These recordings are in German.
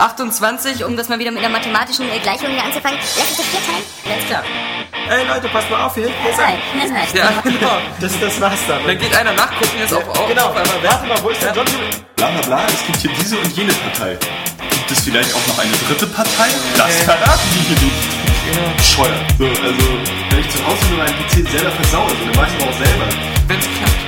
28, um das mal wieder mit einer mathematischen Gleichung hier anzufangen. Lass uns das vier teilen. Alles klar. Ey Leute, passt mal auf, hier Nein, ein... nein, nein. Ja, genau. Das, das war's dann. Dann geht einer nachgucken jetzt auf, auf, genau, auf einmal warte mal, wo ist der John? Bla bla bla, es gibt hier diese und jene Partei. Gibt es vielleicht auch noch eine dritte Partei? Das verraten die hier nicht. Bescheuert. So, also, wenn ich zu Hause nur meinen PC selber versaue, dann weiß ich aber auch selber. Wenn es klappt.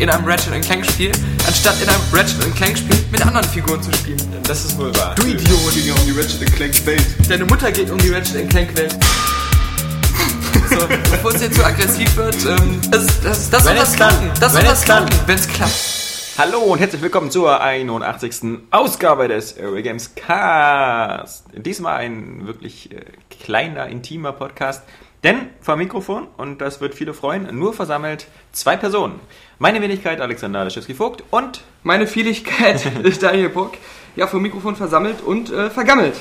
in einem Ratchet Clank Spiel, anstatt in einem Ratchet Clank Spiel mit anderen Figuren zu spielen. Das ist wohl wahr. Du Idiot! ging ja um die Ratchet Clank Welt. Deine Mutter geht um die Ratchet Clank Welt. So, bevor es jetzt zu aggressiv wird, ähm, das, das, das soll das klappen. Das soll Wenn das es klappt. klappen, wenn es klappt. Hallo und herzlich willkommen zur 81. Ausgabe des Airway Games Cast. Diesmal ein wirklich äh, kleiner, intimer Podcast, denn vor Mikrofon, und das wird viele freuen, nur versammelt zwei Personen. Meine Wenigkeit Alexander Leschewski-Vogt und Meine Vieligkeit, Daniel Bock, ja, vom Mikrofon versammelt und äh, vergammelt.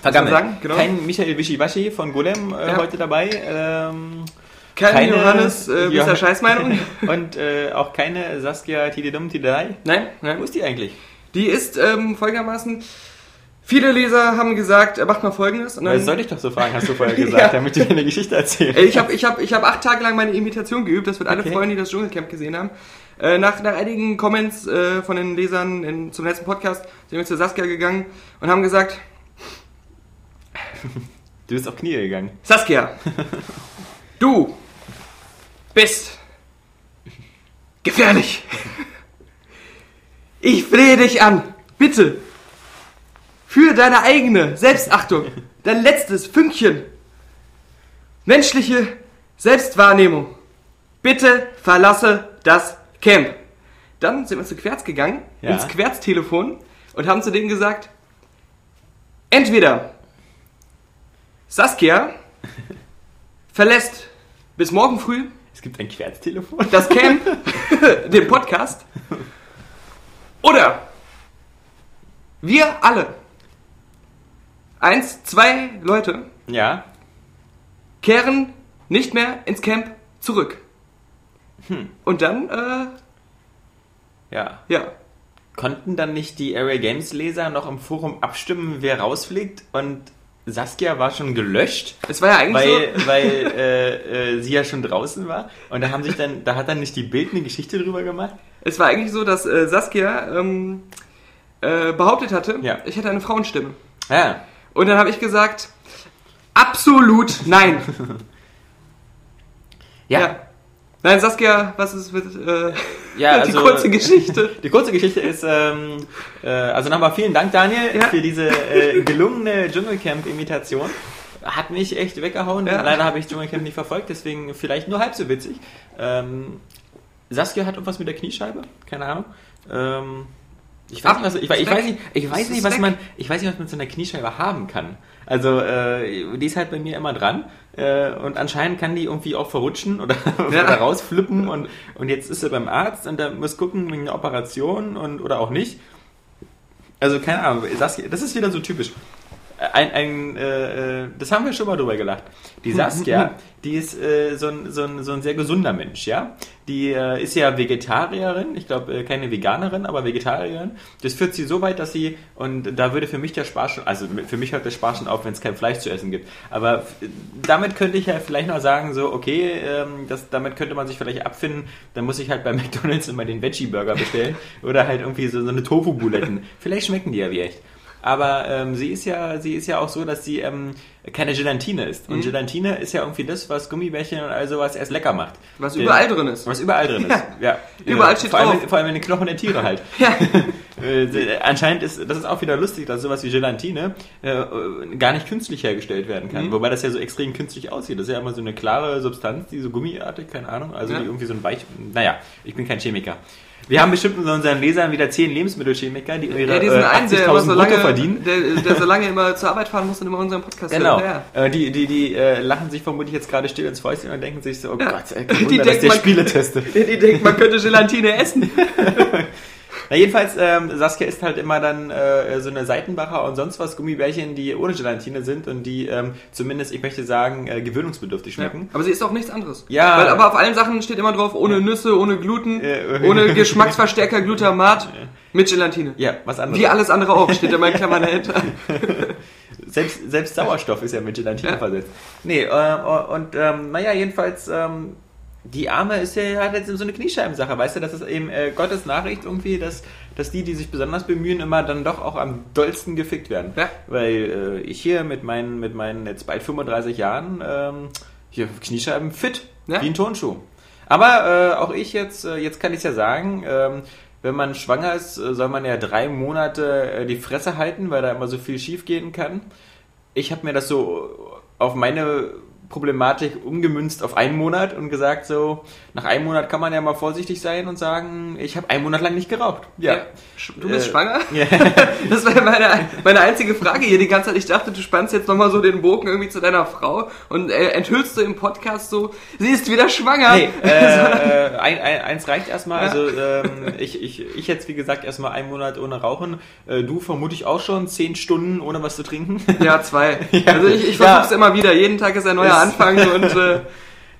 vergammelt. sagen, genau. Kein Michael Wischiwaschi von Golem äh, Ja. heute dabei. Ähm, Kein keine Johannes, äh. Mr. Scheißmeinung. und äh, auch keine Saskia Tididum Tidai. Nein, Wo nein. ist die eigentlich? Die ist ähm, folgendermaßen, viele Leser haben gesagt, macht mal folgendes. Und dann, sollte ich doch so fragen, hast du vorher gesagt, Ja. damit du dir eine Geschichte erzählst. Äh, Ich habe ich hab, ich hab acht Tage lang meine Imitation geübt, das wird alle Okay. freuen, die das Dschungelcamp gesehen haben. Äh, nach, nach einigen Comments äh, von den Lesern in, zum letzten Podcast sind wir zu Saskia gegangen und haben gesagt, Du bist auf Knie gegangen. Saskia, du bist gefährlich. Ich flehe dich an, bitte, für deine eigene Selbstachtung, dein letztes Fünkchen menschliche Selbstwahrnehmung. Bitte verlasse das Camp. Dann sind wir zu Querz gegangen, Ja. ins Querz-Telefon und haben zu denen gesagt, entweder Saskia verlässt bis morgen früh Es gibt ein Querztelefon. das Camp, den Podcast, oder wir alle, eins, zwei Leute, Ja. kehren nicht mehr ins Camp zurück. Und dann, äh, Ja. ja, Konnten dann nicht die Area Games Leser noch im Forum abstimmen, wer rausfliegt? Und Saskia war schon gelöscht, es war ja eigentlich weil, so. weil äh, äh, sie ja schon draußen war. Und da haben sich dann, da hat dann nicht die Bild eine Geschichte drüber gemacht. Es war eigentlich so, dass äh, Saskia ähm, äh, behauptet hatte, Ja. ich hätte eine Frauenstimme. Ja. Und dann habe ich gesagt, absolut nein. Ja. Nein, Saskia, was ist mit äh, Ja, die also- kurze Geschichte? Die kurze Geschichte ist, ähm, äh, also nochmal vielen Dank, Daniel, Ja. für diese äh, gelungene Dschungelcamp-Imitation. Hat mich echt weggehauen. Ja. Leider habe ich Dschungelcamp nicht verfolgt, deswegen vielleicht nur halb so witzig. Ähm, Saskia hat irgendwas mit der Kniescheibe, keine Ahnung. Ähm, ich weiß nicht, was, ich, ich weiß nicht, ich weiß nicht, was man, ich weiß nicht, was man mit so einer Kniescheibe haben kann. Also, äh, die ist halt bei mir immer dran. Äh, und anscheinend kann die irgendwie auch verrutschen oder, Ja. oder rausflippen. Und, und jetzt ist sie beim Arzt und da muss gucken wegen einer Operation und, oder auch nicht. Also, keine Ahnung, Saskia, das ist wieder so typisch. Ein, ein, äh, äh, das haben wir schon mal drüber gelacht. Die Saskia, die ist äh, so, ein, so, ein, so ein sehr gesunder Mensch, ja. Die äh, ist ja Vegetarierin, ich glaube äh, keine Veganerin, aber Vegetarierin. Das führt sie so weit, dass sie, und da würde für mich der Spaß schon, also für mich hört der Spaß schon auf, wenn es kein Fleisch zu essen gibt. Aber damit könnte ich ja vielleicht noch sagen, so, okay, ähm, das, damit könnte man sich vielleicht abfinden, dann muss ich halt bei McDonalds immer den Veggie-Burger bestellen oder halt irgendwie so, so eine Tofu-Buletten. vielleicht schmecken die ja wie echt. Aber ähm, sie ist ja, sie ist ja auch so, dass sie ähm, keine Gelatine ist. Mhm. Und Gelatine ist ja irgendwie das, was Gummibärchen und all sowas erst lecker macht. Was Denn- überall drin ist. Was überall drin ist. Ja. Überall Äh, steht vor allem, drauf. vor allem in den Knochen der Tiere halt. Ja. Äh, anscheinend ist, das ist auch wieder lustig, dass sowas wie Gelatine äh, gar nicht künstlich hergestellt werden kann. Mhm. Wobei das ja so extrem künstlich aussieht. Das ist ja immer so eine klare Substanz, die so gummiartig, keine Ahnung, also Ja. die irgendwie so ein weich, naja, ich bin kein Chemiker. Wir haben bestimmt unter unseren Lesern wieder zehn Lebensmittelchemiker, die ihre Ja, diesen äh, einen, der immer 80.000 so lange, verdienen. der, der so lange immer zur Arbeit fahren muss und immer unseren Podcast Genau. hört. Ja. Äh, die die, die äh, lachen sich vermutlich jetzt gerade still ins Fäustchen und denken sich so, oh Ja. Gott, ey, kein Die Wunder, dass denken, der man- Spiele testet. Die, die denkt, man könnte Gelatine essen. Na jedenfalls, ähm, Saskia isst halt immer dann äh, so eine Seitenbacher und sonst was Gummibärchen, die ohne Gelatine sind und die ähm, zumindest, ich möchte sagen, äh, gewöhnungsbedürftig schmecken. Aber sie ist auch nichts anderes. Ja. Weil, aber auf allen Sachen steht immer drauf, ohne Nüsse, ohne Gluten, Äh, ohne Geschmacksverstärker, Glutamat, mit Gelatine. Ja, was anderes. Wie alles andere auch, steht immer in Klammern dahinter. Selbst, selbst Sauerstoff ist ja mit Gelatine Ja. versetzt. Nee, äh, und ähm, naja, jedenfalls, ähm, die Arme ist ja hat jetzt so eine Kniescheibensache, weißt du, das ist eben äh, Gottes Nachricht irgendwie, dass, dass die, die sich besonders bemühen, immer dann doch auch am dollsten gefickt werden. Ja. Weil äh, ich hier mit meinen, mit meinen jetzt bald 35 Jahren ähm, hier Kniescheiben fit, Ja. wie ein Turnschuh. Aber äh, auch ich jetzt, äh, jetzt kann ich ja sagen, ähm, wenn man schwanger ist, äh, soll man ja drei Monate äh, die Fresse halten, weil da immer so viel schief gehen kann. Ich habe mir das so auf meine Problematik umgemünzt auf einen Monat und gesagt so, nach einem Monat kann man ja mal vorsichtig sein und sagen, ich habe einen Monat lang nicht geraucht. Ja. Sch- Du bist Äh, schwanger? Ja. Das war meine, meine einzige Frage hier die ganze Zeit. Ich dachte, du spannst jetzt nochmal so den Bogen irgendwie zu deiner Frau und äh, enthüllst du im Podcast so, sie ist wieder schwanger. Nee, äh, äh, ein, ein, eins reicht erstmal. Ja. Also ähm, ich, ich, ich jetzt, wie gesagt, erstmal einen Monat ohne Rauchen. Äh, du vermutlich auch schon zehn Stunden ohne was zu trinken. Ja, zwei. Also ich, ich versuch's Ja. immer wieder. Jeden Tag ist ein neuer Ist- Anfang und äh,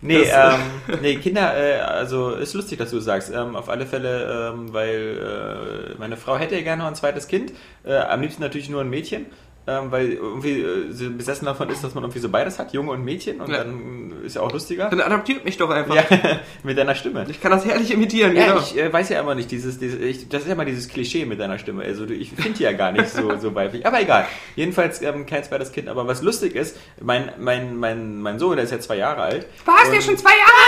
Nee, ähm, nee, Kinder, äh, also ist lustig, dass du sagst. Ähm, auf alle Fälle, ähm, weil äh, meine Frau hätte ja gerne noch ein zweites Kind. Äh, am liebsten natürlich nur ein Mädchen. Ähm, weil irgendwie äh, sie besessen davon ist, dass man irgendwie so beides hat, Junge und Mädchen. Und Ja. dann ist ja auch lustiger. dann adoptiert mich doch einfach. Ja, mit deiner Stimme. Ich kann das herrlich imitieren, Ja, genau. ich äh, weiß ja aber nicht, dieses, dieses ich, das ist ja mal dieses Klischee mit deiner Stimme. Also du, ich finde die ja gar nicht so, so weiblich. Aber egal. Jedenfalls ähm, kein zweites Kind. Aber was lustig ist, mein, mein, mein, mein Sohn, der ist ja zwei Jahre alt. Was, der ist schon zwei Jahre?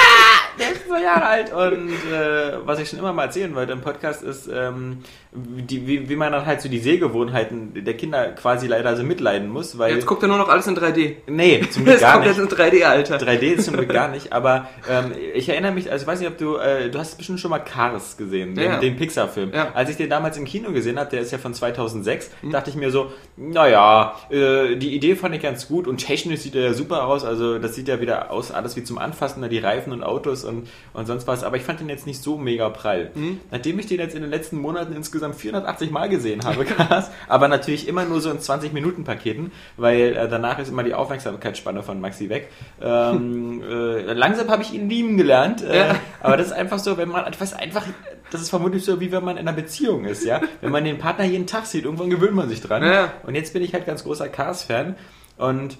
Der ist zwei Jahre alt und äh, was ich schon immer mal erzählen wollte im Podcast ist, ähm, die, wie, wie man dann halt so die Sehgewohnheiten der Kinder quasi leider so mitleiden muss, weil... Jetzt guckt er nur noch alles in 3D. nee, zum Glück Jetzt gar kommt nicht. jetzt in 3D, Alter. 3D ist zum Glück gar nicht, aber ähm, ich erinnere mich, also ich weiß nicht, ob du, äh, du hast bestimmt schon mal Cars gesehen, den, Ja. den Pixar-Film. Ja. Als ich den damals im Kino gesehen habe, der ist ja von 2006, Mhm. dachte ich mir so, naja, äh, die Idee fand ich ganz gut und technisch sieht er ja super aus, also das sieht ja wieder aus, alles wie zum Anfassen, ne, die Reifen und Autos und, und sonst was, aber ich fand den jetzt nicht so mega prall. Mhm. Nachdem ich den jetzt in den letzten Monaten insgesamt 480 Mal gesehen habe, Cars, aber natürlich immer nur so in 20-Minuten-Paketen, weil äh, danach ist immer die Aufmerksamkeitsspanne von Maxi weg. Ähm, äh, langsam habe ich ihn lieben gelernt, äh, Ja. aber das ist einfach so, wenn man etwas einfach, das ist vermutlich so, wie wenn man in einer Beziehung ist, ja. Wenn man den Partner jeden Tag sieht, irgendwann gewöhnt man sich dran. Ja. Und jetzt bin ich halt ganz großer Cars-Fan und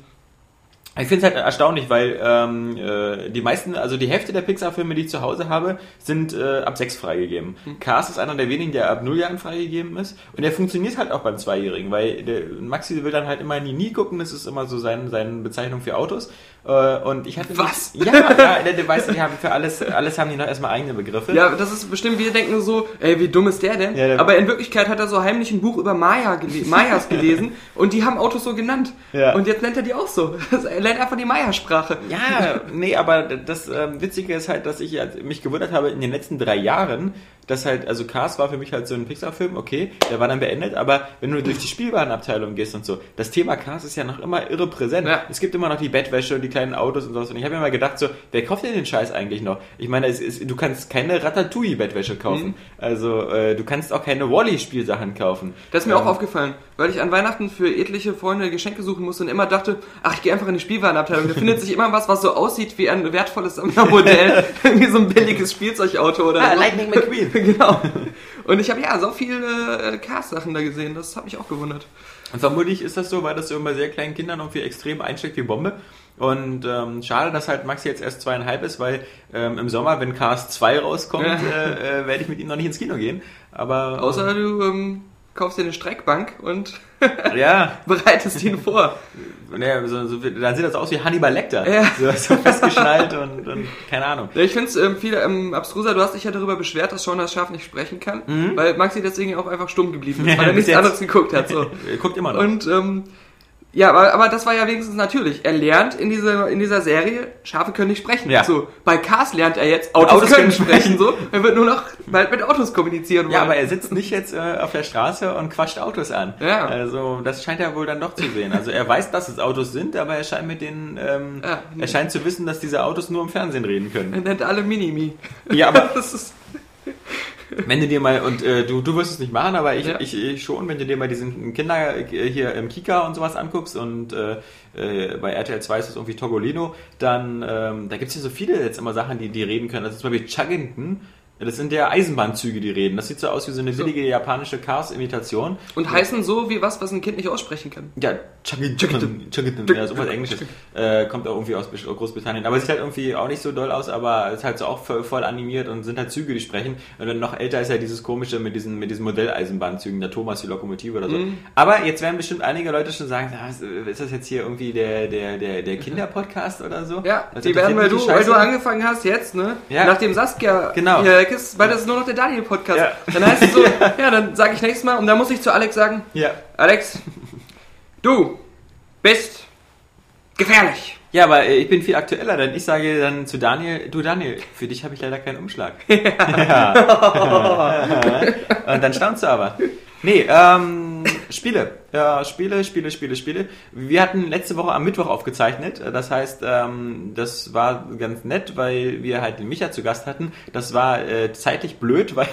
ich finde es halt erstaunlich, weil ähm, äh, die meisten, also die Hälfte der Pixar-Filme, die ich zu Hause habe, sind äh, ab 6 freigegeben. Cars ist einer der wenigen, der ab 0 Jahren freigegeben ist. Und der funktioniert halt auch beim Zweijährigen, weil der Maxi will dann halt immer in die Nie gucken, das ist immer so sein, seine Bezeichnung für Autos. Äh, und ich hatte Was? Ja, ja der, der weiß, die haben für alles, alles haben die noch erstmal eigene Begriffe. Ja, das ist bestimmt, wir denken so, ey, wie dumm ist der denn? Ja, der- Aber in Wirklichkeit hat er so heimlich ein Buch über Maya gele Mayas gelesen und die haben Autos so genannt. Ja. Und jetzt nennt er die auch so. Er lernt einfach die Maya-Sprache. Ja, nee, aber das ähm, Witzige ist halt, dass ich mich gewundert habe in den letzten drei Jahren, dass halt, also Cars war für mich halt so ein Pixar-Film, okay, der war dann beendet, aber wenn du durch die Spielwarenabteilung gehst und so, das Thema Cars ist ja noch immer irre präsent. Ja. Es gibt immer noch die Bettwäsche und die kleinen Autos und sowas. Und ich habe mir mal gedacht, so, wer kauft denn den Scheiß eigentlich noch? Ich meine, es ist, du kannst keine Ratatouille-Bettwäsche kaufen. Mhm. Also, äh, du kannst auch keine Wally-Spielsachen kaufen. Das ist mir Ähm, auch aufgefallen, weil ich an Weihnachten für etliche Freunde Geschenke suchen musste und immer dachte, ach, ich gehe einfach in die Spielwarenabteilung. Da findet sich immer was, was so aussieht wie ein wertvolles Sammlermodell. Irgendwie so ein billiges Spielzeugauto oder Ah, so. Lightning McQueen. genau. Und ich habe ja so viele äh, Cars-Sachen da gesehen, das hat mich auch gewundert. Und vermutlich ist das so, weil das so bei sehr kleinen Kindern irgendwie extrem einsteckt wie Bombe. Und ähm, schade, dass halt Max jetzt erst zweieinhalb ist, weil ähm, im Sommer, wenn Cars 2 rauskommt, äh, äh, werde ich mit ihm noch nicht ins Kino gehen. Aber Außer du ähm, kaufst dir eine Streckbank und ja, bereitest ihn vor. ne, so, so, dann sieht das aus wie Hannibal Lecter. Ja. So, so festgeschnallt und, und keine Ahnung. Ich finde es ähm, viel ähm, abstruser. Du hast dich ja darüber beschwert, dass Sean das Schaf nicht sprechen kann, weil Maxi deswegen auch einfach stumm geblieben ist, weil er Mhm. Nichts anderes geguckt hat. So. Guckt immer noch. Und ähm, Ja, aber, aber das war ja wenigstens natürlich. Er lernt in dieser, in dieser Serie, Schafe können nicht sprechen. Ja. So, bei Cars lernt er jetzt, Autos, Autos können können sprechen. So, er wird nur noch bald mit Autos kommunizieren. Ja, wollen. aber er sitzt nicht jetzt äh, auf der Straße und quatscht Autos an. Ja. Also das scheint er wohl dann doch zu sehen. Also er weiß, dass es Autos sind, aber er scheint mit denen, ähm, Ja. er scheint zu wissen, dass diese Autos nur im Fernsehen reden können. er nennt alle Minimi. Ja, aber das ist, wenn du dir mal, und äh, du, du wirst es nicht machen, aber ich, Ja. ich, ich schon, wenn du dir mal diesen Kinder äh, hier im Kika und sowas anguckst und äh, äh, bei RTL 2 ist es irgendwie Togolino, dann, ähm, da gibt's ja so viele jetzt immer Sachen, die, die reden können. Also zum Beispiel Chuggington, das sind ja Eisenbahnzüge, die reden. Das sieht so aus wie so eine billige japanische Cars-Imitation. und heißen so wie was, was ein Kind nicht aussprechen kann. Ja, Chuggington, Chuggington, ja, sowas Englisches. Äh, kommt auch irgendwie aus Großbritannien. Aber sieht halt irgendwie auch nicht so doll aus, aber ist halt so auch voll, voll animiert und sind halt Züge, die sprechen. Und dann noch älter ist ja dieses komische mit diesen, mit diesen Modelleisenbahnzügen, der Thomas, die Lokomotive oder so. Aber jetzt werden bestimmt einige Leute schon sagen, "Ah, ist- das jetzt hier irgendwie der, der, der, der Kinderpodcast oder so? Ja, Was die werden, weil du, weil du angefangen hast jetzt, ne? Ja. Nachdem Saskia Genau. hier weg ist, weil das ist nur noch der Daniel-Podcast. Ja. Dann heißt es so, ja, dann sage ich nächstes Mal, und dann muss ich zu Alex sagen, Ja. Alex, du bist gefährlich. Ja, aber äh, ich bin viel aktueller, denn ich sage dann zu Daniel, du Daniel, für dich habe ich leider keinen Umschlag. Ja. Und dann staunst du aber. Nee, ähm, Spiele. Ja, Spiele, Spiele, Spiele, Spiele. Wir hatten letzte Woche am Mittwoch aufgezeichnet. Das heißt, ähm, das war ganz nett, weil wir halt den Micha zu Gast hatten. Das war äh, zeitlich blöd, weil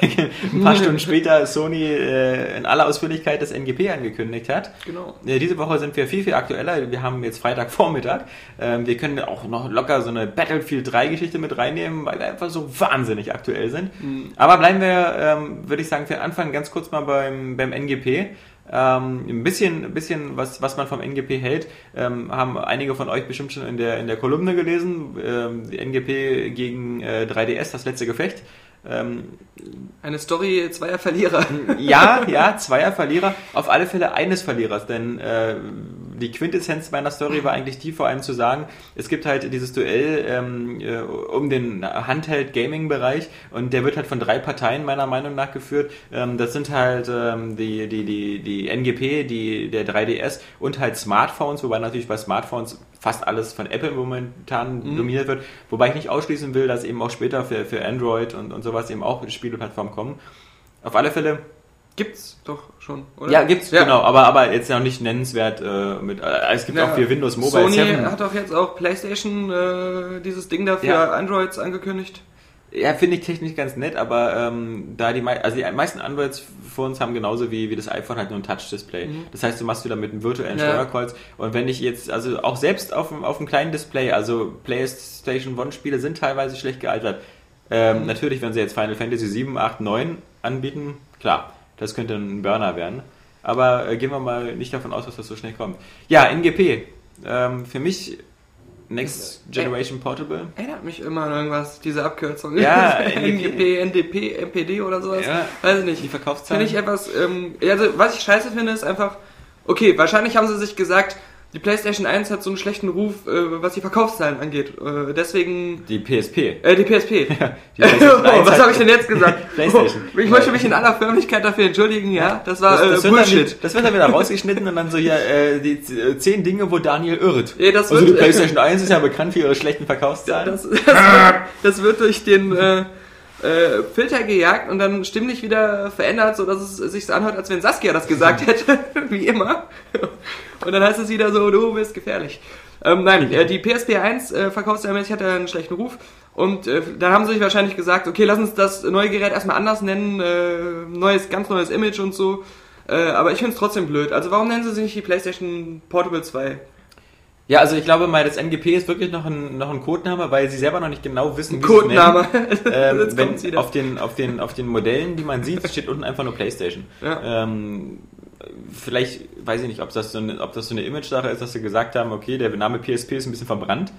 ein paar Stunden später Sony äh, in aller Ausführlichkeit das NGP angekündigt hat. Genau. Äh, Diese Woche sind wir viel, viel aktueller. Wir haben jetzt Freitagvormittag. Ähm, wir können auch noch locker so eine Battlefield 3 Geschichte mit reinnehmen, weil wir einfach so wahnsinnig aktuell sind. Aber bleiben wir, ähm, würde ich sagen, für den Anfang ganz kurz mal beim, beim NGP. Ähm, ein bisschen, ein bisschen was, was man vom NGP hält, ähm, haben einige von euch bestimmt schon in der, in der Kolumne gelesen. Ähm, NGP gegen äh, 3DS, das letzte Gefecht. Ähm, Eine Story zweier Verlierer. ja, ja, Zweier Verlierer. Auf alle Fälle eines Verlierers, denn äh, die Quintessenz meiner Story war eigentlich die, vor allem zu sagen, es gibt halt dieses Duell ähm, äh, um den Handheld-Gaming-Bereich und der wird halt von drei Parteien meiner Meinung nach geführt. Ähm, das sind halt ähm, die, die, die, die NGP, die, der 3DS und halt Smartphones, wobei natürlich bei Smartphones fast alles von Apple momentan dominiert wird, wobei ich nicht ausschließen will, dass eben auch später für, für Android und, und sowas eben auch Spieleplattformen kommen. Auf alle Fälle Gibt's doch schon, oder? ja, gibt's, genau, aber, aber jetzt noch nicht nennenswert äh, mit. Äh, es gibt Ja. auch für Windows Mobile Sony 7. hat auch jetzt auch PlayStation äh, dieses Ding da für Ja. Androids angekündigt. Ja, finde ich technisch ganz nett, aber ähm, da die, mei- also die meisten Android-Phones haben genauso wie, wie das iPhone halt nur ein Touch-Display. Das heißt, du machst wieder mit einem virtuellen Mhm. Ja. Steuerkreuz. Und wenn ich jetzt, also auch selbst auf, dem- auf einem kleinen Display, also PlayStation One-Spiele sind teilweise schlecht gealtert. Ähm, Mhm. Natürlich, wenn sie jetzt Final Fantasy 7, 8, 9 anbieten, klar, das könnte ein Burner werden. Aber äh, gehen wir mal nicht davon aus, dass das so schnell kommt. Ja, NGP. Ähm, für mich Next Generation Portable. Erinnert mich immer an irgendwas, diese Abkürzung. Ja, NGP, NDP, MPD oder sowas. Ja, Weiß ich nicht. die Verkaufszahlen. Finde ich etwas, ähm, also was ich scheiße finde, ist einfach, okay, wahrscheinlich haben sie sich gesagt, die PlayStation 1 hat so einen schlechten Ruf, äh, was die Verkaufszahlen angeht. Äh, deswegen, Die PSP. äh, die PSP. Die PlayStation 1 oh, was habe ich denn jetzt gesagt? PlayStation. Oh, ich möchte mich in aller Förmlichkeit dafür entschuldigen, ja, das war Das, das, äh, wird dann, Bullshit. das wird dann wieder rausgeschnitten und dann so hier äh, die äh, zehn Dinge, wo Daniel irrt. Ja, das also die wird- PlayStation 1 ist ja bekannt für ihre schlechten Verkaufszahlen. Das, das, wird, das wird durch den äh, äh, Filter gejagt und dann stimmlich wieder verändert, so dass es sich so anhört, als wenn Saskia das gesagt hätte, wie immer. Und dann heißt es wieder so, du bist gefährlich. Ähm, nein, äh, die PSP 1 äh, verkaufsmäßig hat ja einen schlechten Ruf. Und äh, dann haben sie sich wahrscheinlich gesagt, okay, lass uns das neue Gerät erstmal anders nennen, äh, neues, ganz neues Image und so. Äh, aber ich finde es trotzdem blöd. Also warum nennen sie sich nicht die PlayStation Portable 2? Ja, also ich glaube mal, das NGP ist wirklich noch ein, noch ein Codename, weil sie selber noch nicht genau wissen, wie Codename. Ähm, wenn auf den, auf, den, auf den Modellen, die man sieht, steht unten einfach nur PlayStation. Ja. Ähm, vielleicht, weiß ich nicht, ob das, so eine, ob das so eine Image-Sache ist, dass sie gesagt haben, okay, der Name PSP ist ein bisschen verbrannt.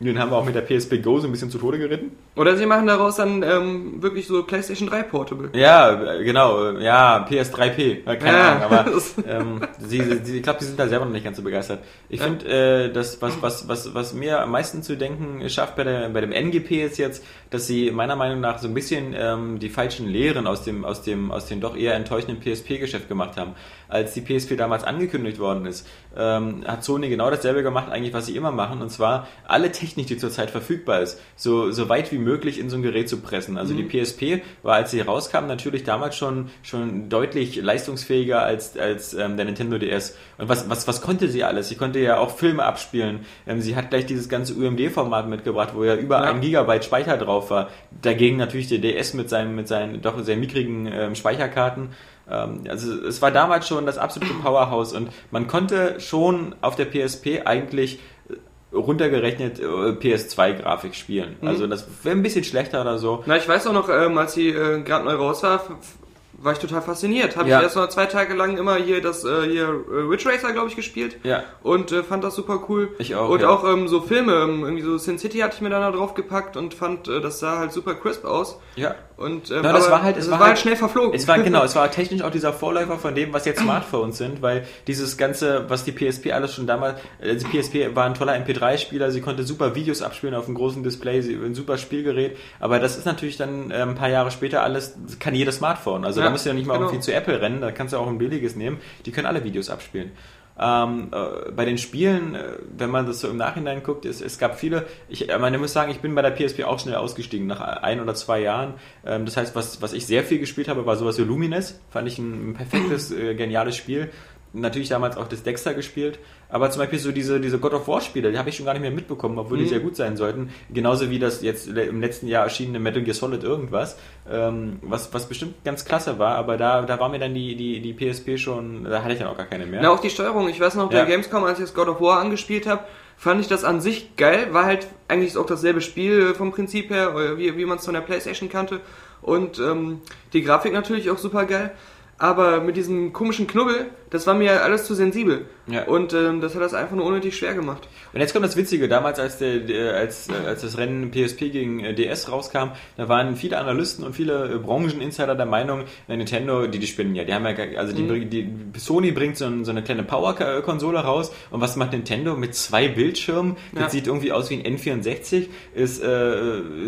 Den haben wir auch mit der PSP Go so ein bisschen zu Tode geritten. Oder sie machen daraus dann ähm, wirklich so PlayStation 3 Portable. Ja, äh, genau. äh, Ja, PS3P. Äh, Keine Ja. Ahnung, aber ähm, sie, sie, ich glaube, die sind da selber noch nicht ganz so begeistert. Ich finde, äh, das, was, was, was, was mir am meisten zu denken schafft bei, der, bei dem NGP ist jetzt, dass sie meiner Meinung nach so ein bisschen ähm, die falschen Lehren aus dem, aus dem, aus dem doch eher enttäuschenden PSP-Geschäft gemacht haben. Als die PSP damals angekündigt worden ist, ähm, hat Sony genau dasselbe gemacht, eigentlich, was sie immer machen, und zwar alle Technik, die zurzeit verfügbar ist, so, so weit wie möglich in so ein Gerät zu pressen. Also die PSP war, als sie rauskam, natürlich damals schon, schon deutlich leistungsfähiger als, als ähm, der Nintendo DS. Und was, was, was konnte sie alles? Sie konnte ja auch Filme abspielen. Ähm, sie hat gleich dieses ganze UMD-Format mitgebracht, wo ja über Ja. ein Gigabyte Speicher drauf war. Dagegen natürlich der DS mit seinen, mit seinen doch sehr mickrigen ähm, Speicherkarten. Ähm, also es war damals schon das absolute Powerhouse und man konnte schon auf der PSP eigentlich äh, runtergerechnet äh, PS2-Grafik spielen. Also das wäre ein bisschen schlechter oder so. Na, ich weiß auch noch, ähm, als sie äh, gerade neu raus war, war ich total fasziniert. Habe Ja. ich erst mal zwei Tage lang immer hier das äh, hier äh, Ridge Racer, glaube ich, gespielt. Ja. Und äh, fand das super cool. Ich auch, Und ja. auch ähm, so Filme, ähm, irgendwie so Sin City hatte ich mir dann da drauf gepackt und fand, äh, das sah halt super crisp aus. Ja. Und ähm, Ja, das war halt- es es war war, halt- halt schnell verflogen. Es war genau, es war technisch auch dieser Vorläufer von dem, was jetzt Smartphones sind, weil dieses ganze, was die PSP alles schon damals, äh, die PSP war ein toller MP3-Spieler, sie konnte super Videos abspielen auf einem großen Display, sie ein super Spielgerät, aber das ist natürlich dann äh, ein paar Jahre später alles, kann jedes Smartphone. Also da Ja, musst du ja nicht mal genau. irgendwie zu Apple rennen, da kannst du auch ein billiges nehmen, die können alle Videos abspielen. Ähm, äh, bei den Spielen, äh, wenn man das so im Nachhinein guckt, es, es gab viele, ich äh, meine, muss sagen, ich bin bei der PSP auch schnell ausgestiegen, nach ein oder zwei Jahren. Ähm, das heißt, was, was ich sehr viel gespielt habe, war sowas wie Lumines. Fand ich ein, ein perfektes, äh, geniales Spiel. Natürlich damals auch das Dexter gespielt, aber zum Beispiel so diese, diese God of War Spiele, die habe ich schon gar nicht mehr mitbekommen, obwohl die Mhm. sehr gut sein sollten. Genauso wie das jetzt im letzten Jahr erschienene Metal Gear Solid irgendwas, ähm, was, was bestimmt ganz klasse war, aber da, da war mir dann die, die, die PSP schon, da hatte ich dann auch gar keine mehr. Na, auch die Steuerung. Ich weiß noch, bei Ja. Gamescom, als ich das God of War angespielt habe, fand ich das an sich geil. War halt eigentlich auch dasselbe Spiel äh, vom Prinzip her, äh, wie, wie man es von der Playstation kannte. Und ähm, die Grafik natürlich auch super geil. Aber mit diesem komischen Knubbel, das war mir alles zu sensibel. Ja. Und ähm, das hat das einfach nur unnötig schwer gemacht. Und jetzt kommt das Witzige, damals als, der, als, äh, als das Rennen PSP gegen äh, DS rauskam, da waren viele Analysten und viele äh, Brancheninsider der Meinung, Nintendo, die, die spinnen ja, die haben ja, gar- also die, Mhm. die, Sony bringt so, so eine kleine Power-Konsole raus und was macht Nintendo mit zwei Bildschirmen? Das Ja. sieht irgendwie aus wie ein N64, ist, äh,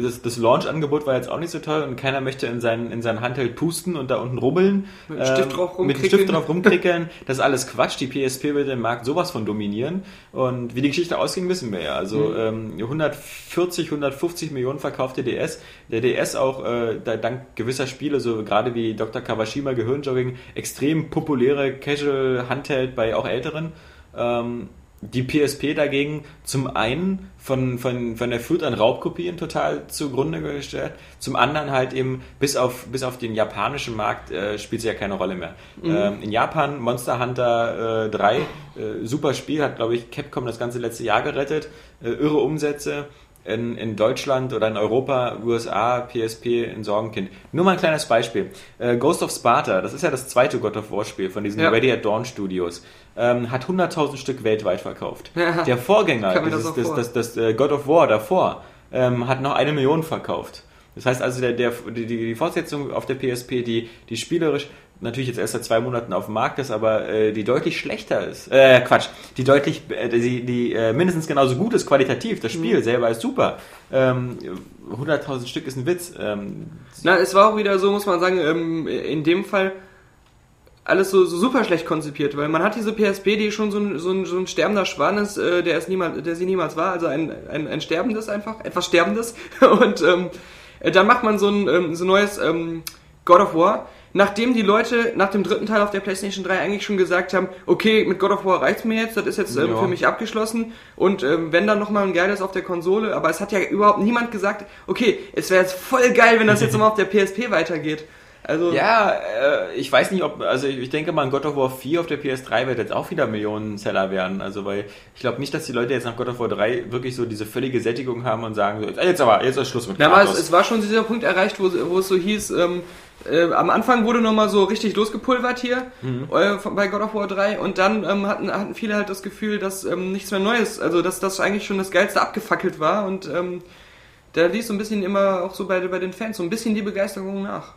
das, das Launch-Angebot war jetzt auch nicht so toll und keiner möchte in seinen, in seinen Handheld pusten und da unten rubbeln. Mit dem Stift drauf Mit das ist alles Quatsch. Die PSP wird den Markt sowas von dominieren. Und wie die Geschichte ausging, wissen wir ja. Also ähm, 140, 150 Millionen verkaufte DS. Der DS auch äh, da, dank gewisser Spiele, so gerade wie Dr. Kawashima Gehirnjogging, extrem populäre Casual Handheld bei auch Älteren. Ähm, die PSP dagegen zum einen von, von, von der Flut an Raubkopien total zugrunde gestellt, zum anderen halt eben bis auf, bis auf den japanischen Markt äh, spielt sie ja keine Rolle mehr. Ähm, in Japan Monster Hunter äh, 3, äh, super Spiel, hat glaube ich Capcom das ganze letzte Jahr gerettet, äh, irre Umsätze. In, in Deutschland oder in Europa, USA, PSP in Sorgenkind. Nur mal ein kleines Beispiel. Äh, Ghost of Sparta, das ist ja das zweite God of War Spiel von diesen Ja. Ready at Dawn Studios, ähm, hat 100.000 Stück weltweit verkauft. Ja. Der Vorgänger, das das, das, das, äh, God of War davor, ähm, hat noch eine Million verkauft. Das heißt also, der, der, die, die Fortsetzung auf der PSP, die, die spielerisch natürlich jetzt erst seit zwei Monaten auf dem Markt ist, aber äh, die deutlich schlechter ist. Äh, Quatsch, die deutlich, äh, die, die äh, mindestens genauso gut ist qualitativ. Das Mhm. Spiel selber ist super. Ähm, 100.000 Stück ist ein Witz. Ähm, Na, es war auch wieder so, muss man sagen, ähm, in dem Fall alles so, so super schlecht konzipiert, weil man hat diese PSP, die schon so ein, so ein, so ein sterbender Schwan ist, äh, der, es niemals, der sie niemals war, also ein, ein, ein sterbendes einfach, etwas sterbendes. Und ähm, äh, dann macht man so ein ähm, so ein neues ähm, God of War, nachdem die Leute nach dem dritten Teil auf der PlayStation 3 eigentlich schon gesagt haben, okay, mit God of War reicht's mir jetzt, das ist jetzt ähm, Ja. für mich abgeschlossen und ähm, wenn dann nochmal ein geiles auf der Konsole, aber es hat ja überhaupt niemand gesagt, okay, es wäre jetzt voll geil, wenn das jetzt nochmal auf der PSP weitergeht. Also, Ja, äh, ich weiß nicht, ob, also ich, denke mal, God of War 4 auf der PS3 wird jetzt auch wieder Millionen-Seller werden. Also, weil ich glaube nicht, dass die Leute jetzt nach God of War 3 wirklich so diese völlige Sättigung haben und sagen, so, jetzt, aber, jetzt ist Schluss mit Na, aber es, es war schon dieser Punkt erreicht, wo, wo es so hieß, ähm, Äh, am Anfang wurde nochmal so richtig losgepulvert hier äh, von- bei God of War 3 und dann ähm, hatten, hatten viele halt das Gefühl, dass ähm, nichts mehr Neues, also dass das eigentlich schon das Geilste abgefackelt war und ähm, da ließ so ein bisschen immer auch so bei, bei den Fans so ein bisschen die Begeisterung nach.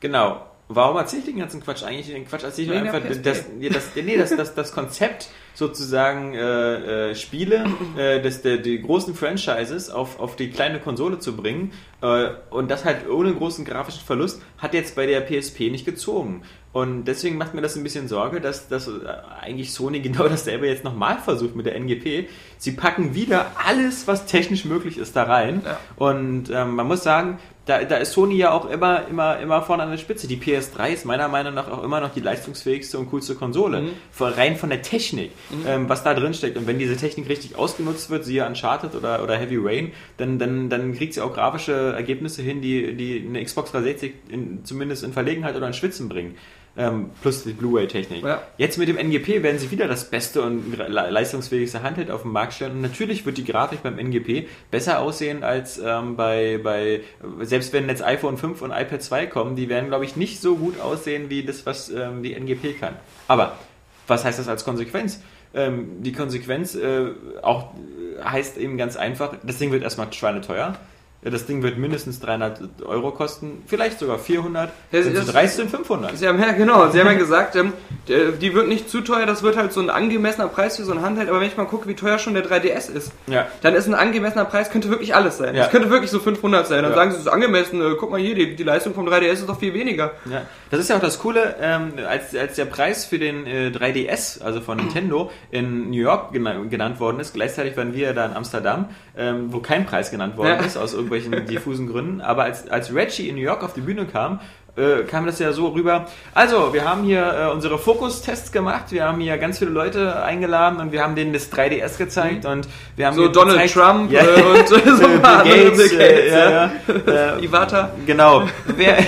Genau. Warum erzähle ich den ganzen Quatsch? Eigentlich den Quatsch erzähle ich der einfach, das, nee, das, nee, das, das, das Konzept sozusagen äh, äh, Spiele äh, des, der, die großen Franchises auf, auf die kleine Konsole zu bringen äh, und das halt ohne großen grafischen Verlust hat jetzt bei der PSP nicht gezogen. Und deswegen macht mir das ein bisschen Sorge, dass, dass äh, eigentlich Sony genau dasselbe jetzt nochmal versucht mit der NGP. Sie packen wieder alles, was technisch möglich ist, da rein. Ja. Und ähm, man muss sagen, da, da ist Sony ja auch immer, immer, immer vorne an der Spitze. Die PS3 ist meiner Meinung nach auch immer noch die leistungsfähigste und coolste Konsole. Von, rein von der Technik, ähm, was da drin steckt. Und wenn diese Technik richtig ausgenutzt wird, siehe Uncharted oder, oder Heavy Rain, dann, dann, dann kriegt sie auch grafische Ergebnisse hin, die, die eine Xbox 360 in, zumindest in Verlegenheit oder in Schwitzen bringen. Ähm, plus die Blu-ray-Technik. Ja. Jetzt mit dem NGP werden sie wieder das beste und le- leistungsfähigste Handheld auf den Markt stellen. Und natürlich wird die Grafik beim NGP besser aussehen als ähm, bei, bei, selbst wenn jetzt iPhone 5 und iPad 2 kommen, die werden, glaube ich, nicht so gut aussehen wie das, was ähm, die NGP kann. Aber was heißt das als Konsequenz? Ähm, die Konsequenz äh, auch äh, heißt eben ganz einfach, das Ding wird erstmal schweineteuer. Ja, Das Ding wird mindestens 300 Euro kosten, vielleicht sogar 400, Ja, sind das- sie 30 500. Sie haben ja, genau, Sie haben ja gesagt, ähm, der- die wird nicht zu teuer, das wird halt so ein angemessener Preis für so ein Handheld, aber wenn ich mal gucke, wie teuer schon der 3DS ist, Ja. dann ist ein angemessener Preis, könnte wirklich alles sein. Ja. Das könnte wirklich so 500 sein. Dann Ja. sagen sie, es ist angemessen, äh, guck mal hier, die, die Leistung vom 3DS ist doch viel weniger. Ja, das ist ja auch das Coole, ähm, als, als der Preis für den äh, 3DS, also von Nintendo, in New York gena genannt worden ist, gleichzeitig waren wir da in Amsterdam, ähm, wo kein Preis genannt worden Ja. ist, aus irgendwelchen diffusen Gründen, aber als, als Reggie in New York auf die Bühne kam, äh, kam das ja so rüber. Also, wir haben hier äh, unsere Fokus-Tests gemacht, wir haben hier ganz viele Leute eingeladen und wir haben denen das 3DS gezeigt und wir haben So Donald gezeigt- Trump ja, äh, und so ein paar Bill Gates, Bill äh, Gates, ja, ja. äh, Iwata. Genau. Wer,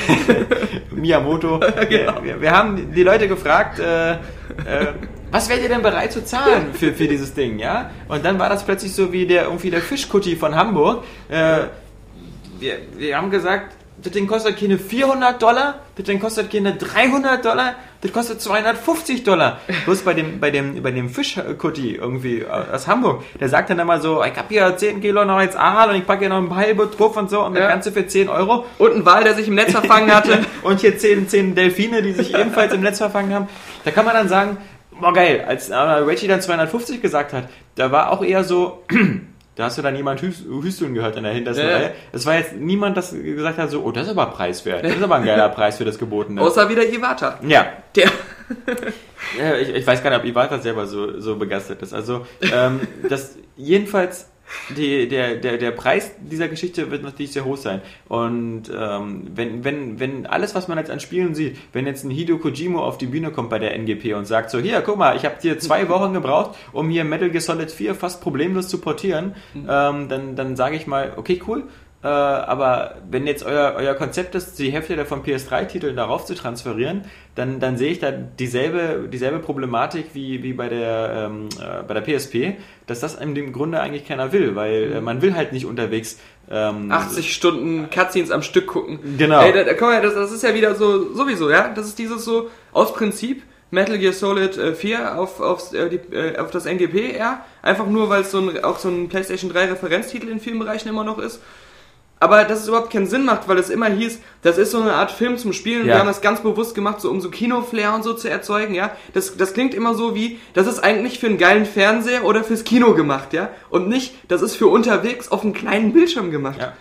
Miyamoto. Genau. wir, wir haben die Leute gefragt, was wärt ihr denn bereit zu zahlen für, für dieses Ding, ja? Und dann war das plötzlich so wie der irgendwie der Fischkutti von Hamburg. Äh, wir, wir haben gesagt, das Ding kostet keine 400 Dollar, das Ding kostet keine 300 Dollar, das kostet 250 Dollar. Bloß bei dem, bei dem, bei dem Fischkutti irgendwie aus Hamburg, der sagt dann immer so, ich hab hier 10 Kilo noch als Aal und ich packe hier noch ein halbe drauf und so und das Ja. Ganze für 10 Euro. Und ein Wal, der sich im Netz verfangen hatte. Und hier zehn, zehn Delfine, die sich ebenfalls im Netz verfangen haben. Da kann man dann sagen, boah geil, als äh, Reggie dann 250 gesagt hat, da war auch eher so, da hast du dann jemand hüst- hüsteln gehört in der hintersten Ja. Reihe. Das war jetzt niemand, das gesagt hat so, oh, das ist aber preiswert, das ist aber ein geiler Preis für das Gebotene. Außer wieder Iwata. ja, Der, ja, ich, ich weiß gar nicht, ob Iwata selber so, so begeistert ist. Also, ähm, das jedenfalls, die, der, der, der Preis dieser Geschichte wird natürlich sehr hoch sein. Und ähm, wenn, wenn, wenn alles, was man jetzt an Spielen sieht, wenn jetzt ein Hideo Kojimo auf die Bühne kommt bei der NGP und sagt so, hier, guck mal, ich habe dir zwei Wochen gebraucht, um hier Metal Gear Solid 4 fast problemlos zu portieren, ähm, dann, dann sage ich mal, okay, cool. Äh, aber wenn jetzt euer, euer Konzept ist, die Hälfte davon PS3-Titeln darauf zu transferieren, dann, dann sehe ich da dieselbe, dieselbe Problematik wie, wie bei, der, ähm, äh, bei der PSP, dass das dem Grunde eigentlich keiner will, weil äh, man will halt nicht unterwegs ähm, 80 Stunden Cutscenes am Stück gucken. Genau. Ey, da, da, komm das, das ist ja wieder so, sowieso, ja? Das ist dieses so, aus Prinzip, Metal Gear Solid äh, 4 auf, aufs, äh, die, äh, auf das NGP, ja? Einfach nur, weil es so ein, auch so ein PlayStation 3 Referenztitel in vielen Bereichen immer noch ist. Aber dass es überhaupt keinen Sinn macht, weil es immer hieß, das ist so eine Art Film zum Spielen. Ja. Wir haben das ganz bewusst gemacht, so um so Kinoflair und so zu erzeugen, ja. Das, das klingt immer so wie, das ist eigentlich für einen geilen Fernseher oder fürs Kino gemacht, ja. Und nicht, das ist für unterwegs auf einem kleinen Bildschirm gemacht. Ja.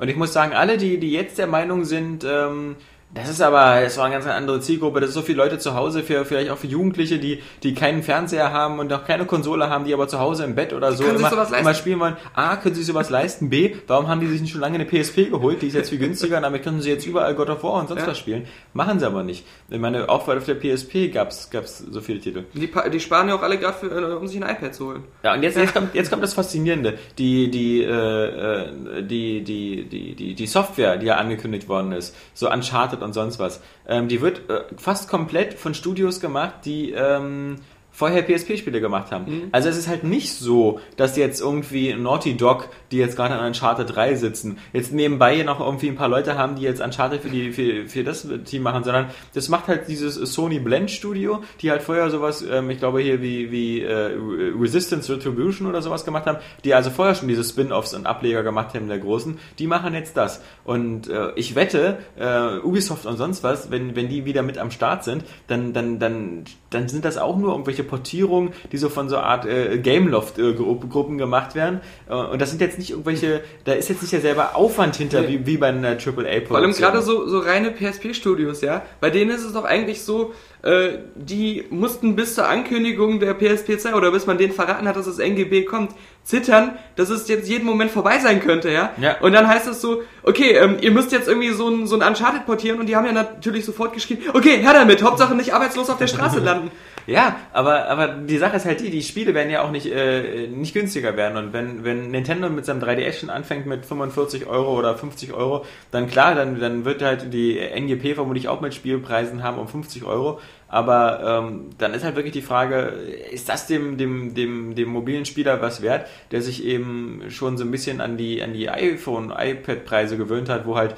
Und ich muss sagen, alle, die, die jetzt der Meinung sind, ähm, das ist aber, das war eine ganz andere Zielgruppe, das ist so viele Leute zu Hause, für, vielleicht auch für Jugendliche, die, die keinen Fernseher haben und auch keine Konsole haben, die aber zu Hause im Bett oder so können sich immer, immer spielen wollen. A, können sie sich sowas leisten? B, warum haben die sich nicht schon lange eine PSP geholt? Die ist jetzt viel günstiger und damit können sie jetzt überall God of War und sonst Ja. was spielen. Machen sie aber nicht. Ich meine, auch auf der PSP gab's gab's so viele Titel. Die, die sparen ja auch alle gerade, äh, um sich ein iPad zu holen. Ja, und jetzt, jetzt, kommt, jetzt kommt das Faszinierende. Die, die, äh, äh, die, die, die, die, die Software, die ja angekündigt worden ist, so Uncharted und sonst was, ähm, die wird äh, fast komplett von Studios gemacht, die ähm, vorher PSP-Spiele gemacht haben. Mhm. Also es ist halt nicht so, dass jetzt irgendwie Naughty Dog, die jetzt gerade an Uncharted 3 sitzen, jetzt nebenbei noch irgendwie ein paar Leute haben, die jetzt Uncharted für, die, für, für das Team machen, sondern das macht halt dieses Sony Blend Studio, die halt vorher sowas, ähm, ich glaube hier wie, wie äh, Resistance Retribution oder sowas gemacht haben, die also vorher schon diese Spin-Offs und Ableger gemacht haben der großen, die machen jetzt das. Und äh, ich wette, äh, Ubisoft und sonst was, wenn, wenn die wieder mit am Start sind, dann, dann, dann, dann sind das auch nur irgendwelche Portierungen, die so von so einer Art äh, Gameloft-Gruppen gemacht werden. Äh, und das sind jetzt nicht irgendwelche, da ist jetzt nicht der selber Aufwand hinter, Nee. wie, wie bei einer AAA-Produktion. Vor allem gerade so, so reine PSP-Studios, ja. Bei denen ist es doch eigentlich so, äh, die mussten bis zur Ankündigung der PSP 2 oder bis man denen verraten hat, dass das NGB kommt, zittern, dass es jetzt jeden Moment vorbei sein könnte, ja. Ja. Und dann heißt es so, okay, ähm, ihr müsst jetzt irgendwie so ein, so ein Uncharted portieren und die haben ja natürlich sofort geschrieben, okay, her damit, Hauptsache nicht arbeitslos auf der Straße landen. Ja, aber, aber die Sache ist halt die, die Spiele werden ja auch nicht, äh, nicht günstiger werden. Und wenn, wenn Nintendo mit seinem 3DS schon anfängt mit 45 Euro oder 50 Euro, dann klar, dann, dann wird halt die NGP vermutlich auch mit Spielpreisen haben um 50 Euro. Aber ähm, dann ist halt wirklich die Frage, ist das dem, dem, dem, dem mobilen Spieler was wert, der sich eben schon so ein bisschen an die, an die iPhone, iPad-Preise gewöhnt hat, wo halt,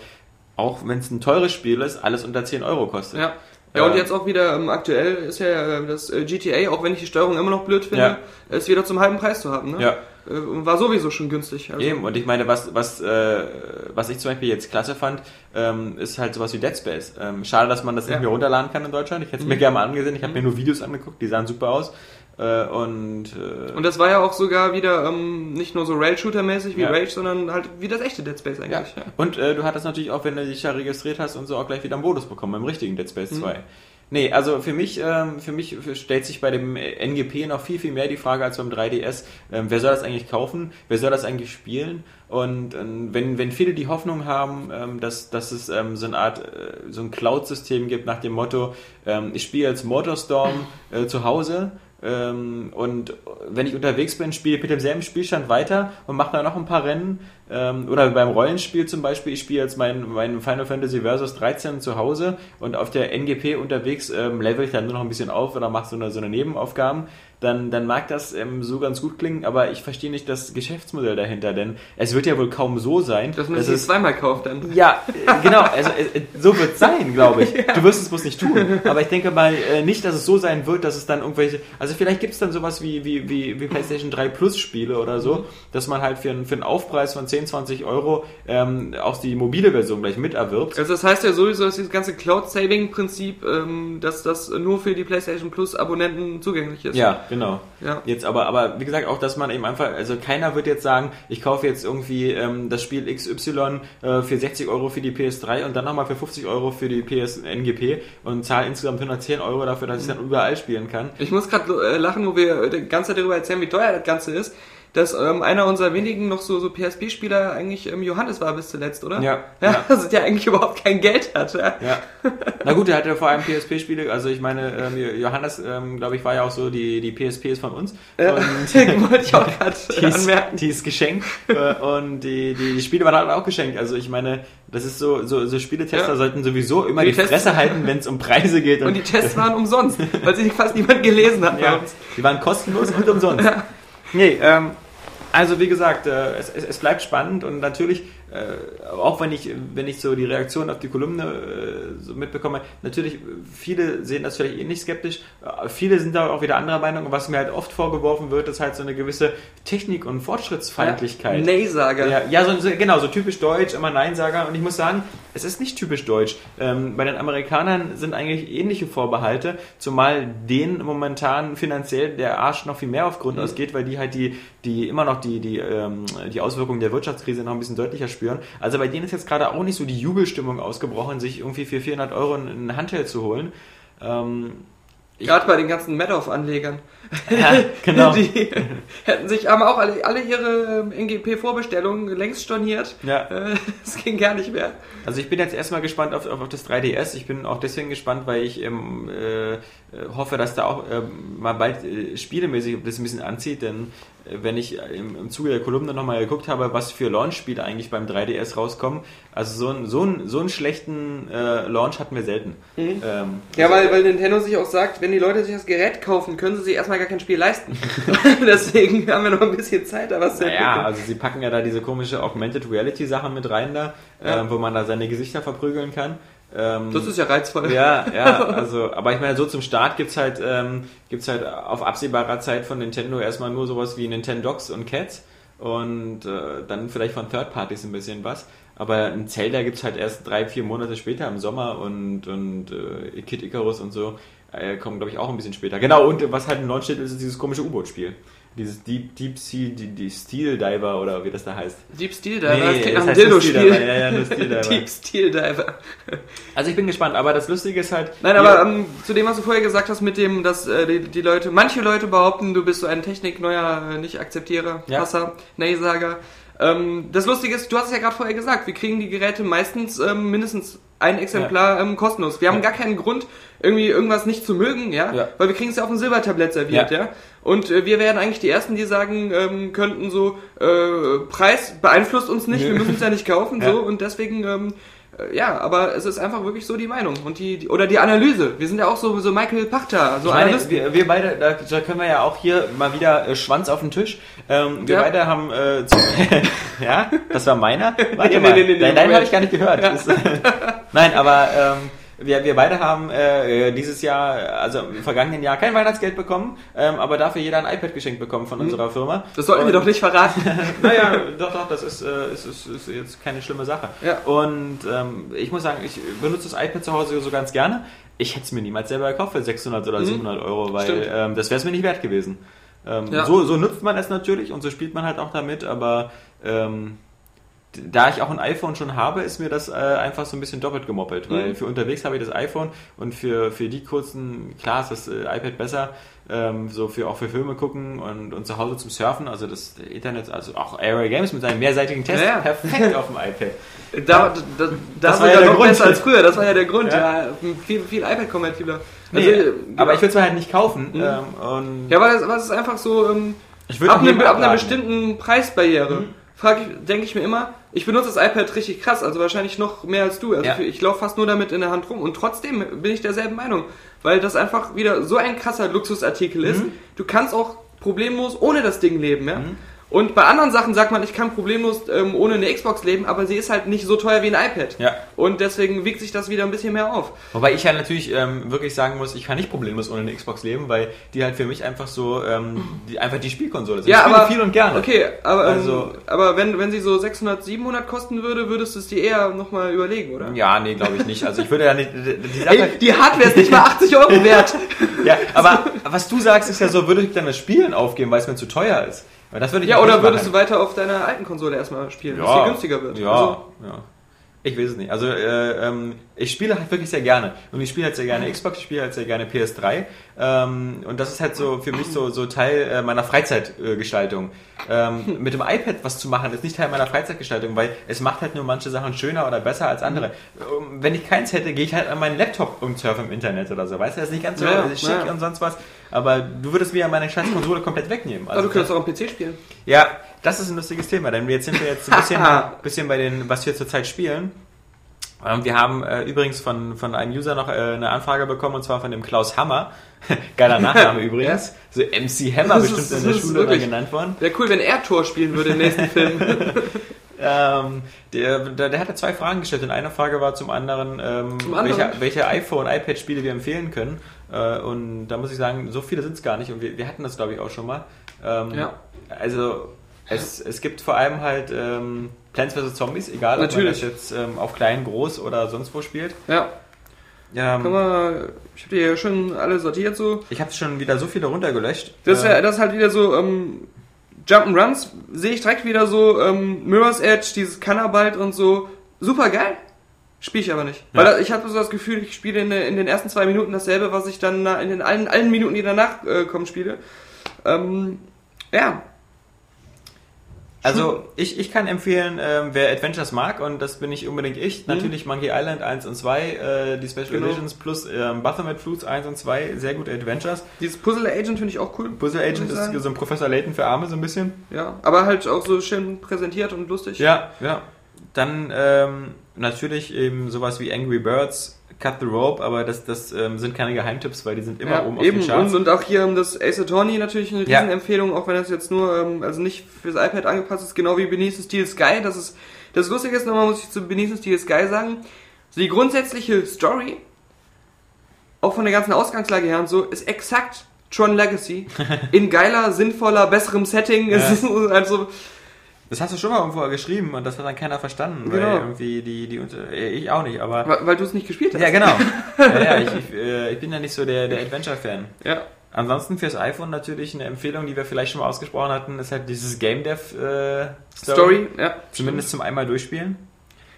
auch wenn es ein teures Spiel ist, alles unter 10 Euro kostet. Ja. Ja, und jetzt auch wieder ähm, aktuell ist ja äh, das äh, GTA, auch wenn ich die Steuerung immer noch blöd finde, Ja. ist wieder zum halben Preis zu haben. Ne? Ja. Äh, war sowieso schon günstig. Also. Eben, und ich meine, was, was, äh, was ich zum Beispiel jetzt klasse fand, ähm, ist halt sowas wie Dead Space. Ähm, schade, dass man das Ja. nicht mehr runterladen kann in Deutschland. Ich hätte es mir gerne mal angesehen. Ich habe mir nur Videos angeguckt, die sahen super aus. Äh, und, äh, Und das war ja auch sogar wieder ähm, nicht nur so Rail-Shooter-mäßig wie Ja. Rage, sondern halt wie das echte Dead Space ja. eigentlich. Ja. Und äh, du hattest natürlich auch, wenn du dich ja registriert hast und so, auch gleich wieder einen Bonus bekommen beim richtigen Dead Space Mhm. 2. Nee, also für mich, ähm, für mich stellt sich bei dem NGP noch viel, viel mehr die Frage als beim 3DS, ähm, wer soll das eigentlich kaufen, wer soll das eigentlich spielen? Und ähm, wenn, wenn viele die Hoffnung haben, ähm, dass, dass es ähm, so eine Art, äh, so ein Cloud-System gibt nach dem Motto, ähm, ich spiele jetzt Motorstorm äh, zu Hause, ähm, und wenn ich unterwegs bin, spiele ich mit demselben Spielstand weiter und mache da noch ein paar Rennen. Ähm, oder beim Rollenspiel zum Beispiel, ich spiele jetzt mein, mein Final Fantasy Versus 13 zu Hause und auf der NGP unterwegs ähm, level ich dann nur noch ein bisschen auf oder mache so eine, so eine Nebenaufgaben. Dann, dann mag das ähm, so ganz gut klingen, aber ich verstehe nicht das Geschäftsmodell dahinter, denn es wird ja wohl kaum so sein, Dass man dass das es zweimal kauft dann. ja, äh, genau, also äh, äh, so wird es sein, glaube ich. Du wirst es bloß nicht tun. Aber ich denke mal äh, nicht, dass es so sein wird, dass es dann irgendwelche. Also vielleicht gibt es dann sowas wie, wie, wie, wie PlayStation 3 Plus Spiele oder so, dass man halt für, einen- für einen Aufpreis von 10, 20 Euro ähm, auch die mobile Version gleich miterwirbt. Also das heißt ja sowieso, dass dieses ganze Cloud-Saving-Prinzip, ähm, dass das nur für die PlayStation Plus-Abonnenten zugänglich ist. Ja, genau. Ja. Jetzt aber, aber wie gesagt, auch, dass man eben einfach, also keiner wird jetzt sagen, ich kaufe jetzt irgendwie ähm, das Spiel XY äh, für 60 Euro für die PS3 und dann nochmal für 50 Euro für die PS NGP und zahle insgesamt 110 Euro dafür, dass ich dann überall spielen kann. Ich muss gerade äh, lachen, wo wir die ganze Zeit darüber erzählen, wie teuer das Ganze ist, dass ähm, einer unserer wenigen noch so, so PSP-Spieler eigentlich ähm, Johannes war bis zuletzt, oder? Ja, Ja, ja. der eigentlich überhaupt kein Geld hat. Ja. Ja. Na gut, er hat ja vor allem PSP-Spiele, also ich meine, ähm, Johannes, ähm, glaube ich, war ja auch so, die, die PSP ist von uns. Äh, Und wollte ich auch gerade die ist, anmerken. die ist geschenkt äh, und die, die, die Spiele waren halt auch geschenkt. Also ich meine, das ist so, so, so Spieletester Ja. sollten sowieso immer Die die, Fresse halten, wenn es um Preise geht. Und die Tests waren umsonst, weil sie fast niemand gelesen hat bei ja, uns. die waren kostenlos und umsonst. Nee, ähm, also wie gesagt, äh, es, es, bleibt spannend und natürlich, äh, auch wenn ich, wenn ich so die Reaktion auf die Kolumne äh, so mitbekomme, natürlich, viele sehen das vielleicht ähnlich skeptisch, äh, viele sind da auch wieder anderer Meinung und was mir halt oft vorgeworfen wird, ist halt so eine gewisse Technik- und Fortschrittsfeindlichkeit. Naysager. Ja, ja so, so, genau, so typisch deutsch, immer Neinsager. Und ich muss sagen, es ist nicht typisch deutsch. Ähm, bei den Amerikanern sind eigentlich ähnliche Vorbehalte, zumal denen momentan finanziell der Arsch noch viel mehr auf Grund ausgeht, weil die halt die, die immer noch die, die, ähm, die Auswirkungen der Wirtschaftskrise noch ein bisschen deutlicher spüren. Also bei denen ist jetzt gerade auch nicht so die Jubelstimmung ausgebrochen, sich irgendwie für 400 Euro einen Handheld zu holen. Ähm, Gerade bei den ganzen Madoff-Anlegern. Ja, genau. Die hätten sich, haben auch alle, alle ihre ähm, NGP-Vorbestellungen längst storniert. Ja. Äh, Es ging gar nicht mehr. Also ich bin jetzt erstmal gespannt auf, auf, das 3DS. Ich bin auch deswegen gespannt, weil ich ähm, äh, hoffe, dass da auch ähm, mal bald äh, spielemäßig das ein bisschen anzieht, denn wenn ich im, Zuge der Kolumne nochmal geguckt habe, was für Launch-Spiele eigentlich beim 3DS rauskommen, also so, ein, so, ein, so einen schlechten äh, Launch hatten wir selten. Mhm. Ähm, Ja, weil, weil Nintendo sich auch sagt, wenn die Leute sich das Gerät kaufen, können sie sich erstmal gar kein Spiel leisten. Deswegen haben wir noch ein bisschen Zeit, da was zu Naja, entwickeln. also sie packen ja da diese komische Augmented Reality Sachen mit rein da, Ja. ähm, wo man da seine Gesichter verprügeln kann. Ähm, Das ist ja reizvoll. ja, ja, also, aber ich meine, so zum Start gibt's halt, ähm, gibt's halt auf absehbarer Zeit von Nintendo erstmal nur sowas wie Nintendogs und Cats und äh, dann vielleicht von Third Parties ein bisschen was. Aber ein Zelda gibt's halt erst drei, vier Monate später im Sommer und, und äh, Kid Icarus und so äh, kommen, glaube ich, auch ein bisschen später. Genau, und was halt im Launch steht, ist dieses komische U-Boot-Spiel. Dieses Deep, Deep Sea, die, die Steel Diver oder wie das da heißt. Deep Steel Diver, Nee, das klingt nach einem Dildo-Spiel. Diver, ja, ja, nur Steel Diver. Deep Steel Diver. Also ich bin gespannt, aber das Lustige ist halt. Nein, aber ähm, zu dem, was du vorher gesagt hast, mit dem, dass äh, die, die Leute, manche Leute behaupten, du bist so ein Technik-neuer äh, Nicht-Akzeptierer, Ja. Hasser, Nee-Sager. Ähm, das Lustige ist, du hast es ja gerade vorher gesagt, wir kriegen die Geräte meistens ähm, mindestens ein Exemplar ähm, kostenlos. Wir haben Ja. gar keinen Grund, irgendwie irgendwas nicht zu mögen, ja, Ja. weil wir kriegen es ja auf dem Silbertablett serviert, ja. Ja. Und äh, wir wären eigentlich die Ersten, die sagen ähm, könnten so, äh, Preis beeinflusst uns nicht, wir müssen es ja nicht kaufen, Ja. so, und deswegen, ähm, äh, ja, aber es ist einfach wirklich so die Meinung und die, die oder die Analyse. Wir sind ja auch so, so Michael Pachter, so Ich meine, wir, wir beide, da, da können wir ja auch hier mal wieder äh, Schwanz auf den Tisch. Ähm, wir Ja. beide haben, äh, zum, ja, das war meiner. Warte Nee, mal, nee, nee, nee, dein, deinen Moment. habe ich gar nicht gehört. Das, Nein, aber ähm, wir, wir beide haben äh, dieses Jahr, also im vergangenen Jahr, kein Weihnachtsgeld bekommen, ähm, aber dafür jeder ein iPad geschenkt bekommen von unserer Firma. Mhm. Das sollten wir Und- doch nicht verraten. naja, doch, doch, das ist, äh, ist, ist, ist jetzt keine schlimme Sache. Ja. Und ähm, ich muss sagen, ich benutze das iPad zu Hause so ganz gerne. Ich hätte es mir niemals selber gekauft für 600 oder 700 Euro, weil ähm, das wäre es mir nicht wert gewesen. Ähm, Ja. so, so nutzt man es natürlich und so spielt man halt auch damit, aber ähm, da ich auch ein iPhone schon habe, ist mir das äh, einfach so ein bisschen doppelt gemoppelt, weil Mhm. für unterwegs habe ich das iPhone und für, für die kurzen, klar ist das äh, iPad besser, ähm, so für auch für Filme gucken und, und zu Hause zum Surfen, also das Internet, also auch Area Games mit seinem mehrseitigen Test, Ja, ja. perfekt auf dem iPad. Da, da, da, Das da war ja der Grund. als früher, das war ja der Grund. Ja. Viel viel iPad-kompatibler. Nee, Also, aber ich würde es mir halt nicht kaufen. Mhm. Ähm, Ja, aber das ist einfach so, ähm, ab, einem, ab einer bestimmten Preisbarriere, ich, denke ich mir immer, ich benutze das iPad richtig krass, also wahrscheinlich noch mehr als du. Also Ja. ich laufe fast nur damit in der Hand rum und trotzdem bin ich derselben Meinung, weil das einfach wieder so ein krasser Luxusartikel ist. Mhm. Du kannst auch problemlos ohne das Ding leben, ja. Und bei anderen Sachen sagt man, ich kann problemlos ähm, ohne eine Xbox leben, aber sie ist halt nicht so teuer wie ein iPad. Ja. Und deswegen wiegt sich das wieder ein bisschen mehr auf. Wobei ich ja natürlich ähm, wirklich sagen muss, ich kann nicht problemlos ohne eine Xbox leben, weil die halt für mich einfach so, ähm, die, einfach die Spielkonsole ist. Ja, aber viel und gerne. Okay, aber, ähm, Also- aber wenn, wenn sie so 600, 700 kosten würde, würdest du es dir eher nochmal überlegen, oder? Ja, nee, glaube ich nicht. Also ich würde ja nicht, die, Ey, die Hardware ist nicht mal 80 Euro wert. ja, aber was du sagst, ist ja so, würde ich dann das Spielen aufgeben, weil es mir zu teuer ist. Weil das würde ich Ja, oder machen. würdest du weiter auf deiner alten Konsole erstmal spielen, bis ja, die günstiger wird? Ja, Also, ja. Ich weiß es nicht. Also äh, ähm, ich spiele halt wirklich sehr gerne. Und ich spiele halt sehr gerne Xbox, ich spiele halt sehr gerne PS3. Ähm, und das ist halt so für mich so, so Teil äh, meiner Freizeitgestaltung. ähm, mit dem iPad was zu machen, ist nicht Teil meiner Freizeitgestaltung, weil es macht halt nur manche Sachen schöner oder besser als andere. Ähm, Wenn ich keins hätte, gehe ich halt an meinen Laptop und surfe im Internet oder so. Weißt du, das ist nicht ganz so Ja, schick ja. und sonst was. Aber du würdest mir ja meine scheiß Konsole komplett wegnehmen. aber du könntest auch am PC spielen. Ja, das ist ein lustiges Thema, denn jetzt sind wir jetzt ein bisschen, bisschen bei den, was wir zurzeit spielen. Ähm, Wir haben äh, übrigens von, von einem User noch äh, eine Anfrage bekommen, und zwar von dem Klaus Hammer. Geiler Nachname übrigens. So MC Hammer Das bestimmt ist- in der Schule wirklich- genannt worden. Wäre cool, wenn er Tor spielen würde im nächsten Film. Ähm, der, der, der hatte zwei Fragen gestellt und eine Frage war zum anderen, ähm, Zum anderen? welche, welche iPhone, iPad-Spiele wir empfehlen können. Äh, und da muss ich sagen, so viele sind es gar nicht und wir, wir hatten das glaube ich auch schon mal. Ähm, Ja. Also es, es gibt vor allem halt ähm, Plants vs. Zombies, egal ob Natürlich. man das jetzt ähm, auf klein, groß oder sonst wo spielt. ja, Ähm, kann man, ich habe die ja schon alle sortiert so. ich habe schon wieder so viele runtergelöscht. Das ist, Ähm, ja, das ist halt wieder so, ähm, Jump'n'Runs sehe ich direkt wieder so, ähm, Mirror's Edge, dieses Cannabalt und so, super geil. Spiele ich aber nicht. Ja. Weil ich habe so das Gefühl, ich spiele in, in den ersten zwei Minuten dasselbe, was ich dann in den allen, allen Minuten, die danach äh, kommen, spiele. Ähm, ja, Also ich, ich kann empfehlen, ähm, wer Adventures mag, und das bin ich unbedingt ich, natürlich Monkey Island 1 und 2, äh, die Special Genau. Editions plus ähm, Baphomet Flutes 1 und 2, sehr gute Adventures. Dieses Puzzle Agent finde ich auch cool. Puzzle Agent ist so ein Professor Layton für Arme so ein bisschen. Ja, aber halt auch so schön präsentiert und lustig. Ja, ja. Dann ähm, natürlich eben sowas wie Angry Birds, Cut the Rope, aber das, das ähm, sind keine Geheimtipps, weil die sind immer Ja, oben auf eben. den Charts. Und, und auch hier ähm, das Ace Attorney natürlich eine Ja. Riesenempfehlung, auch wenn das jetzt nur, ähm, also nicht fürs iPad angepasst ist, genau wie Beneath the Steel Sky. Das ist, das Lustige ist, nochmal muss ich zu Beneath the Steel Sky sagen, so die grundsätzliche Story, auch von der ganzen Ausgangslage her und so, ist exakt Tron Legacy. In geiler, sinnvoller, besserem Setting. Es ist also, Das hast du schon mal irgendwo geschrieben und das hat dann keiner verstanden, weil Genau. irgendwie die, die unter- äh, ich auch nicht, aber weil, weil du es nicht gespielt hast. ja genau. ja, ja, ich, ich, äh, ich bin ja nicht so der, der Adventure-Fan. Ja. Ansonsten fürs iPhone natürlich eine Empfehlung, die wir vielleicht schon mal ausgesprochen hatten, ist halt dieses Game Dev äh, Story, ja. Zumindest zum einmal durchspielen.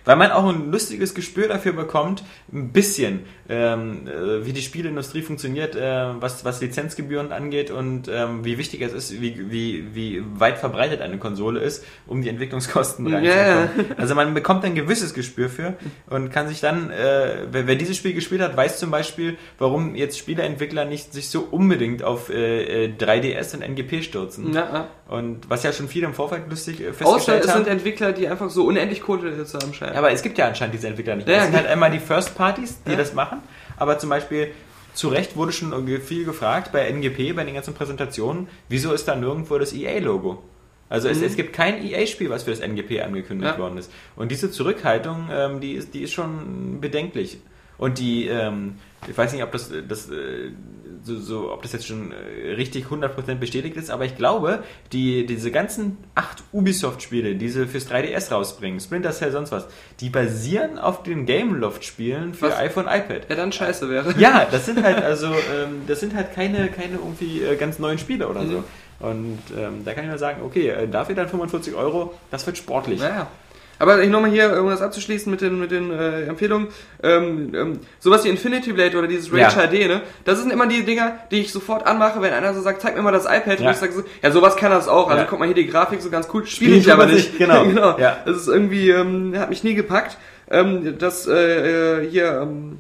Weil man auch ein lustiges Gespür dafür bekommt, ein bisschen, ähm, äh, wie die Spielindustrie funktioniert, äh, was, was Lizenzgebühren angeht und ähm, wie wichtig es ist, wie, wie, wie weit verbreitet eine Konsole ist, um die Entwicklungskosten Ja, reinzubekommen. Also man bekommt ein gewisses Gespür für und kann sich dann, äh, wer, wer dieses Spiel gespielt hat, weiß zum Beispiel, warum jetzt Spieleentwickler nicht sich so unbedingt auf äh, äh, 3DS und NGP stürzen. ja. Und was ja schon viele im Vorfeld lustig äh, Außer festgestellt es haben. sind Entwickler, die einfach so unendlich Kohle zu haben scheinen. Ja, aber es gibt ja anscheinend diese Entwickler nicht. Ja, das sind halt einmal die First Parties, die Ja. das machen. Aber zum Beispiel, zu Recht wurde schon viel gefragt bei NGP, bei den ganzen Präsentationen, wieso ist da nirgendwo das EA-Logo? Also es, es gibt kein EA-Spiel, was für das NGP angekündigt Mhm. Ja. worden ist. Und diese Zurückhaltung, ähm, die, ist, die ist schon bedenklich. Und die, ähm, ich weiß nicht, ob das, das, äh, so, so, ob das jetzt schon äh, richtig 100% bestätigt ist, aber ich glaube, die, diese ganzen acht Ubisoft-Spiele, die sie fürs 3DS rausbringen, Splinter Cell, sonst was, die basieren auf den Gameloft-Spielen für Was? iPhone, iPad. Ja, dann scheiße wäre. Ja, das sind halt also, ähm, das sind halt keine, keine irgendwie äh, ganz neuen Spiele oder so. Mhm. Und ähm, da kann ich nur sagen, okay, äh, dafür dann 45 Euro, das wird sportlich. Naja. Aber ich nochmal hier, um das abzuschließen mit den, mit den äh, Empfehlungen, ähm, ähm, sowas wie Infinity Blade oder dieses Rage Ja. HD, ne? Das sind immer die Dinger, die ich sofort anmache, wenn einer so sagt, zeig mir mal das iPad. Und Ja. ich sage so, ja, sowas kann das auch. Also Ja. guck mal hier die Grafik so ganz cool. Spiele ich aber nicht, genau. genau. Ja. Das ist irgendwie, ähm, hat mich nie gepackt. Ähm, das äh, äh, hier, ähm,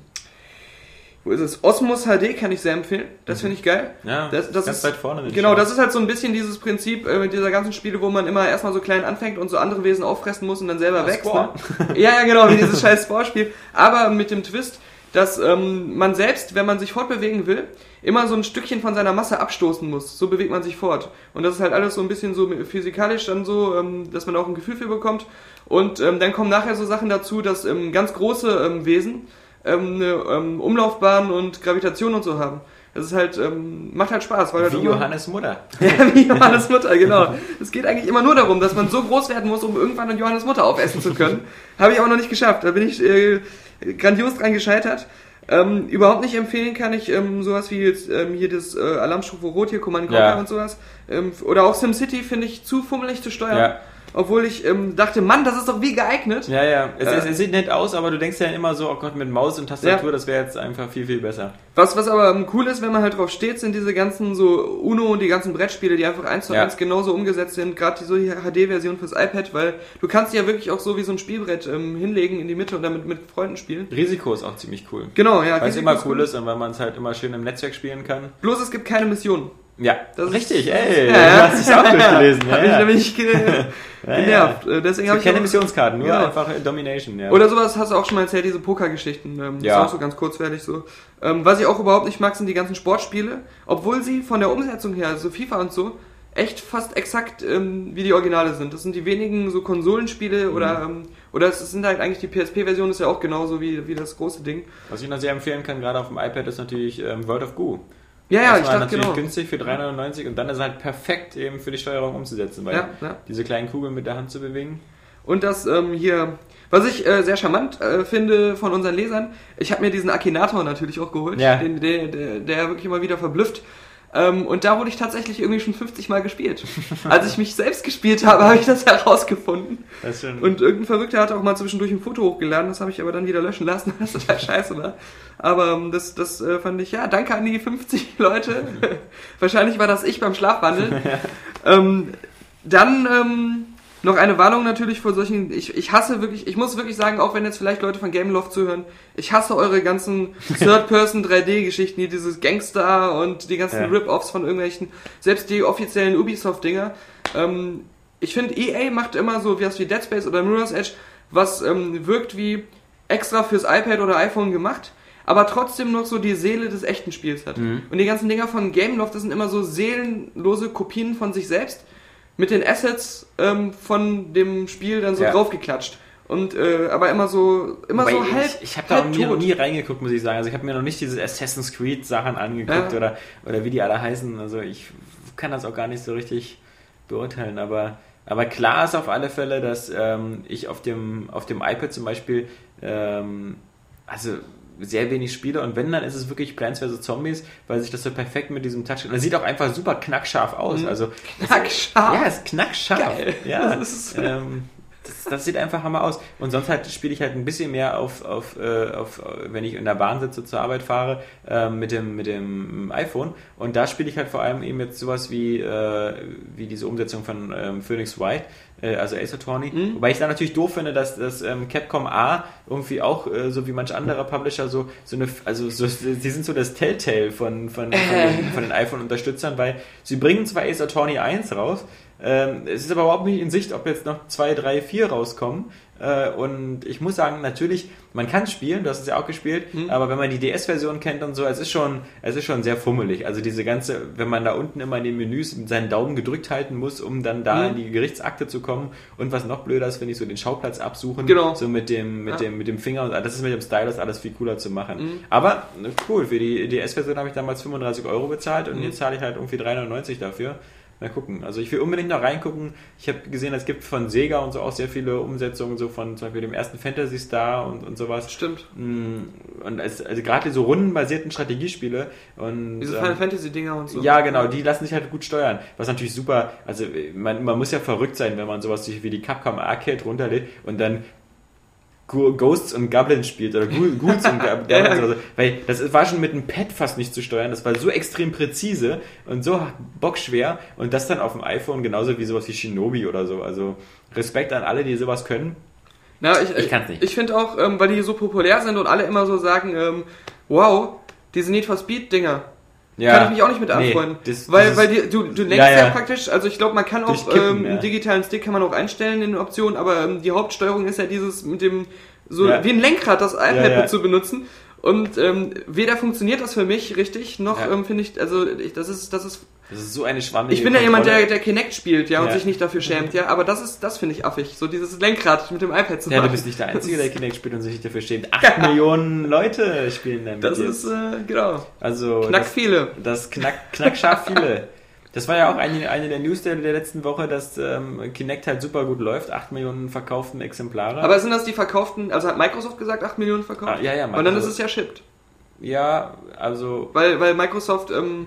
wo ist es? Osmos HD kann ich sehr empfehlen. Das finde ich geil. Mhm. Ja, das, das ganz ist weit vorne. Genau, das ist halt so ein bisschen dieses Prinzip äh, mit dieser ganzen Spiele, wo man immer erstmal so klein anfängt und so andere Wesen auffressen muss und dann selber Ja, wächst. Ne? Ja, ja, genau, wie dieses scheiß Spore-Spiel. Aber mit dem Twist, dass ähm, man selbst, wenn man sich fortbewegen will, immer so ein Stückchen von seiner Masse abstoßen muss. So bewegt man sich fort. Und das ist halt alles so ein bisschen so physikalisch dann so, ähm, dass man auch ein Gefühl für bekommt. Und ähm, dann kommen nachher so Sachen dazu, dass ähm, ganz große ähm, Wesen ähm, eine ähm, Umlaufbahn und Gravitation und so haben. Das ist halt, ähm, macht halt Spaß, weil halt Wie immer- Johannes Mutter. ja, wie Johannes Mutter, genau. Es geht eigentlich immer nur darum, dass man so groß werden muss, um irgendwann eine Johannes Mutter aufessen zu können. Habe ich aber noch nicht geschafft. Da bin ich äh, grandios dran gescheitert. Ähm, überhaupt nicht empfehlen kann ich ähm, sowas wie jetzt ähm, hier das äh, Alarmstufe Rot hier, Command Conquer Ja. und sowas. Ähm, oder auch SimCity finde ich zu fummelig zu steuern. Ja. Obwohl ich ähm, dachte, Mann, das ist doch wie geeignet. Ja, ja. Es, Äh. es, sieht nett aus, aber du denkst ja immer so, oh Gott, mit Maus und Tastatur, Ja. das wäre jetzt einfach viel, viel besser. Was, was aber ähm, cool ist, wenn man halt drauf steht, sind diese ganzen so Uno und die ganzen Brettspiele, die einfach eins zu Ja. eins genauso umgesetzt sind, gerade die so HD-Version fürs iPad, weil du kannst die ja wirklich auch so wie so ein Spielbrett ähm, hinlegen in die Mitte und damit mit Freunden spielen. Risiko ist auch ziemlich cool. Genau, ja. Weil es immer ist cool ist und weil man es halt immer schön im Netzwerk spielen kann. Bloß es gibt keine Missionen. Ja, Das ist- richtig, ey. Ja, ja. Du hast dich auch durchgelesen. Ja, Hab ich ja. nämlich ge Ja, genervt. Äh, Deswegen Es habe ich keine Missionskarten, nur Genau. einfach Domination. Ja. Oder sowas hast du auch schon mal erzählt, diese Pokergeschichten. Ähm, Ja. Ist auch so ganz kurzweilig so. Ähm, was ich auch überhaupt nicht mag, sind die ganzen Sportspiele. Obwohl sie von der Umsetzung her, also FIFA und so, echt fast exakt ähm, wie die Originale sind. Das sind die wenigen so Konsolenspiele Mhm. oder ähm, oder es sind halt eigentlich die PSP-Version ist ja auch genauso wie, wie das große Ding. Was ich noch sehr empfehlen kann, gerade auf dem iPad, ist natürlich ähm, World of Goo. Ja, ja, das ich war dachte natürlich genau. günstig für 3,99 und dann ist es halt perfekt eben für die Steuerung umzusetzen, weil Ja, ja. diese kleinen Kugeln mit der Hand zu bewegen. Und das ähm, hier, was ich äh, sehr charmant äh, finde von unseren Lesern, ich habe mir diesen Akinator natürlich auch geholt, Ja. den, der, der, der wirklich immer wieder verblüfft. Ähm, und da wurde ich tatsächlich irgendwie schon 50 Mal gespielt. Als ich mich selbst gespielt habe, habe ich das herausgefunden. Das Und irgendein Verrückter hat auch mal zwischendurch ein Foto hochgeladen, das habe ich aber dann wieder löschen lassen, weil das total scheiße war. Aber ähm, das, das äh, fand ich, ja, danke an die 50 Leute. Wahrscheinlich war das ich beim Schlafwandeln. ähm, dann ähm, noch eine Warnung natürlich vor solchen, ich, ich hasse wirklich, ich muss wirklich sagen, auch wenn jetzt vielleicht Leute von Gameloft zuhören, ich hasse eure ganzen Third-Person 3D-Geschichten, hier dieses Gangster und die ganzen Ja. Rip-Offs von irgendwelchen, selbst die offiziellen Ubisoft-Dinger. Ähm, ich finde, EA macht immer so wie was wie Dead Space oder Mirror's Edge, was ähm, wirkt wie extra fürs iPad oder iPhone gemacht, aber trotzdem noch so die Seele des echten Spiels hat. Mhm. Und die ganzen Dinger von Gameloft, das sind immer so seelenlose Kopien von sich selbst mit den Assets ähm, von dem Spiel dann so Ja. draufgeklatscht. Und äh, aber immer so immer Wobei so halb ich ich habe da noch nie, tot. nie reingeguckt, muss ich sagen. Also ich habe mir noch nicht diese Assassin's Creed Sachen angeguckt Ja. oder, oder wie die alle heißen. Also ich kann das auch gar nicht so richtig beurteilen. Aber, aber klar ist auf alle Fälle, dass ähm, ich auf dem, auf dem iPad zum Beispiel ähm, also sehr wenig spiele und wenn, dann ist es wirklich Plants vs. Zombies, weil sich das so perfekt mit diesem Touch... Und das sieht auch einfach super knackscharf aus. Also, Knackscharf. Ja, es ist knackscharf. Geil. Ja, Das ist- ähm, das, das sieht einfach hammer aus. Und sonst halt spiele ich halt ein bisschen mehr auf, auf, äh, auf wenn ich in der Bahn sitze, zur Arbeit fahre, äh, mit, dem, mit dem iPhone. Und da spiele ich halt vor allem eben jetzt sowas wie, äh, wie diese Umsetzung von ähm, Phoenix White, äh, also Ace Attorney. Mhm. Wobei ich da natürlich doof finde, dass, dass ähm, Capcom A irgendwie auch, äh, so wie manch anderer Publisher, so, so eine, also so, sie sind so das Telltale von, von, von, den, von den iPhone-Unterstützern, weil sie bringen zwar Ace Attorney 1 raus, ähm, es ist aber überhaupt nicht in Sicht, ob jetzt noch 2, 3, 4 rauskommen. Äh, und ich muss sagen, natürlich, man kann spielen, du hast es ja auch gespielt, aber wenn man die DS-Version kennt und so, es ist schon, es ist schon sehr fummelig. Also diese ganze, wenn man da unten immer in den Menüs seinen Daumen gedrückt halten muss, um dann da Mhm. in die Gerichtsakte zu kommen. Und was noch blöder ist, finde ich, so den Schauplatz absuchen, Genau. so mit dem, mit Ja. dem, mit dem Finger und das ist mit dem Stylus alles viel cooler zu machen. Mhm. Aber ne, cool, für die DS-Version habe ich damals 35 Euro bezahlt und Mhm. jetzt zahle ich halt irgendwie 3,99 dafür. Mal gucken. Also ich will unbedingt noch reingucken. Ich habe gesehen, es gibt von Sega und so auch sehr viele Umsetzungen, so von zum Beispiel dem ersten Fantasy Star und, und sowas. Stimmt. Mm, Und es, also gerade so rundenbasierten Strategiespiele und Diese ähm, Final Fantasy Dinger und so. ja, genau, die lassen sich halt gut steuern. Was natürlich super, also man, man muss ja verrückt sein, wenn man sowas wie die Capcom Arcade runterlädt und dann Ghosts und Goblins spielt oder Ghou- Ghouls und Goblins ja. oder so. Weil das war schon mit einem Pad fast nicht zu steuern. Das war so extrem präzise und so bockschwer und das dann auf dem iPhone genauso wie sowas wie Shinobi oder so. Also Respekt an alle, die sowas können. Na, ich, Ich kann's nicht. Ich finde auch, ähm, weil die so populär sind und alle immer so sagen, ähm, wow, diese Need for Speed Dinger. Kann ich mich auch nicht mit nee, anfreunden. das- weil das weil die, du, du lenkst Ja, ja, ja. praktisch, also ich glaube, man kann auch Durchkippen, ähm, ja. einen digitalen Stick kann man auch einstellen in den Optionen, aber ähm, die Hauptsteuerung ist ja dieses mit dem, so Ja. wie ein Lenkrad das iPad Ja, ja. mit zu benutzen. Und ähm, weder funktioniert das für mich richtig, noch Ja. ähm, finde ich, also ich, das ist, das ist Das ist so eine schwammige ich bin ja jemand, der, der Kinect spielt, ja, und Ja. sich nicht dafür schämt, ja, aber das ist, das finde ich affig, so dieses Lenkrad mit dem iPad zu Ja, du machen. bist nicht der Einzige, der Kinect spielt und sich nicht dafür schämt. Acht Millionen Leute spielen damit Das jetzt. ist, äh, genau, also knack das, viele. das knack, knackscharf viele. Das war ja auch eine, eine der News der, der letzten Woche, dass ähm, Kinect halt super gut läuft. 8 Millionen verkauften Exemplare. Aber sind das die verkauften, also hat Microsoft gesagt, 8 Millionen verkauft? Ah, ja, ja, Und dann ist Microsoft. es ja shipped. ja, also Weil, weil Microsoft ähm,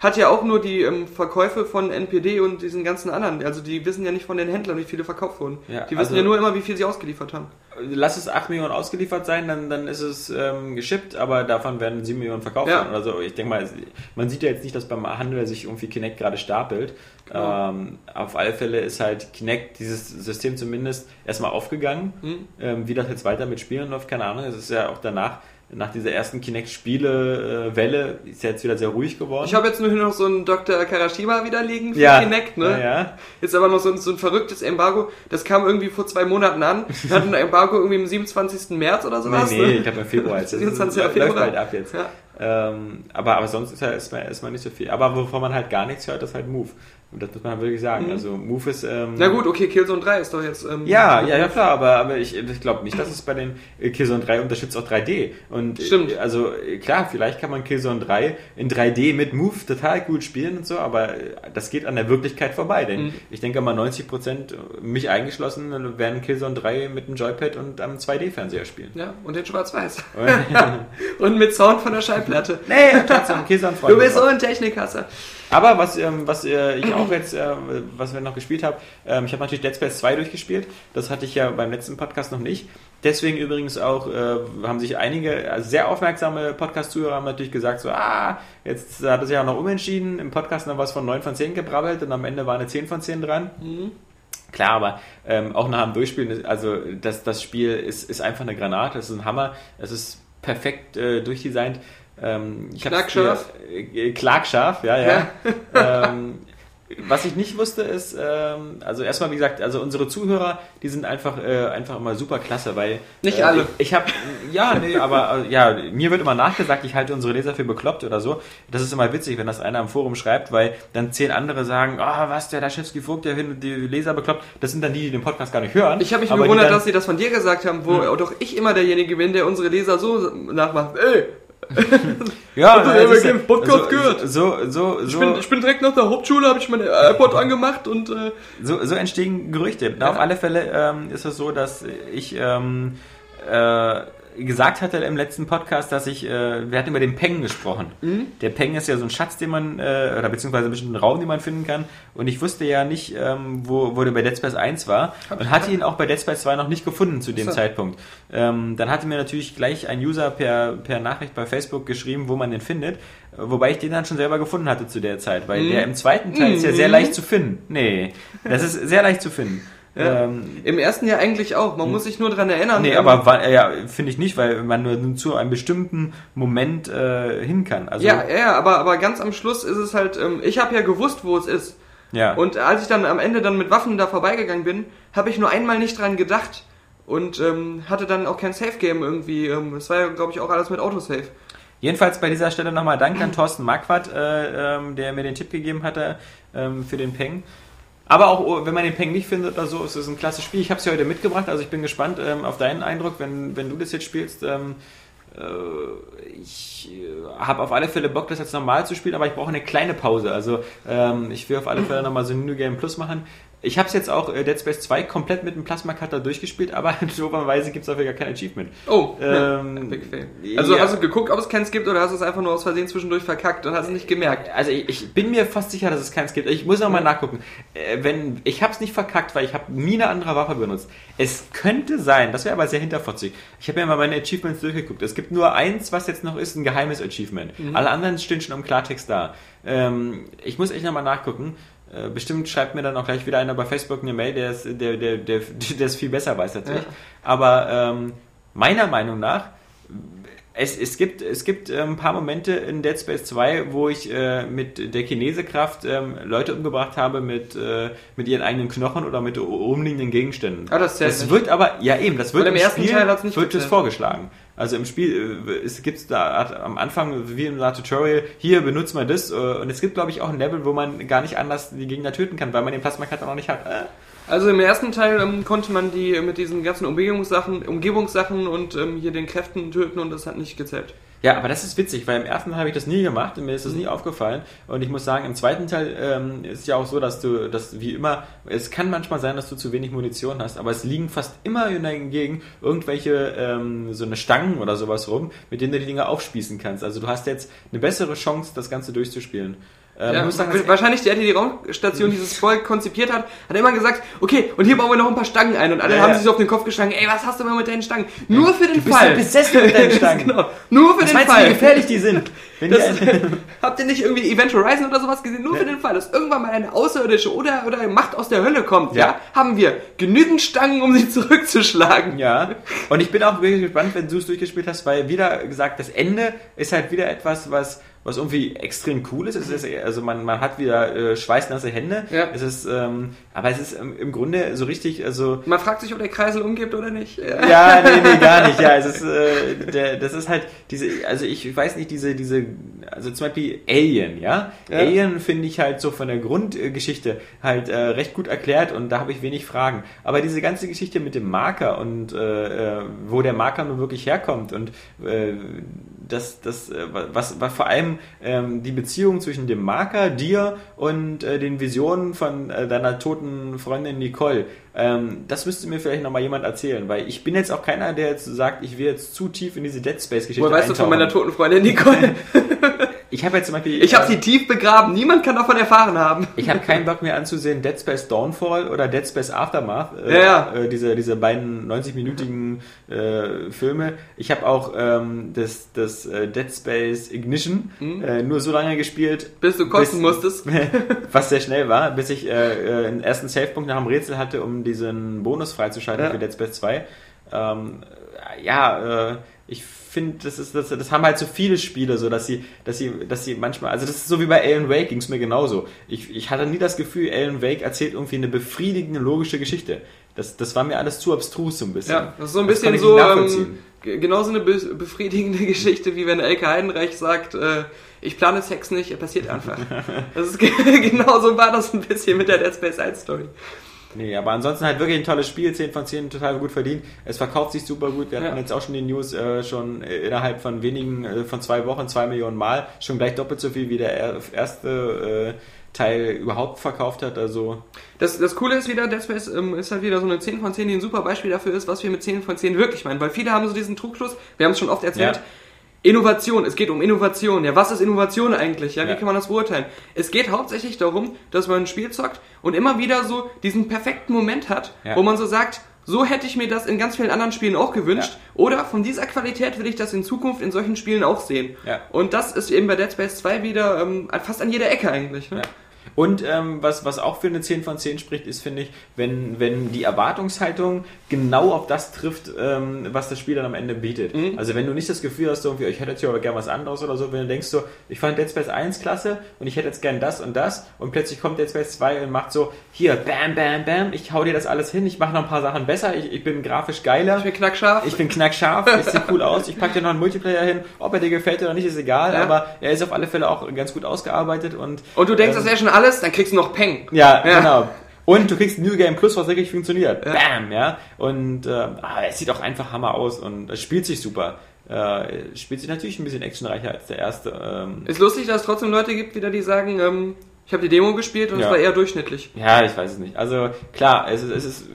hat ja auch nur die ähm, Verkäufe von NPD und diesen ganzen anderen. Also die wissen ja nicht von den Händlern, wie viele verkauft wurden. Ja, die wissen also- ja nur immer, wie viel sie ausgeliefert haben. lass es 8 Millionen ausgeliefert sein, dann, dann ist es ähm, geschippt, aber davon werden 7 Millionen verkauft. Ja. werden. Also ich denke mal, man sieht ja jetzt nicht, dass beim Handel sich irgendwie Kinect gerade stapelt. Genau. Ähm, auf alle Fälle ist halt Kinect, dieses System zumindest, erstmal aufgegangen. Hm? Ähm, wie das jetzt weiter mit Spielen läuft, keine Ahnung. Es ist ja auch danach, nach dieser ersten Kinect-Spiele-Welle, ist ja jetzt wieder sehr ruhig geworden. Ich habe jetzt nur noch so einen Dr. Karashima wieder liegen für ja, Kinect, ne? Ja, ja. Jetzt aber noch so ein, so ein verrücktes Embargo. Das kam irgendwie vor zwei Monaten an. Wir hatten ein Embargo irgendwie am 27. März oder Nee, sowas. nee, ne? ich glaube im Februar jetzt. Das 27. läuft Februar. bald ab jetzt. Ja. Ähm, aber, aber sonst ist ja erstmal, erstmal nicht so viel. Aber wovon man halt gar nichts hört, ist halt Move. Und das muss man wirklich sagen. Mhm. Also Move ist. Ähm, Na gut, okay, Killzone 3 ist doch jetzt. Ähm, Ja, ja, ja klar, aber, aber ich, ich glaube nicht, dass es bei den äh, Killzone 3 unterstützt auch 3D. Und äh, Stimmt. Also äh, klar, vielleicht kann man Killzone 3 in 3D mit Move total gut spielen und so, aber das geht an der Wirklichkeit vorbei. Denn Mhm. ich denke mal 90%, mich eingeschlossen, werden Killzone 3 mit dem Joypad und am 2D-Fernseher spielen. Ja, und den Schwarz-Weiß. und mit Sound von der Schallplatte. nee, trotzdem, Killzone Du bist so ein Technikhasser. Aber was, ähm, was äh, ich auch jetzt, äh, was wir noch gespielt haben, ähm, ich habe natürlich Dead Space 2 durchgespielt. Das hatte ich ja beim letzten Podcast noch nicht. Deswegen übrigens auch äh, haben sich einige also sehr aufmerksame Podcast-Zuhörer haben natürlich gesagt, so, ah, jetzt hat es ja auch noch umentschieden. Im Podcast noch was von 9 von 10 gebrabbelt und am Ende war eine 10 von 10 dran. Klar, aber ähm, auch nach dem Durchspielen, also das, das Spiel ist, ist einfach eine Granate, es ist ein Hammer, es ist perfekt äh, durchdesignt. Ähm, dir- Äh, Klarkscharf, ja, ja. ähm, was ich nicht wusste ist, ähm, also erstmal wie gesagt, also unsere Zuhörer, die sind einfach äh, einfach immer super klasse, weil Nicht äh, alle. Ich, ich habe ja, nee, aber äh, ja, mir wird immer nachgesagt, ich halte unsere Leser für bekloppt oder so. Das ist immer witzig, wenn das einer im Forum schreibt, weil dann zehn andere sagen, ah, was der Laschewski Vogt, der die Leser bekloppt. Das sind dann die, die den Podcast gar nicht hören. Ich habe mich gewundert, dass sie das von dir gesagt haben, wo doch ich immer derjenige bin, der unsere Leser so nachmacht. Ey, ja, ist ja- den Podcast so, gehört? So, so, so, ich, bin, ich bin direkt nach der Hauptschule, habe ich meine iPod angemacht und äh, So, so entstehen Gerüchte. Na, Auf alle Fälle ähm, ist es so, dass ich ähm, äh, gesagt hatte im letzten Podcast, dass ich, äh, wir hatten über den Peng gesprochen. Der Peng ist ja so ein Schatz, den man, äh, oder beziehungsweise ein bestimmten Raum, den man finden kann. Und ich wusste ja nicht, ähm, wo, wo der bei Dead Space 1 war. Und hatte ihn auch bei Dead Space 2 noch nicht gefunden zu dem So. Zeitpunkt. Ähm, dann hatte mir natürlich gleich ein User per, per Nachricht bei Facebook geschrieben, wo man den findet. Wobei ich den dann schon selber gefunden hatte zu der Zeit, weil der im zweiten Teil ist ja sehr leicht zu finden. Nee, das ist sehr leicht zu finden. Ja. Ähm, im ersten Jahr eigentlich auch. Man muss sich nur dran erinnern. nee, aber ja, finde ich nicht, weil man nur zu einem bestimmten Moment äh, hin kann. Also, ja, ja, aber, aber ganz am Schluss ist es halt, ähm, ich habe ja gewusst, wo es ist. ja. Und als ich dann am Ende dann mit Waffen da vorbeigegangen bin, habe ich nur einmal nicht dran gedacht und ähm, hatte dann auch kein Safe-Game irgendwie. Ähm, Es war ja, glaube ich, auch alles mit Autosave. Jedenfalls bei dieser Stelle nochmal Dank an Thorsten Marquardt, äh, ähm, der mir den Tipp gegeben hatte ähm, für den Peng. Aber auch oh, wenn man den Peng nicht findet oder so, ist es ein klasse Spiel. Ich habe es ja heute mitgebracht, also ich bin gespannt ähm, auf deinen Eindruck, wenn, wenn du das jetzt spielst. Ähm, äh, ich äh, habe auf alle Fälle Bock, das jetzt normal zu spielen, aber ich brauche eine kleine Pause. Also ähm, ich will auf alle Fälle nochmal so ein New Game Plus machen. Ich habe es jetzt auch äh, Dead Space 2 komplett mit dem Plasma Cutter durchgespielt, aber doberweise gibt es dafür gar kein Achievement. Oh, Ähm, Big Fail. Also ja. hast du geguckt, ob es keins gibt oder hast du es einfach nur aus Versehen zwischendurch verkackt und hast es nicht gemerkt? Also ich, ich bin mir fast sicher, dass es keins gibt. Ich muss noch mal nachgucken. Äh, wenn ich habe es nicht verkackt, weil ich habe nie eine andere Waffe benutzt. Es könnte sein, das wäre aber sehr hinterfotzig. Ich habe mir mal meine Achievements durchgeguckt. Es gibt nur eins, was jetzt noch ist, ein geheimes Achievement. Alle anderen stehen schon im Klartext da. Ähm, ich muss echt noch mal nachgucken. Äh, Bestimmt schreibt mir dann auch gleich wieder einer bei Facebook eine Mail, der es der, der, der, der es viel besser weiß natürlich. Aber ähm, meiner Meinung nach es, es gibt, es gibt äh, ein paar Momente in Dead Space 2, wo ich äh, mit der Kinesekraft ähm, Leute umgebracht habe mit, äh, mit ihren eigenen Knochen oder mit umliegenden Gegenständen. Ah, das das wird aber, ja eben, das wird Weil im ersten Spiel Teil hat's nicht wird es vorgeschlagen. Also im Spiel äh, es gibt da hat am Anfang wie im Tutorial, hier benutzt man das äh, und es gibt glaube ich auch ein Level, wo man gar nicht anders die Gegner töten kann, weil man den Plasma Cutter noch nicht hat. Äh. Also im ersten Teil ähm, konnte man die äh, mit diesen ganzen Umgebungssachen, Umgebungssachen und ähm, hier den Kräften töten und das hat nicht gezählt. Ja, aber das ist witzig, weil im ersten Teil habe ich das nie gemacht und mir ist das nie aufgefallen. Und ich muss sagen, im zweiten Teil ähm, ist es ja auch so, dass du, dass wie immer, es kann manchmal sein, dass du zu wenig Munition hast, aber es liegen fast immer hingegen irgendwelche ähm, so eine Stangen oder sowas rum, mit denen du die Dinger aufspießen kannst. Also du hast jetzt eine bessere Chance, das Ganze durchzuspielen. Ähm, Ja, sagen, wahrscheinlich der, der die Raumstation dieses Volk konzipiert hat, hat immer gesagt, okay, und hier bauen wir noch ein paar Stangen ein und alle Ja, haben sich so auf den Kopf geschlagen, ey, was hast du mal mit deinen Stangen? Nur für den du bist Fall. ja besessen mit deinen Stangen. genau. Nur für Was den meinst du, Fall. wie gefährlich die sind? Das, habt ihr nicht irgendwie Event Horizon oder sowas gesehen? Nur für den Fall, dass irgendwann mal eine Außerirdische oder, oder Macht aus der Hölle kommt, ja. Ja. haben wir genügend Stangen, um sie zurückzuschlagen. Ja, und ich bin auch wirklich gespannt, wenn du es durchgespielt hast, weil wieder gesagt, das Ende ist halt wieder etwas, was, was irgendwie extrem cool ist. Es ist also man, man hat wieder äh, schweißnasse Hände. Ja. Es ist, ähm, aber es ist ähm, im Grunde so richtig, also Man fragt sich, ob der Kreisel umgibt oder nicht. ja, nee, nee, gar nicht. Ja, es ist, äh, der, das ist halt diese, also ich weiß nicht, diese, diese, also zum Beispiel Alien, ja. Ja. Alien finde ich halt so von der Grundgeschichte halt äh, recht gut erklärt und da habe ich wenig Fragen. Aber diese ganze Geschichte mit dem Marker und äh, äh, wo der Marker nun wirklich herkommt und äh, das, das, äh, was, was vor allem ähm, die Beziehung zwischen dem Marker, dir und äh, den Visionen von äh, deiner toten Freundin Nicole, ähm, das müsste mir vielleicht nochmal jemand erzählen, weil ich bin jetzt auch keiner, der jetzt sagt, ich will jetzt zu tief in diese Dead Space-Geschichte Woher weißt du von meiner toten Freundin Nicole? Ich habe jetzt zum Beispiel. Ich habe äh, sie tief begraben. Niemand kann davon erfahren haben. Ich habe keinen Bock mehr anzusehen Dead Space Dawnfall oder Dead Space Aftermath. Äh, Ja, ja. Äh, diese, diese beiden 90-minütigen äh, Filme. Ich habe auch ähm, das, das äh, Dead Space Ignition äh, nur so lange gespielt. Mhm. Bis du kosten musstest. Was sehr schnell war, bis ich äh, äh, einen ersten Savepunkt nach dem Rätsel hatte, um diesen Bonus freizuschalten Ja. für Dead Space 2. Ähm, ja, äh, ich finde, das ist das, das haben halt so viele Spiele, so dass sie, dass sie, dass sie manchmal, also das ist so wie bei Alan Wake ging es mir genauso. Ich, ich hatte nie das Gefühl, Alan Wake erzählt irgendwie eine befriedigende logische Geschichte. Das, das war mir alles zu abstrus so ein bisschen. Ja, das ist so ein Das bisschen so ähm, genauso eine be befriedigende Geschichte, wie wenn Elke Heidenreich sagt, äh, ich plane Sex nicht, er passiert einfach. Das ist ge- genau so war das ein bisschen mit der Dead Space 1 Story. Nee, aber ansonsten halt wirklich ein tolles Spiel, 10 von 10, total gut verdient. Es verkauft sich super gut. Wir hatten Ja. jetzt auch schon die News äh, schon innerhalb von wenigen, äh, von zwei Wochen, zwei Millionen Mal. Schon gleich doppelt so viel wie der er- erste äh, Teil überhaupt verkauft hat. Also Das, das Coole ist wieder, Dead Space ähm, ist halt wieder so eine 10 von 10, die ein super Beispiel dafür ist, was wir mit 10 von 10 wirklich meinen. Weil viele haben so diesen Trugschluss, wir haben es schon oft erzählt, Ja. Innovation, es geht um Innovation. Ja, was ist Innovation eigentlich? Ja, wie Ja. kann man das beurteilen? Es geht hauptsächlich darum, dass man ein Spiel zockt und immer wieder so diesen perfekten Moment hat, Ja. wo man so sagt, so hätte ich mir das in ganz vielen anderen Spielen auch gewünscht. Ja. Oder von dieser Qualität will ich das in Zukunft in solchen Spielen auch sehen. Ja. Und das ist eben bei Dead Space 2 wieder ähm, fast an jeder Ecke eigentlich. Ne? Ja. Und ähm, was, was auch für eine 10 von 10 spricht, ist, finde ich, wenn, wenn die Erwartungshaltung genau auf das trifft, ähm, was das Spiel dann am Ende bietet. Mhm. Also wenn du nicht das Gefühl hast, irgendwie, ich hätte jetzt hier aber gern was anderes oder so, wenn du denkst so, ich fand Dead Space 1 klasse und ich hätte jetzt gern das und das und plötzlich kommt Dead Space 2 und macht so, hier, bam, bam, bam, ich hau dir das alles hin, ich mache noch ein paar Sachen besser, ich, ich bin grafisch geiler. Ich bin knackscharf. Ich bin knackscharf, ich sehe cool aus, ich packe dir noch einen Multiplayer hin, ob er dir gefällt oder nicht, ist egal, Ja. aber er ist auf alle Fälle auch ganz gut ausgearbeitet und und du denkst, ähm, das wäre schon alles, dann kriegst du noch Peng. ja, Ja. genau. Und du kriegst New Game Plus, was wirklich funktioniert. Ja. Bam, ja. Und äh, ah, es sieht auch einfach Hammer aus und es spielt sich super. Äh, spielt sich natürlich ein bisschen actionreicher als der erste. Ähm, Ist lustig, dass es trotzdem Leute gibt, wieder die sagen, ähm, ich habe die Demo gespielt und es Ja. war eher durchschnittlich. ja, ich weiß es nicht. Also klar, es ist, es ist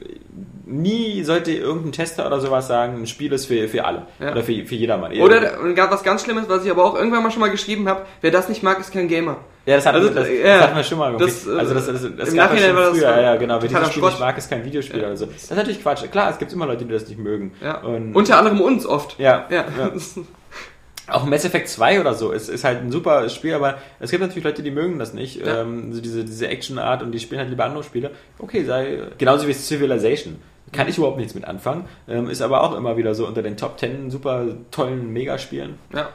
nie sollte irgendein Tester oder sowas sagen, ein Spiel ist für, für alle. Ja. Oder für, für jedermann. Oder was ganz Schlimmes, was ich aber auch irgendwann mal schon mal geschrieben habe, wer das nicht mag, ist kein Gamer. Ja, das hatten, Also, das, ja, das hatten wir schon mal. das, also das, das, das, im gab Nachhinein schon war das früher. Ja, ja, genau. Wer dieses Spiel nicht mag, ist kein Videospiel oder so. Das ist natürlich Quatsch. Klar, es gibt immer Leute, die das nicht mögen. Ja. Und, Unter anderem uns oft. ja, Ja. ja. Auch Mass Effect 2 oder so ist, ist halt ein super Spiel, aber es gibt natürlich Leute, die mögen das nicht. Ja. Ähm, so diese, diese Action-Art und die spielen halt lieber andere Spiele. Okay, sei. Genauso wie Civilization. Kann ich überhaupt nichts mit anfangen. Ähm, ist aber auch immer wieder so unter den Top 10 super tollen Megaspielen. ja.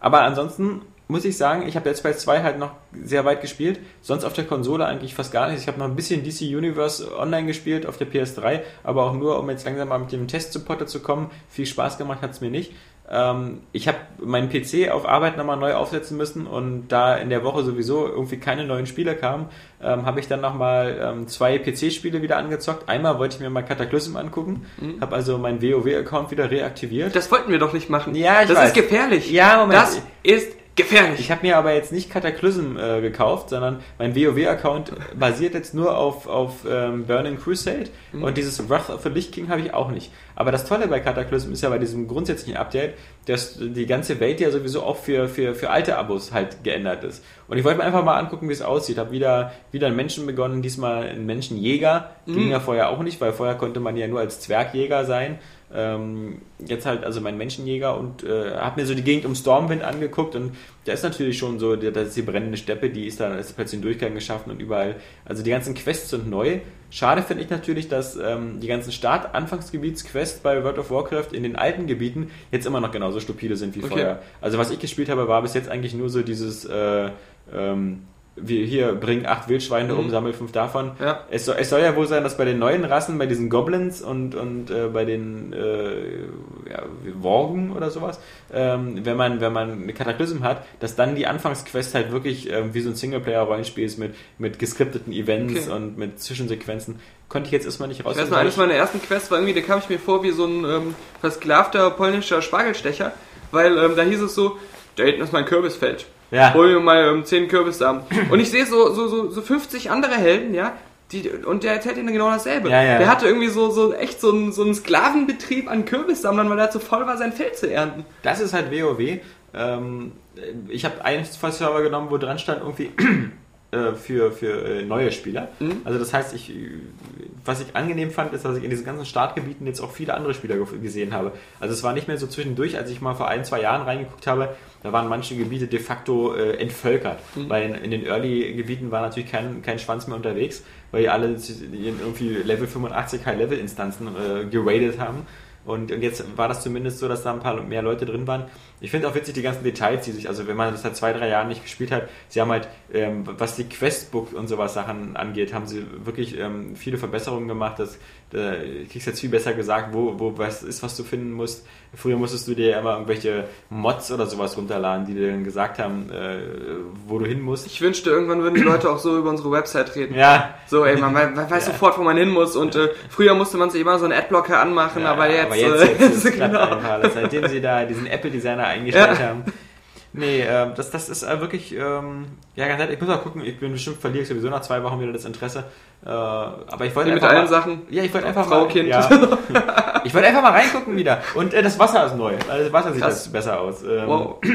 Aber ansonsten muss ich sagen, ich habe Dead Space 2 halt noch sehr weit gespielt. Sonst auf der Konsole eigentlich fast gar nichts. Ich habe noch ein bisschen DC Universe online gespielt auf der PS3, aber auch nur, um jetzt langsam mal mit dem Test zu Potter zu kommen. Viel Spaß gemacht hat es mir nicht. Ähm, ich habe meinen PC auf Arbeit nochmal neu aufsetzen müssen und da in der Woche sowieso irgendwie keine neuen Spiele kamen, ähm, habe ich dann nochmal ähm, zwei PC-Spiele wieder angezockt. Einmal wollte ich mir mal Cataclysm angucken, habe also meinen WoW-Account wieder reaktiviert. Das wollten wir doch nicht machen. Ja, ich Das weiß. ist gefährlich. Ja, Moment. Das ist gefährlich. Ich habe mir aber jetzt nicht Cataclysm äh, gekauft, sondern mein WoW-Account basiert jetzt nur auf, auf ähm, Burning Crusade und dieses Wrath of the Lich King habe ich auch nicht. Aber das Tolle bei Cataclysm ist ja bei diesem grundsätzlichen Update, dass die ganze Welt ja sowieso auch für, für, für alte Abos halt geändert ist. Und ich wollte mir einfach mal angucken, wie es aussieht. Habe wieder, wieder einen Menschen begonnen, diesmal einen Menschenjäger. Ging ja vorher auch nicht, weil vorher konnte man ja nur als Zwergjäger sein. Ähm, jetzt halt also mein Menschenjäger und äh, habe mir so die Gegend um Stormwind angeguckt und da ist natürlich schon so, das ist die brennende Steppe, die ist da, ist plötzlich ein Durchgang geschaffen und überall, also die ganzen Quests sind neu. Schade finde ich natürlich, dass ähm, die ganzen Start-Anfangsgebietsquests bei World of Warcraft in den alten Gebieten jetzt immer noch genauso stupide sind wie Okay. vorher. Also was ich gespielt habe, war bis jetzt eigentlich nur so dieses äh, ähm, wir hier bringen acht Wildschweine um, Mhm. sammel fünf davon. Ja. Es, soll, es soll ja wohl sein, dass bei den neuen Rassen, bei diesen Goblins und, und äh, bei den äh, ja, Worgen oder sowas, ähm, wenn man wenn man eine Kataklysm hat, dass dann die Anfangsquest halt wirklich ähm, wie so ein Singleplayer-Rollenspiel ist mit, mit geskripteten Events Okay. und mit Zwischensequenzen. Konnte ich jetzt erstmal nicht Ich weiß weil eines meiner ersten Quests war irgendwie, da kam ich mir vor wie so ein ähm, versklavter polnischer Spargelstecher, weil ähm, da hieß es so, da hinten ist mein Kürbisfeld. Ja. Hol mir mal ähm, 10 Kürbissamen. Und ich sehe so, so, so, so 50 andere Helden, ja, die, und der erzählt ihnen genau dasselbe. Ja, ja. Der hatte irgendwie so, so echt so einen, so einen Sklavenbetrieb an Kürbissammlern, weil er zu voll war, sein Feld zu ernten. Das ist halt WoW. ähm, ich habe einen Server genommen, wo dran stand irgendwie äh, für, für äh, neue Spieler. Mhm. Also das heißt, ich, was ich angenehm fand, ist, dass ich in diesen ganzen Startgebieten jetzt auch viele andere Spieler ge- gesehen habe. Also es war nicht mehr so zwischendurch, als ich mal vor ein, zwei Jahren reingeguckt habe, da waren manche Gebiete de facto äh, entvölkert. Mhm. Weil in, in den Early-Gebieten war natürlich kein, kein Schwanz mehr unterwegs, weil die alle irgendwie Level 85 High-Level-Instanzen äh, geradet haben. Und, und jetzt war das zumindest so, dass da ein paar mehr Leute drin waren. Ich finde auch witzig die ganzen Details, die sich, also wenn man das seit zwei, drei Jahren nicht gespielt hat, sie haben halt, ähm, was die Questbook und sowas Sachen angeht, haben sie wirklich ähm, viele Verbesserungen gemacht. Das, da kriegst jetzt viel besser gesagt, wo, wo was ist, was du finden musst. Früher musstest du dir immer irgendwelche Mods oder sowas runterladen, die dir dann gesagt haben, äh, wo du hin musst. Ich wünschte, irgendwann würden die Leute auch so über unsere Website reden. Ja, So, ey, man, man weiß Ja. sofort, wo man hin muss. Und äh, früher musste man sich immer so einen Adblocker anmachen, Ja, aber jetzt, aber jetzt, äh, jetzt ist es genau. einfach, seitdem sie da diesen Apple-Designer eingestellt Ja. haben. Nee, ähm, das, das ist äh, wirklich, ähm, ja, ganz nett. Ich muss mal gucken, ich bin bestimmt verliere ich sowieso nach zwei Wochen wieder das Interesse. Äh, aber ich wollte mit einfach allen mal, Sachen. Ja, ich wollte einfach Frau, mal, Kind. Ja, ich wollte einfach mal reingucken wieder. Und äh, das Wasser ist neu. Also das Wasser sieht Krass. jetzt besser aus. Ähm, Wow.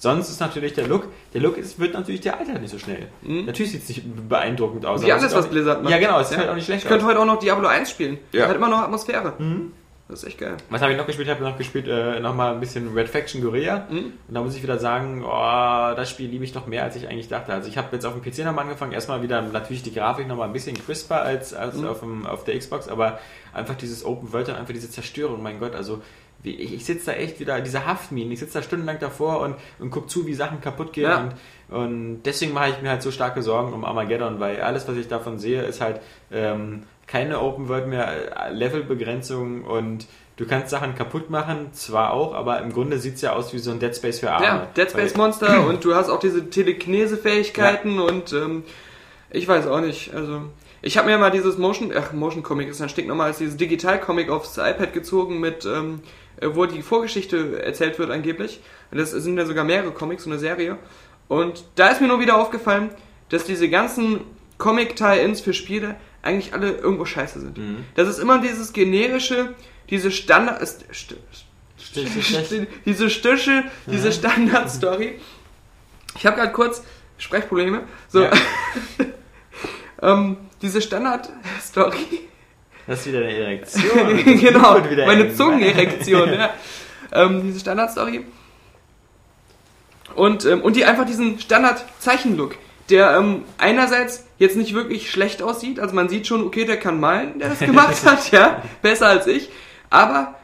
Sonst ist natürlich der Look, der Look ist, wird natürlich der altert nicht so schnell. Natürlich sieht es nicht beeindruckend aus. Mhm. Wie alles, was Blizzard macht. Ja, genau, es Ja. halt auch nicht schlecht Ich könnte aus. heute auch noch Diablo 1 spielen. Ja. Hat immer noch Atmosphäre. Mhm. Das ist echt geil. Was habe ich noch gespielt? Ich habe noch gespielt, äh, nochmal ein bisschen Red Faction Guerilla. Mhm. Und da muss ich wieder sagen, oh, das Spiel liebe ich doch mehr, als ich eigentlich dachte. Also ich habe jetzt auf dem PC nochmal angefangen. Erstmal wieder natürlich die Grafik nochmal ein bisschen crisper als, als Mhm. auf, dem, auf der Xbox, aber einfach dieses Open World und einfach diese Zerstörung, mein Gott, also ich, ich sitze da echt wieder, diese Haftminen, ich sitze da stundenlang davor und, und guck zu, wie Sachen kaputt gehen. Ja. Und, und deswegen mache ich mir halt so starke Sorgen um Armageddon, weil alles, was ich davon sehe, ist halt ähm, keine Open World mehr, Levelbegrenzung und du kannst Sachen kaputt machen, zwar auch, aber im Grunde sieht es ja aus wie so ein Dead Space für Arme. Ja, Dead Space Monster und du hast auch diese Telekinese-Fähigkeiten und ähm, ich weiß auch nicht. Also ich habe mir mal dieses Motion, ach Motion Comic ist ein als dieses Digital Comic aufs iPad gezogen mit, ähm, äh, wo die Vorgeschichte erzählt wird angeblich. Und das sind ja sogar mehrere Comics, so eine Serie. Und da ist mir nur wieder aufgefallen, dass diese ganzen Comic-Tie-Ins für Spiele eigentlich alle irgendwo scheiße sind. Mhm. Das ist immer dieses generische, diese Standard... St st stich, stich. diese Stische, diese Standard-Story. Ich habe gerade kurz Sprechprobleme. So, Ja. ähm, diese Standard-Story. Das ist wieder eine Erektion. genau, meine. Zungenerektion. ja. ähm, diese Standard-Story. Und, ähm, und die einfach diesen Standard-Zeichen-Look, der ähm, einerseits jetzt nicht wirklich schlecht aussieht, also man sieht schon, okay, der kann malen, der das gemacht hat, ja, besser als ich, aber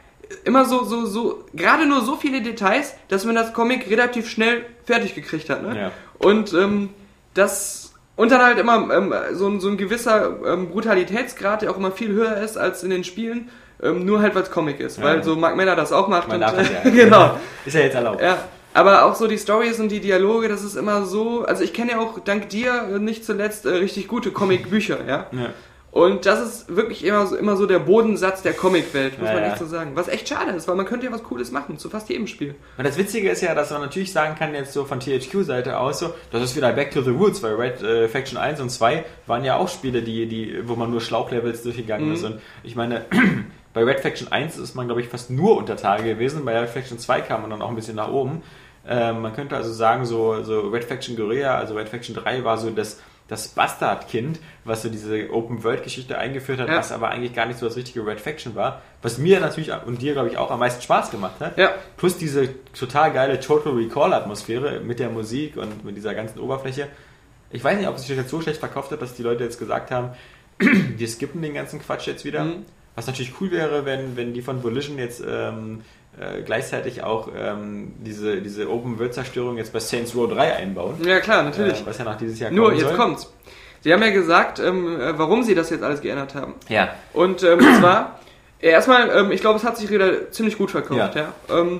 immer so, so, so, gerade nur so viele Details, dass man das Comic relativ schnell fertig gekriegt hat, ne? Ja. Und ähm, das und dann halt immer ähm, so, ein- so ein gewisser ähm, Brutalitätsgrad, der auch immer viel höher ist als in den Spielen, ähm, nur halt weil es Comic ist, Ja. weil so Mark Miller das auch macht Man und darf äh, ja. genau. Ist ja jetzt erlaubt. Ja, aber auch so die Stories und die Dialoge, das ist immer so, also ich kenne ja auch dank dir nicht zuletzt äh, richtig gute Comic-Bücher, ja. Ja. Und das ist wirklich immer so, immer so der Bodensatz der Comicwelt, muss Ja, man echt so sagen. Was echt schade ist, weil man könnte ja was Cooles machen, zu fast jedem Spiel. Und das Witzige ist ja, dass man natürlich sagen kann, jetzt so von THQ-Seite aus, so, das ist wieder Back to the Roots, weil Red äh, Faction 1 und 2 waren ja auch Spiele, die, die, wo man nur Schlauchlevels durchgegangen Mhm. ist. Und ich meine, bei Red Faction 1 ist man, glaube ich, fast nur unter Tage gewesen, bei Red Faction 2 kam man dann auch ein bisschen nach oben. Ähm, man könnte also sagen, so, so Red Faction Guerilla, also Red Faction 3 war so das, das Bastardkind, was so diese Open-World-Geschichte eingeführt hat, Ja. was aber eigentlich gar nicht so das richtige Red Faction war. Was mir natürlich und dir, glaube ich, auch am meisten Spaß gemacht hat. Ja. Plus diese total geile Total Recall-Atmosphäre mit der Musik und mit dieser ganzen Oberfläche. Ich weiß nicht, ob es sich jetzt so schlecht verkauft hat, dass die Leute jetzt gesagt haben, wir skippen den ganzen Quatsch jetzt wieder. Mhm. Was natürlich cool wäre, wenn, wenn die von Volition jetzt ähm, äh, gleichzeitig auch ähm, diese, diese Open-World-Zerstörung jetzt bei Saints Row 3 einbauen. Ja klar, natürlich. Äh, was ja nach dieses Jahr Nur, kommen jetzt soll. kommt's. Sie haben ja gesagt, ähm, äh, warum sie das jetzt alles geändert haben. Ja. Und ähm, zwar, äh, erstmal, ähm, ich glaube, es hat sich wieder ziemlich gut verkauft, ja. Ähm,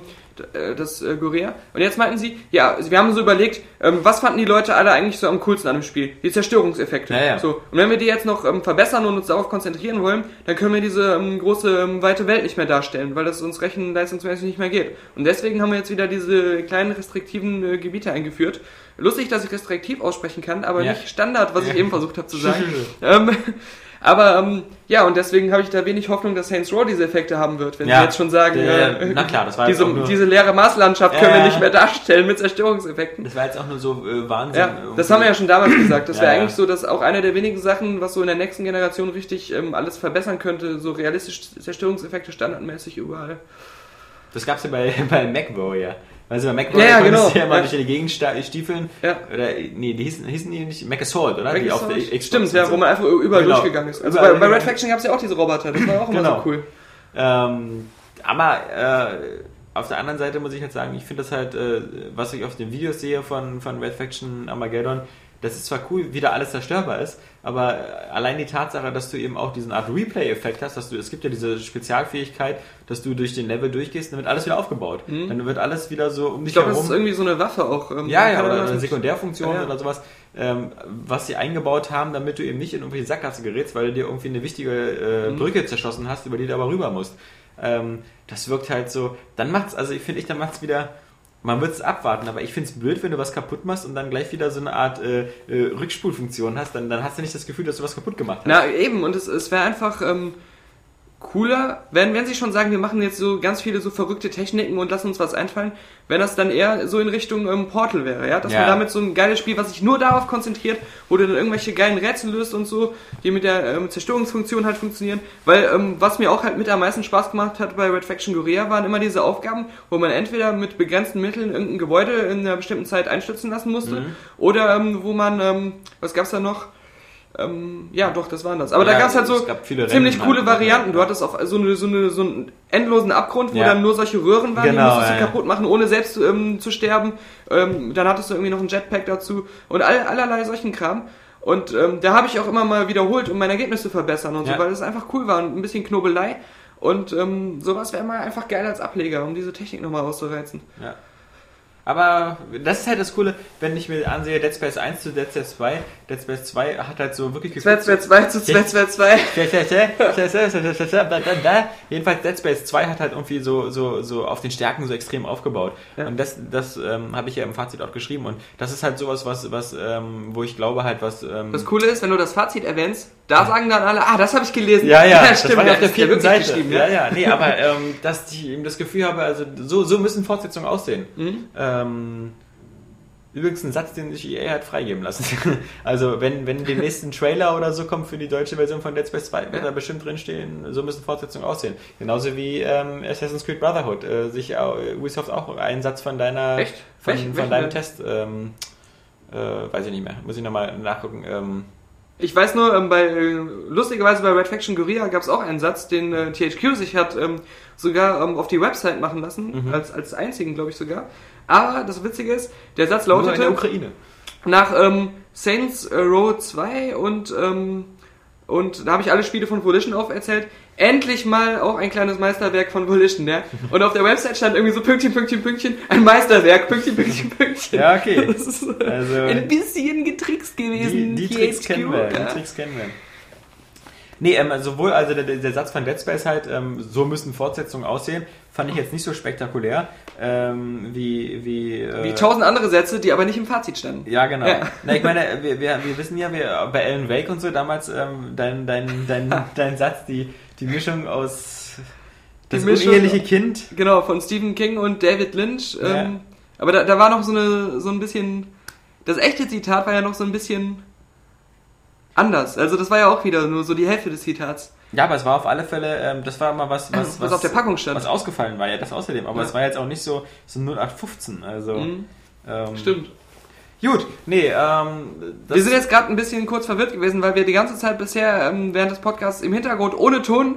d- äh, das äh, Guerilla. Und jetzt meinten sie, ja, wir haben so überlegt, ähm, was fanden die Leute alle eigentlich so am coolsten an dem Spiel? Die Zerstörungseffekte. Ja, ja. So. Und wenn wir die jetzt noch ähm, verbessern und uns darauf konzentrieren wollen, dann können wir diese ähm, große, ähm, weite Welt nicht mehr darstellen, weil das uns rechenleistungsmäßig nicht mehr geht. Und deswegen haben wir jetzt wieder diese kleinen restriktiven äh, Gebiete eingeführt. Lustig, dass ich restriktiv aussprechen kann, aber Ja. nicht Standard, was ich eben versucht habe zu sagen. Aber ähm, ja, und deswegen habe ich da wenig Hoffnung, dass Saints Row diese Effekte haben wird, wenn Ja, sie jetzt schon sagen, der- äh, na klar, das war diese, diese leere Marslandschaft können Ja, wir ja. nicht mehr darstellen mit Zerstörungseffekten. Das war jetzt auch nur so äh, Wahnsinn. Ja, das haben wir ja schon damals gesagt. Das Ja, wäre ja. eigentlich so, dass auch eine der wenigen Sachen, was so in der nächsten Generation richtig ähm, alles verbessern könnte, so realistische Zerstörungseffekte standardmäßig überall. Das gab's ja bei, bei MacWarrior. Also bei MacWarrior Ja, ja, du genau. ja mal durch die Gegend stiefeln. Ja. Oder, nee, die hießen, hießen die nicht Macassault, oder? Die auf der Xbox Stimmt, ja, so. wo man einfach überall Genau. durchgegangen ist. Also bei, bei Red. Faction gab es ja auch diese Roboter, das war auch immer Genau. so cool. Ähm, aber äh, auf der anderen Seite muss ich halt sagen, ich finde das halt, äh, was ich auf den Videos sehe von, von Red Faction Armageddon, das ist zwar cool, wie da alles zerstörbar ist, aber äh, allein die Tatsache, dass du eben auch diesen Art Replay-Effekt hast, dass du, es gibt ja diese Spezialfähigkeit, dass du durch den Level durchgehst, dann wird alles wieder aufgebaut. Dann wird alles wieder so um dich Mhm. Ich glaube, das herum. ist irgendwie so eine Waffe auch. ähm, Ja, ja, oder eine Sekundärfunktion Ja, ja. oder sowas, ähm, was sie eingebaut haben, damit du eben nicht in irgendwelche Sackgasse gerätst, weil du dir irgendwie eine wichtige äh, Mhm. Brücke zerschossen hast, über die du aber rüber musst. Ähm, das wirkt halt so, dann macht's, also ich finde ich, dann macht's wieder, man wird es abwarten, aber ich finde es blöd, wenn du was kaputt machst und dann gleich wieder so eine Art äh, äh, Rückspulfunktion hast, dann, dann hast du nicht das Gefühl, dass du was kaputt gemacht hast. Na eben, und es, es wäre einfach ähm, cooler, wenn, wenn sie schon sagen, wir machen jetzt so ganz viele so verrückte Techniken und lassen uns was einfallen, wenn das dann eher so in Richtung ähm, Portal wäre, ja, dass Ja. man damit so ein geiles Spiel, was sich nur darauf konzentriert, wo du dann irgendwelche geilen Rätsel löst und so, die mit der ähm, Zerstörungsfunktion halt funktionieren, weil ähm, was mir auch halt mit am meisten Spaß gemacht hat bei Red Faction Korea waren immer diese Aufgaben, wo man entweder mit begrenzten Mitteln irgendein Gebäude in einer bestimmten Zeit einstürzen lassen musste, Mhm. oder ähm, wo man, ähm, was gab's da noch? Ähm, ja, doch, das waren das. Aber da Ja, gab's halt so es gab viele ziemlich Rennen coole halt. Varianten. Du hattest auch so, eine, so, eine, so einen endlosen Abgrund, wo Ja. dann nur solche Röhren waren, die Genau, musstest du ja, ja. kaputt machen, ohne selbst ähm, zu sterben. Ähm, dann hattest du irgendwie noch einen Jetpack dazu und all, allerlei solchen Kram. Und ähm, da habe ich auch immer mal wiederholt, um mein Ergebnis zu verbessern und so, weil es einfach cool war und ein bisschen Knobelei. Und ähm, sowas wäre mal einfach geil als Ableger, um diese Technik nochmal auszureizen. Ja. Aber das ist halt das Coole, wenn ich mir ansehe, Dead Space 1 zu Dead Space 2. Dead Space 2 hat halt so wirklich 2, 2, 2 zu 2, 2, 2. Jedenfalls Dead Space 2 hat halt irgendwie so, so, so auf den Stärken so extrem aufgebaut. Ja. Und das, das ähm, habe ich ja im Fazit auch geschrieben. Und das ist halt sowas, was, was ähm, wo ich glaube halt, was... Ähm, Das Coole ist, wenn du das Fazit erwähnst, da sagen dann alle, ah, das habe ich gelesen. Ja, ja, das stimmt, war ja auf der das vierten Seite. geschrieben, ja, ja, nee, aber ähm, dass ich eben das Gefühl habe, also so, so müssen Fortsetzungen aussehen. Mhm. Ähm, übrigens ein Satz, den sich EA hat freigeben lassen. also wenn, wenn den nächsten Trailer oder so kommt für die deutsche Version von Dead Space 2, wird Ja. da bestimmt drinstehen, so müssen Fortsetzungen aussehen. Genauso wie ähm, Assassin's Creed Brotherhood. Äh, sich auch, Ubisoft auch einen Satz von deiner Echt? von, Welchen- von deinem? Test ähm, äh, weiß ich nicht mehr. Muss ich nochmal nachgucken. Ich weiß nur, ähm, bei, äh, lustigerweise bei Red Faction Guerilla gab es auch einen Satz, den äh, THQ sich hat ähm, sogar ähm, auf die Website machen lassen, Mhm. als, als einzigen, glaube ich sogar. Aber das Witzige ist, der Satz nur in der lautete, Ukraine. nach ähm, Saints Row 2 und, ähm, und da habe ich alle Spiele von Volition auferzählt, endlich mal auch ein kleines Meisterwerk von Volition, ja. Und auf der Website stand irgendwie so Pünktchen, Pünktchen, Pünktchen, ein Meisterwerk, Pünktchen, Pünktchen, Pünktchen. Ja, okay. Das ist Also- ein bisschen getrickst gewesen. Die, die Tricks THQ, kennen wir, ja. die Tricks kennen wir. Nee, ähm, sowohl also der, der Satz von Dead Space halt, ähm, so müssen Fortsetzungen aussehen, fand ich jetzt nicht so spektakulär, ähm, wie, wie, äh, Wie tausend andere Sätze, die aber nicht im Fazit standen. ja, genau. Ja. Na, ich meine, wir, wir, wir wissen ja, wir, bei Alan Wake und so damals, ähm, dein, dein, dein, dein Satz, die, die Mischung aus das Mischung- uneheliche Kind. Genau, von Stephen King und David Lynch. Ja. Ähm, aber da, da war noch so, eine, so ein bisschen. Das echte Zitat war ja noch so ein bisschen anders. Also das war ja auch wieder nur so die Hälfte des Zitats. Ja, aber es war auf alle Fälle, ähm, das war mal was, was, Was auf der Packung stand. Was ausgefallen war, ja, das außerdem. Aber Ja. es war jetzt auch nicht so, so 0815, also. Mhm. Ähm, Stimmt. Gut, nee, ähm, Wir sind jetzt gerade ein bisschen kurz verwirrt gewesen, weil wir die ganze Zeit bisher ähm, während des Podcasts im Hintergrund ohne Ton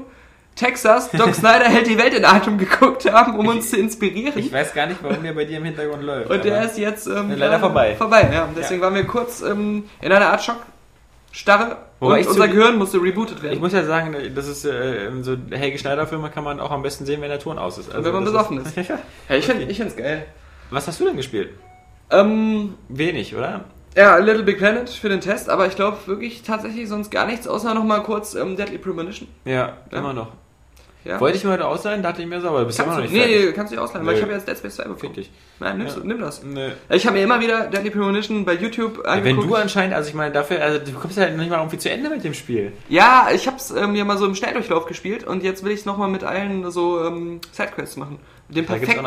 Texas, Doc Snyder hält die Welt in Atem geguckt haben, um uns zu inspirieren. ich weiß gar nicht, warum der bei dir im Hintergrund läuft. Und der ist jetzt ähm, Leider vorbei. Vorbei, ja. Und Deswegen waren wir kurz ähm, in einer Art Schockstarre Wobei und ich unser Gehirn musste rebootet werden. ich muss ja sagen, das ist äh, so Helge Schneider Filme kann man auch am besten sehen, wenn der Ton aus ist. Also wenn man besoffen ist. ja. ja, ich finde ich find's geil. Was hast du denn gespielt? Ähm, Wenig, oder? ja, Little Big Planet für den Test, aber ich glaube wirklich tatsächlich sonst gar nichts, außer nochmal kurz ähm, Deadly Premonition. Ja, Ja. immer noch. Ja. Wollte ich mir heute ausleihen, dachte ich mir so, aber bist du immer Kannst noch du, nicht nee, nee, kannst du nicht ausleihen, weil Nö. ich habe jetzt Dead Space 2 bekommen. Fick dich. Nein, nimmst Ja. du, nimm das. Nö. Ich habe mir immer wieder Deadly Premonition bei YouTube Ja, Wenn angeguckt. du anscheinend, also ich meine, dafür, also du kommst ja nicht mal irgendwie zu Ende mit dem Spiel. Ja, ich hab's ähm, ja mal so im Schnelldurchlauf gespielt und jetzt will ich es nochmal mit allen so ähm, Sidequests machen. Den perfekten,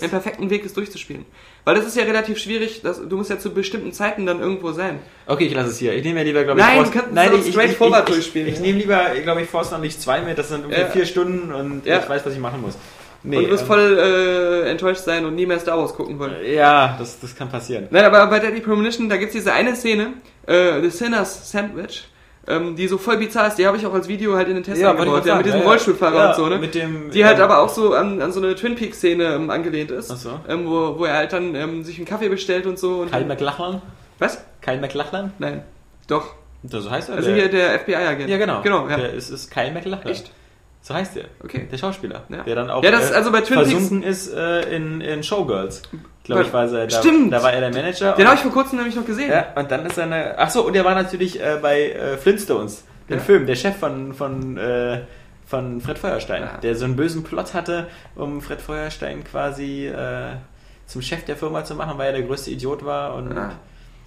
den perfekten Weg, es durchzuspielen. Weil das ist ja relativ schwierig, dass, du musst ja zu bestimmten Zeiten dann irgendwo sein. Okay, ich lasse es hier. Ich nehme ja lieber, glaube ich, Nein, Force- du kannst es Nein, ich, straight ich, forward ich, durchspielen. Ich, ich nehme lieber, glaube ich, Force noch nicht 2 mit, das sind irgendwie Ja. vier Stunden und Ja. ich weiß, was ich machen muss. Nee, und du wirst ähm, voll äh, enttäuscht sein und nie mehr Star Wars gucken wollen. Ja, das, das kann passieren. Nein, aber bei Deadly Premonition, da gibt's diese eine Szene, äh, The Sinner's Sandwich, ähm, die so voll bizarr ist. Die habe ich auch als Video halt in den Test ich eingebaut, ja, mit diesem Ja, ja. Rollstuhlfahrer Ja, und so, ne? Mit dem, Die halt ähm, aber auch so an, an so eine Twin Peaks Szene ähm, angelehnt ist. Ach so. Ähm, wo, wo er halt dann ähm, sich einen Kaffee bestellt und so. Und Kyle McLachlan? Was? Kyle McLachlan? Nein. Doch. So heißt er? Also hier der FBI-Agent. ja, genau. Genau, ja. Der ist, ist Kyle McLachlan. Echt? So heißt der. Okay. Der Schauspieler. Ja. Der dann auch Ja, das- also bei Twin Peaks- versunken ist äh, in, in Showgirls. Glaube ich, war er da, Stimmt. da war er der Manager. Den und- habe ich vor kurzem nämlich noch gesehen. Ja, und dann ist er eine. Achso, und er war natürlich äh, bei äh, Flintstones, dem Ja. Film, der Chef von, von, äh, von Fred Feuerstein, Ja. der so einen bösen Plot hatte, um Fred Feuerstein quasi äh, zum Chef der Firma zu machen, weil er der größte Idiot war. Und.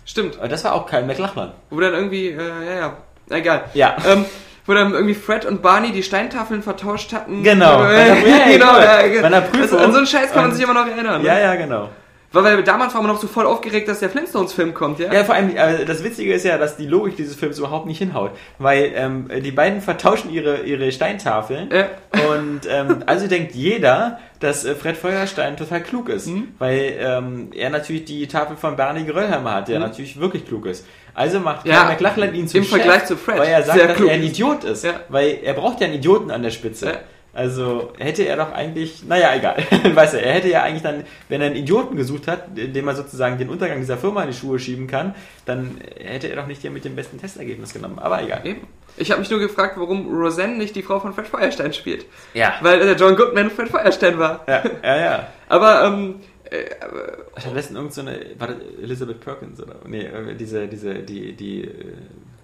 Stimmt. Aber das war auch Kyle McLachlan. Wo dann irgendwie, äh, ja, ja, egal. Ja. Ähm, wo dann irgendwie Fred und Barney die Steintafeln vertauscht hatten. Genau. Äh, Bei der- ja, genau, ja, genau. Bei einer Prüfung. Also, an so einen Scheiß kann man sich immer noch erinnern. Ja, Ne? ja, genau. Weil, damals war man noch so voll aufgeregt, dass der Flintstones-Film kommt, ja? Ja, vor allem, äh, das Witzige ist ja, dass die Logik dieses Films überhaupt nicht hinhaut. Weil ähm, die beiden vertauschen ihre, ihre Steintafeln. Ja. Und ähm, also denkt jeder, dass äh, Fred Feuerstein total klug ist. Mhm. Weil ähm, er natürlich die Tafel von Barney Geröllheimer hat, der Mhm. natürlich wirklich klug ist. Also macht Ja, Kyle McLachlan ihn zum im Chef, Vergleich zu Fred. Weil er sagt, Sehr dass klug. er ein Idiot ist. Ja. Weil er braucht ja einen Idioten an der Spitze. Ja. Also hätte er doch eigentlich, naja, egal, weiß er, er hätte ja eigentlich dann, wenn er einen Idioten gesucht hat, dem er sozusagen den Untergang dieser Firma in die Schuhe schieben kann, dann hätte er doch nicht den mit dem besten Testergebnis genommen. Aber egal. Eben. Ich habe mich nur gefragt, warum Roseanne nicht die Frau von Fred Feuerstein spielt. Ja. Weil der John Goodman Fred Feuerstein war. Ja, ja, ja. Aber, ähm, äh, Ich habe letztens irgend so eine, war das Elizabeth Perkins oder? Nee, äh, diese, diese, die, die, äh,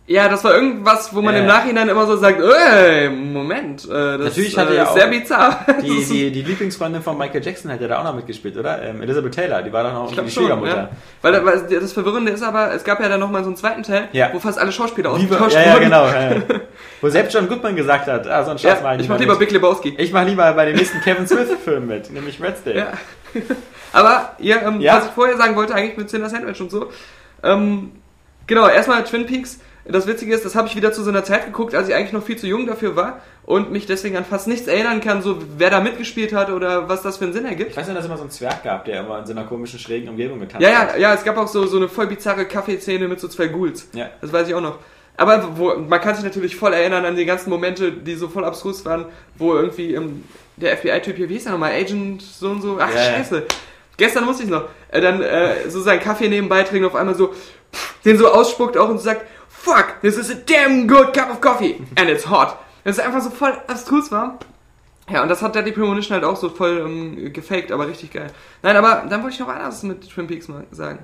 ja, das war irgendwas, wo man Ja. im Nachhinein immer so sagt, ey, Moment, äh, das Natürlich hat äh, ist auch- sehr bizarr. die, die, die Lieblingsfreundin von Michael Jackson hat ja da auch noch mitgespielt, oder? Ähm, Elizabeth Taylor, die war Ich glaube die schon, Schwiegermutter. ja. Weil, weil das Verwirrende ist aber, es gab ja dann nochmal so einen zweiten Teil, Ja. wo fast alle Schauspieler ausgetauscht ja, ja, wurden. genau. Ja, ja. Wo selbst John Goodman gesagt hat, ah, so ein Schatz Ja, mach ich mach lieber nicht. Big Lebowski. Ich mach lieber bei dem nächsten Kevin Smith-Film mit, nämlich Wednesday. Ja. Aber ja, ähm, Ja. was ich vorher sagen wollte, eigentlich mit Cinder Sandwich und so. Ähm, genau, erstmal Twin Peaks. Das Witzige ist, das habe ich wieder zu so einer Zeit geguckt, als ich eigentlich noch viel zu jung dafür war und mich deswegen an fast nichts erinnern kann, so wer da mitgespielt hat oder was das für einen Sinn ergibt. Ich weiß nicht, dass es immer so einen Zwerg gab, der immer in so einer komischen, schrägen Umgebung getanzt Ja, ja, hat. ja, es gab auch so, so eine voll bizarre Kaffeeszene mit so zwei Ghouls. Ja. Das weiß ich auch noch. Aber wo, man kann sich natürlich voll erinnern an die ganzen Momente, die so voll abstrus waren, wo irgendwie ähm, der FBI-Typ hier, wie hieß der nochmal, Agent so und so, ach Ja, ja. scheiße. Gestern musste ich noch, äh, dann äh, so seinen Kaffee nebenbei trinken und auf einmal so, pff, den so ausspuckt auch und sagt, fuck, this is a damn good cup of coffee and it's hot. Das ist einfach so voll abstrus war. Ja, und das hat Deadly Premonition halt auch so voll ähm, gefaked, aber richtig geil. Nein, aber dann wollte ich noch anderes mit Twin Peaks mal sagen.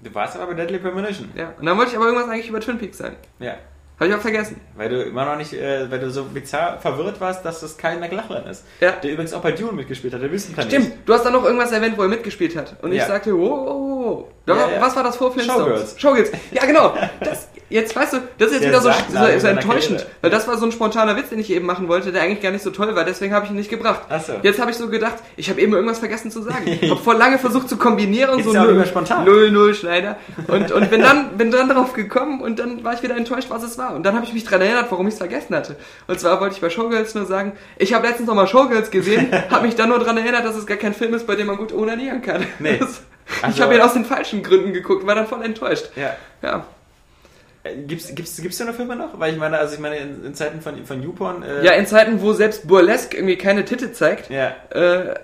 Du warst aber bei Deadly Premonition. Ja, und dann wollte ich aber irgendwas eigentlich über Twin Peaks sagen. Ja. Habe ich auch vergessen. Weil du immer noch nicht, äh, weil du so bizarr verwirrt warst, dass das Kyle McLachlan ist. Ja. Der übrigens auch bei Dune mitgespielt hat, der Wüstenplanet. Stimmt, du hast da noch irgendwas erwähnt, wo er mitgespielt hat. Und ich Ja. sagte, wow, wow, wow. Da Ja, ja. Was war das vor Flintstones? Showgirls. Showgirls. Ja, genau. Das, jetzt weißt du, das ist jetzt Der wieder so, so, so enttäuschend. Karriere. Weil das war so ein spontaner Witz, den ich eben machen wollte, der eigentlich gar nicht so toll war. Deswegen habe ich ihn nicht gebracht. Ach so. Jetzt habe ich so gedacht, ich habe eben irgendwas vergessen zu sagen. Ich habe voll lange versucht zu kombinieren. Ist so null- spontan. 0-0 Schneider. Und, und bin, dann, bin dann drauf gekommen und dann war ich wieder enttäuscht, was es war. Und dann habe ich mich daran erinnert, warum ich es vergessen hatte. Und zwar wollte ich bei Showgirls nur sagen, ich habe letztens nochmal Showgirls gesehen, habe mich dann nur daran erinnert, dass es gar kein Film ist, bei dem man gut onanieren kann. Nee. Das, ich Also- habe ihn aus den falschen Gründen geguckt, war dann voll enttäuscht. Ja. Ja. Äh, Gibt's, gibt's, gibt's so eine Filme noch? Weil ich meine, also ich meine, in, in Zeiten von, von YouPorn, äh, ja, in Zeiten, wo selbst Burlesque irgendwie keine Titte zeigt, ja. äh,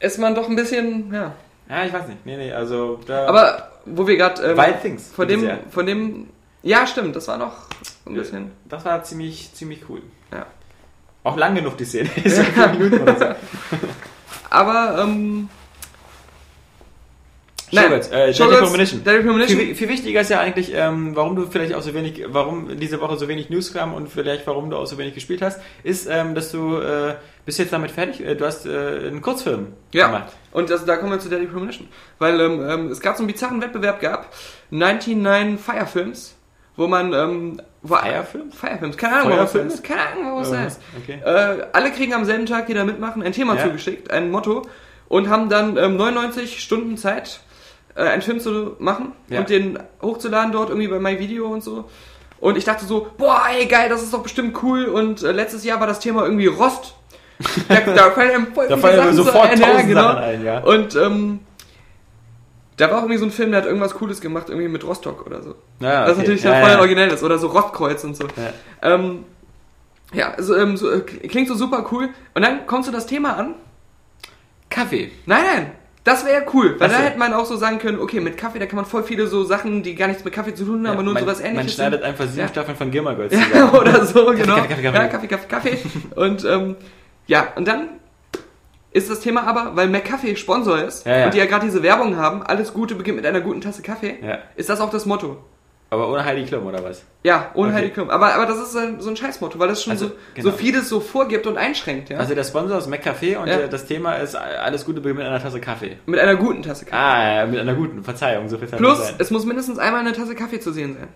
ist man doch ein bisschen, ja. Ja, ich weiß nicht. Nee, nee, also da. Aber wo wir gerade ähm, Wild Things. von dem, von dem, ja stimmt, das war noch ein bisschen, Das war ziemlich, ziemlich cool. ja. Auch lang genug die Szene. so. Aber, ähm, Nein, Showgirls, äh, Deadly Showgirls, Premonition. Viel, wichtiger ist ja eigentlich, ähm, warum du vielleicht auch so wenig, warum diese Woche so wenig News kam und vielleicht warum du auch so wenig gespielt hast, ist, ähm, dass du äh, bist jetzt damit fertig. Äh, du hast äh, einen Kurzfilm Ja, gemacht. und das, da kommen wir zu Deadly Premonition. Weil ähm, ähm, es gab so einen bizarren Wettbewerb gab, 99 Fire Films, wo man... Ähm, wo, Fire Films? Fire Films, keine Ahnung, was das ist. Keine Ahnung, was das ist. okay. Äh, alle kriegen am selben Tag, die da mitmachen, ein Thema Ja. zugeschickt, ein Motto und haben dann ähm, 99 Stunden Zeit, äh, einen Film zu machen Ja. und den hochzuladen dort irgendwie bei MyVideo und so. Und ich dachte so, boah, ey, geil, das ist doch bestimmt cool. Und äh, letztes Jahr war das Thema irgendwie Rost. Da, da fallen einem voll Da fallen Sachen so sofort ein, ja, genau. Ein, ja. Und ähm, da war auch irgendwie so ein Film, der hat irgendwas Cooles gemacht, irgendwie mit Rostock oder so. Ja, Das okay. natürlich ja, dann voll ja. originell ist. Oder so Rostkreuz und so. Ja. Ähm, ja, also, ähm, so, äh, klingt so super cool. Und dann kommst du das Thema an. Kaffee. Nein, nein, das wäre ja cool. Weil da so. hätte man auch so sagen können, okay, mit Kaffee, da kann man voll viele so Sachen, die gar nichts mit Kaffee zu tun haben, aber nur man, so was ähnliches. Man schneidet einfach sieben Ja. Staffeln von Girls Ja, oder so, genau. Kaffee, Kaffee, Kaffee. Ja, Kaffee, Kaffee, Kaffee. Und ähm, ja, und dann ist das Thema aber, weil McCaffee Sponsor ist Ja, ja. und die ja gerade diese Werbung haben, alles Gute beginnt mit einer guten Tasse Kaffee, Ja. ist das auch das Motto. Aber ohne Heidi Klum, oder was? Ja, ohne Okay. Heidi Klum. Aber, aber das ist ein, so ein Scheißmotto, weil das schon Also, so, genau. so vieles so vorgibt und einschränkt, ja. Also der Sponsor ist McCafé und Ja. das Thema ist alles Gute beginnt mit einer Tasse Kaffee. mit einer guten Tasse Kaffee. Ah, ja, mit einer guten, Verzeihung, so viel Zeit Plus, es muss mindestens einmal eine Tasse Kaffee zu sehen sein.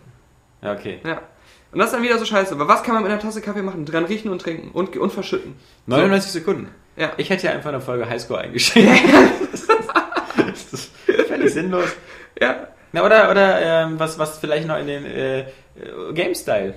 Ja, okay. Ja. Und das ist dann wieder so scheiße. Aber was kann man mit einer Tasse Kaffee machen? Dran riechen und trinken und, und verschütten. 99 Sekunden. Ja. Ich hätte ja einfach eine Folge Highscore eingeschrieben. das ist völlig sinnlos. Ja. Na, oder oder ähm, was, was vielleicht noch in den äh, äh, Game-Style.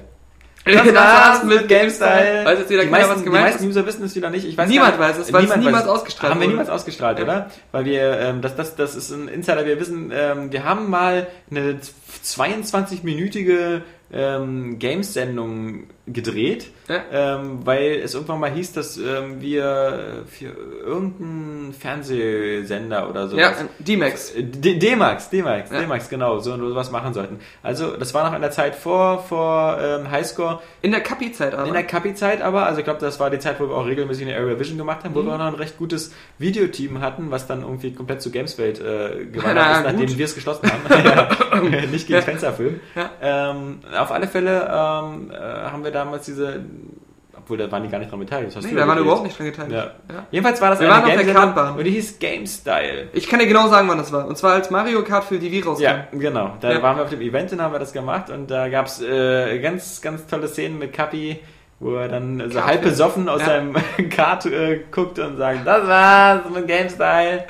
Das war's mit Game-Style. Weiß jetzt wieder die meisten, was die gemeint meisten User wissen es wieder nicht. Ich weiß Niemand weiß es, weil es Niemand niemals weiß ausgestrahlt Haben wir niemals ausgestrahlt, Ja. oder? Weil wir, ähm, das, das, das ist ein Insider, wir wissen, ähm, wir haben mal eine 22-minütige ähm, Games-Sendung gedreht, Ja. ähm, weil es irgendwann mal hieß, dass ähm, wir für irgendeinen Fernsehsender oder sowas Ja, D-Max. D- D-Max, D-Max, Ja. D-Max, genau, so sowas machen sollten. Also, das war noch in der Zeit vor, vor ähm, Highscore, In der Kapi-Zeit aber. in der Kapi-Zeit aber, also ich glaube, das war die Zeit, wo wir auch regelmäßig eine Area Vision gemacht haben, wo Mhm. wir auch noch ein recht gutes Videoteam hatten, was dann irgendwie komplett zu Gameswelt äh, gewandert ist, nachdem gut. wir es geschlossen haben. nicht gegen Ja. Fensterfilm. Ja. Ähm, auf alle Fälle ähm, äh, haben wir damals diese, obwohl da waren die gar nicht dran beteiligt. das hast nee, da waren überhaupt nicht dran geteilt. Ja. Ja. Jedenfalls war das Wir eine waren auf der Kartbahn. und die hieß Game Style. Ich kann dir genau sagen, wann das war. Und zwar als Mario Kart für die Wii rauskam. Ja, genau. Da Ja. waren wir auf dem Event und haben wir das gemacht und da gab es äh, ganz, ganz tolle Szenen mit Kapi, wo er dann so Kart- halb besoffen aus Ja. seinem Kart äh, guckt und sagt, das war's mit GameStyle.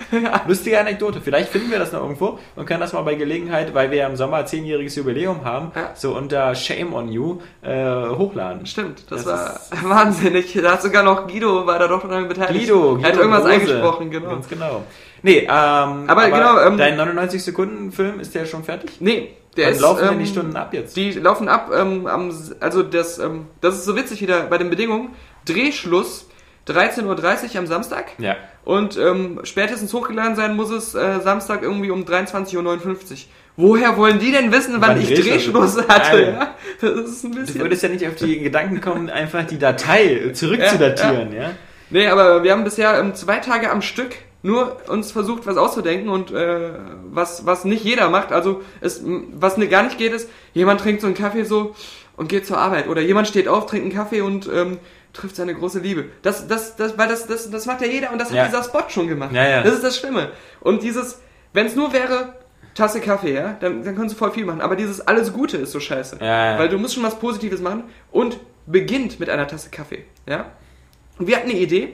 Lustige Anekdote. Vielleicht finden wir das noch irgendwo und können das mal bei Gelegenheit, weil wir ja im Sommer zehnjähriges Jubiläum haben, Ja. so unter Shame on You äh, hochladen. Stimmt, das, Das war wahnsinnig. Da hat sogar noch Guido, war da doch dran beteiligt. Guido, Guido Er hat irgendwas Rose. eingesprochen, genau. Ganz genau. Nee, ähm, aber, genau, ähm, dein 99 Sekunden Film ist der schon fertig? Nee, der Wann ist. laufen ähm, die Stunden ab jetzt? Die laufen ab ähm, am, also das, ähm, das ist so witzig wieder bei den Bedingungen. Drehschluss 13.30 Uhr am Samstag Ja. und ähm, spätestens hochgeladen sein muss es äh, Samstag irgendwie um 23.59 Uhr. Woher wollen die denn wissen, wann Wann ich Drehschluss- hatte? Ja? Das ist ein Du bisschen. würdest ja nicht auf die Gedanken kommen, einfach die Datei zurückzudatieren, ja? Nee, aber wir haben bisher ähm, zwei Tage am Stück nur uns versucht, was auszudenken und äh, was, was nicht jeder macht. Also es, was ne, gar nicht geht, ist, jemand trinkt so einen Kaffee so und geht zur Arbeit. Oder jemand steht auf, trinkt einen Kaffee und ähm, trifft seine große Liebe. Das, das, das, weil das, das, das macht ja jeder und das hat Ja. dieser Spot schon gemacht. Ja, ja. Das ist das Schlimme. Und dieses, wenn es nur wäre, Tasse Kaffee, ja, dann, dann kannst du voll viel machen. Aber dieses alles Gute ist so scheiße. Ja, ja. Weil du musst schon was Positives machen und beginnt mit einer Tasse Kaffee, ja. Und wir hatten eine Idee,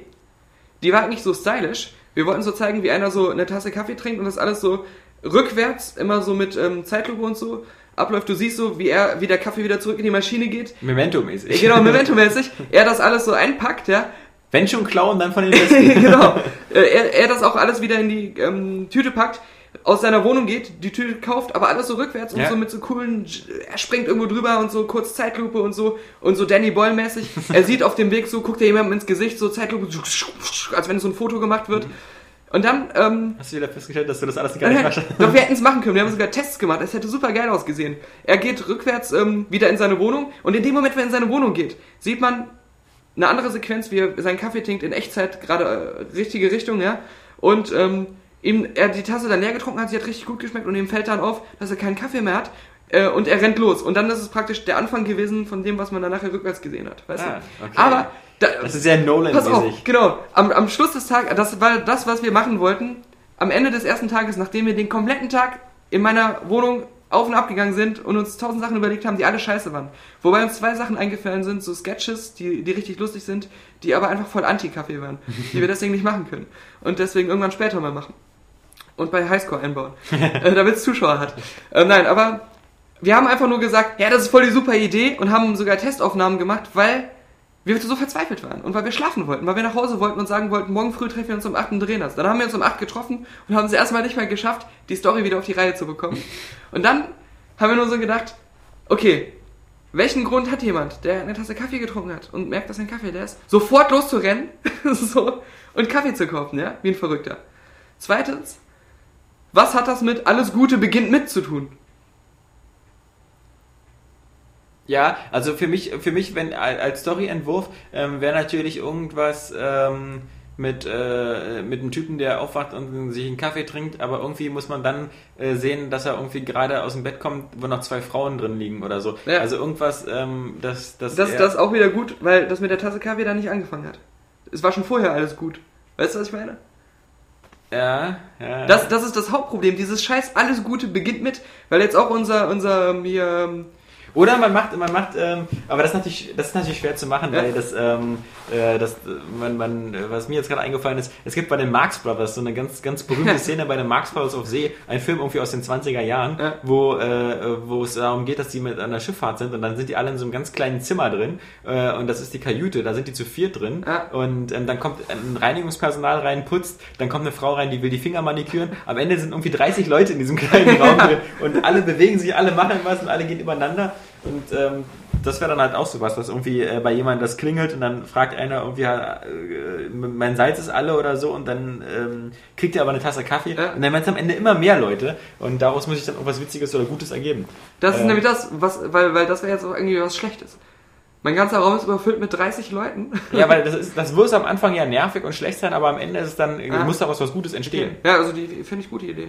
die war nicht so stylisch. Wir wollten so zeigen, wie einer so eine Tasse Kaffee trinkt und das alles so rückwärts, immer so mit ähm, Zeitlupe und so abläuft. Du siehst so, wie er, wie der Kaffee wieder zurück in die Maschine geht. Memento-mäßig. Genau, Memento-mäßig. Er das alles so einpackt, ja. Wenn schon klauen, dann von den Besten. genau. Äh, Er, er das auch alles wieder in die ähm, Tüte packt, aus seiner Wohnung geht, die Tüte kauft, aber alles so rückwärts und Ja. so mit so coolen, er springt irgendwo drüber und so kurz Zeitlupe und so und so Danny Boyle mäßig. Er sieht auf dem Weg so, guckt er jemandem ins Gesicht, so Zeitlupe, als wenn so ein Foto gemacht wird. Und dann, ähm, Hast du wieder festgestellt, dass du das alles gar nicht machst? doch, wir hätten es machen können. Wir haben sogar Tests gemacht. Es hätte super geil ausgesehen. Er geht rückwärts ähm, wieder in seine Wohnung und in dem Moment, wenn er in seine Wohnung geht, sieht man eine andere Sequenz, wie er seinen Kaffee trinkt in Echtzeit, gerade äh, richtige Richtung, ja. Und ähm, ihm, er die Tasse dann leer getrunken hat, sie hat richtig gut geschmeckt und ihm fällt dann auf, dass er keinen Kaffee mehr hat. Äh, und er rennt los. Und dann ist es praktisch der Anfang gewesen von dem, was man dann nachher rückwärts gesehen hat. Weißt Ah, du? okay. Aber da, Das ist sehr Pass auf, Nolan-mäßig. genau. Am, am Schluss des Tages, das war das, was wir machen wollten. Am Ende des ersten Tages, nachdem wir den kompletten Tag in meiner Wohnung auf und ab gegangen sind und uns tausend Sachen überlegt haben, die alle scheiße waren. Wobei uns zwei Sachen eingefallen sind, so Sketches, die, die richtig lustig sind, die aber einfach voll Anti-Kaffee waren, die wir deswegen nicht machen können. Und deswegen irgendwann später mal machen. Und bei Highscore einbauen, äh, damit es Zuschauer hat. Äh, nein, aber wir haben einfach nur gesagt, ja, das ist voll die super Idee und haben sogar Testaufnahmen gemacht, weil wir so verzweifelt waren und weil wir schlafen wollten, weil wir nach Hause wollten und sagen wollten, morgen früh treffen wir uns um 8 und drehen das. Dann haben wir uns um 8 getroffen und haben es erstmal nicht mehr geschafft, die Story wieder auf die Reihe zu bekommen. Und dann haben wir nur so gedacht, okay, welchen Grund hat jemand, der eine Tasse Kaffee getrunken hat und merkt, dass ein Kaffee leer ist, sofort loszurennen so, und Kaffee zu kaufen, ja, wie ein Verrückter. Zweitens, was hat das mit alles Gute beginnt mit zu tun? Ja, also für mich, für mich, wenn als Storyentwurf ähm, wäre natürlich irgendwas ähm, mit äh, mit einem Typen, der aufwacht und sich einen Kaffee trinkt, aber irgendwie muss man dann äh, sehen, dass er irgendwie gerade aus dem Bett kommt, wo noch zwei Frauen drin liegen oder so. Ja. Also irgendwas, ähm, das, das, Das, das ist auch wieder gut, weil das mit der Tasse Kaffee da nicht angefangen hat. Es war schon vorher alles gut. Weißt du, was ich meine? Ja, ja, Das, das ist das Hauptproblem. Dieses Scheiß alles Gute beginnt mit, weil jetzt auch unser, unser ähm, hier, ähm, Oder man macht, man macht, ähm, aber das ist natürlich, das ist natürlich schwer zu machen, weil das, ähm, äh, das, man, man, was mir jetzt gerade eingefallen ist, es gibt bei den Marx Brothers so eine ganz, ganz berühmte Szene bei den Marx Brothers auf See, ein Film irgendwie aus den 20er Jahren, Ja. wo, äh, wo es darum geht, dass die mit einer Schifffahrt sind und dann sind die alle in so einem ganz kleinen Zimmer drin äh, und das ist die Kajüte, da sind die zu viert drin Ja. und ähm, dann kommt ein Reinigungspersonal rein, putzt, dann kommt eine Frau rein, die will die Finger maniküren, am Ende sind irgendwie 30 Leute in diesem kleinen Raum drin und alle bewegen sich, alle machen was und alle gehen übereinander und ähm, das wäre dann halt auch sowas, dass irgendwie äh, bei jemandem das klingelt und dann fragt einer irgendwie, äh, mein Salz ist alle oder so und dann ähm, kriegt er aber eine Tasse Kaffee Ja. und dann werden es am Ende immer mehr Leute und daraus muss sich dann irgendwas Witziges oder Gutes ergeben. das ist Ähm. nämlich das, was, weil, weil das wäre jetzt auch irgendwie was Schlechtes. Mein ganzer Raum ist überfüllt mit 30 Leuten. Ja, weil das ist, das muss am Anfang ja nervig und schlecht sein, aber am Ende ist es dann, Ah. muss daraus was Gutes entstehen. Ja, also die, die finde ich gute Idee.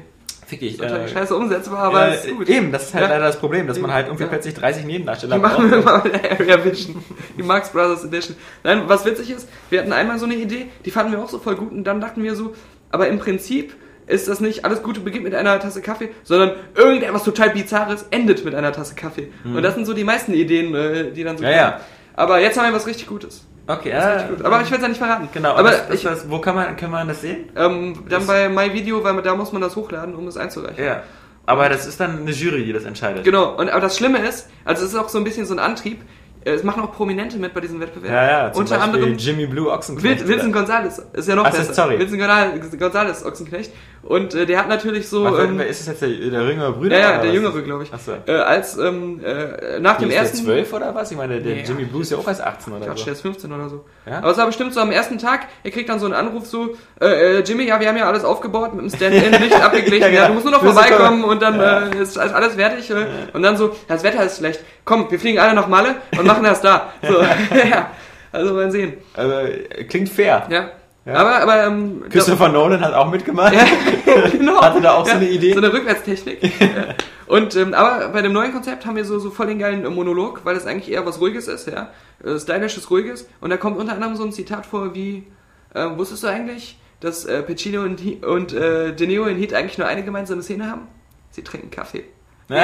Fick natürlich Äh, scheiße umsetzbar, aber ja, ist gut. Eben, das ist halt Ja. leider das Problem, dass man halt irgendwie Ja. plötzlich 30 Nebendarsteller Die machen wir mal mit der Area Vision. Die Marx Brothers Edition. Nein, was witzig ist, wir hatten einmal so eine Idee, die fanden wir auch so voll gut und dann dachten wir so, aber im Prinzip ist das nicht alles Gute beginnt mit einer Tasse Kaffee, sondern irgendetwas total Bizarres endet mit einer Tasse Kaffee. Und das sind so die meisten Ideen, äh, die dann so. Ja, kommen. ja. Aber jetzt haben wir was richtig Gutes. Okay, ja, richtig gut. Aber ich will es ja nicht verraten. Genau, aber das, das, ich, das, wo kann man, kann man das sehen? ähm, dann bei MyVideo, weil da muss man das hochladen, um es einzureichen. Ja. Aber das ist dann eine Jury, die das entscheidet. Genau, und aber das Schlimme ist, also es ist auch so ein bisschen so ein Antrieb, äh, es machen auch Prominente mit bei diesem Wettbewerb. Ja, ja, zum Unter Beispiel anderem Jimmy Blue Ochsenknecht. Vincent Gonzalez ist ja noch Ach, besser. sorry. Gonzalez, Gonzalez Ochsenknecht. Und äh, der hat natürlich so. Was, ähm, wer ist es jetzt der, der jüngere Brüder? ja, ja, der? Jüngere, glaube ich. Achso. Äh, als ähm, äh, nach dem Ist der ersten. 12 oder was? Ich meine, der Nee, Jimmy Blue ist ja auch erst 18 oder Quatsch, so. der ist 15 oder so. Ja? Aber es war bestimmt so am ersten Tag, er kriegt dann so einen Anruf so, äh, äh, Jimmy, ja, wir haben ja alles aufgebaut, mit dem Stand-in, Licht abgeglichen, Ja, ja, genau. du musst nur noch vorbeikommen kommen. und dann Ja. äh, ist alles fertig. Äh, Und dann so, das Wetter ist schlecht, komm, wir fliegen alle nach Malle und machen das da. So, ja, also mal sehen. Äh, klingt fair. Ja. Ja. Aber, aber, ähm, Christopher Nolan hat auch mitgemacht. Ja, genau. Hatte da auch so eine Idee? So eine Rückwärtstechnik. ja. Und ähm, aber bei dem neuen Konzept haben wir so, so voll den geilen äh, Monolog, weil es eigentlich eher was Ruhiges ist, ja. Äh, Stylisches, Ruhiges. Und da kommt unter anderem so ein Zitat vor wie, äh, wusstest du eigentlich, dass äh, Pacino und, und äh, De Niro in Heat eigentlich nur eine gemeinsame Szene haben? Sie trinken Kaffee. Ah,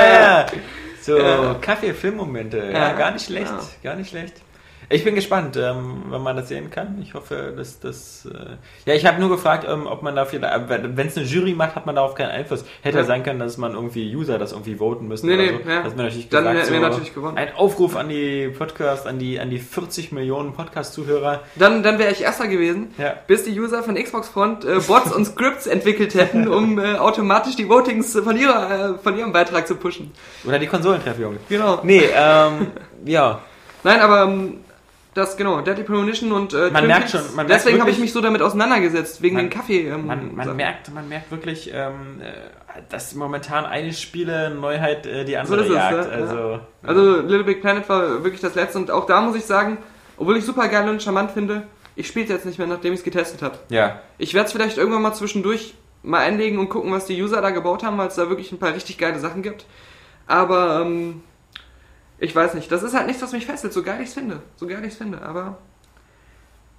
ja, ja. So, Ja. Kaffee-Filmmomente. Ja, Ja. gar nicht schlecht. Ja. Gar nicht schlecht. Ich bin gespannt, ähm, wenn man das sehen kann. Ich hoffe, dass das. Äh ja, ich habe nur gefragt, ähm, ob man da vielleicht, wenn es eine Jury macht, hat man darauf keinen Einfluss. Hätte Ja. sein können, dass man irgendwie User das irgendwie voten müssen. Nee, oder nee, so. ja. Das mir natürlich Dann gesagt, hätten wir so, natürlich gewonnen. Ein Aufruf an die Podcast, an die, an die 40 Millionen Podcast-Zuhörer. Dann, dann wäre ich Erster gewesen, Ja. bis die User von Xbox Front äh, Bots und Scripts entwickelt hätten, um äh, automatisch die Votings von, ihrer, äh, von ihrem Beitrag zu pushen. Oder die Konsolentreffjunge. Genau. Nee, ähm, ja. Nein, aber ähm, das genau, Deadly Premonition und äh, Man merkt schon, man merkt Deswegen habe ich mich so damit auseinandergesetzt wegen Man- den Kaffee. Ähm, Man, man, merkt, man merkt wirklich, ähm, äh, dass momentan eine Spiele Neuheit äh, die So andere ist es, jagt. ja. Also, Also Little Big Planet war wirklich das letzte und auch da muss ich sagen, obwohl ich super geil und charmant finde, ich spiele es jetzt nicht mehr, nachdem ich es getestet habe. Ja. Ich werde es vielleicht irgendwann mal zwischendurch mal einlegen und gucken, was die User da gebaut haben, weil es da wirklich ein paar richtig geile Sachen gibt. Aber ähm, ich weiß nicht, das ist halt nichts, was mich fesselt, so geil ich es finde. So geil ich es finde, aber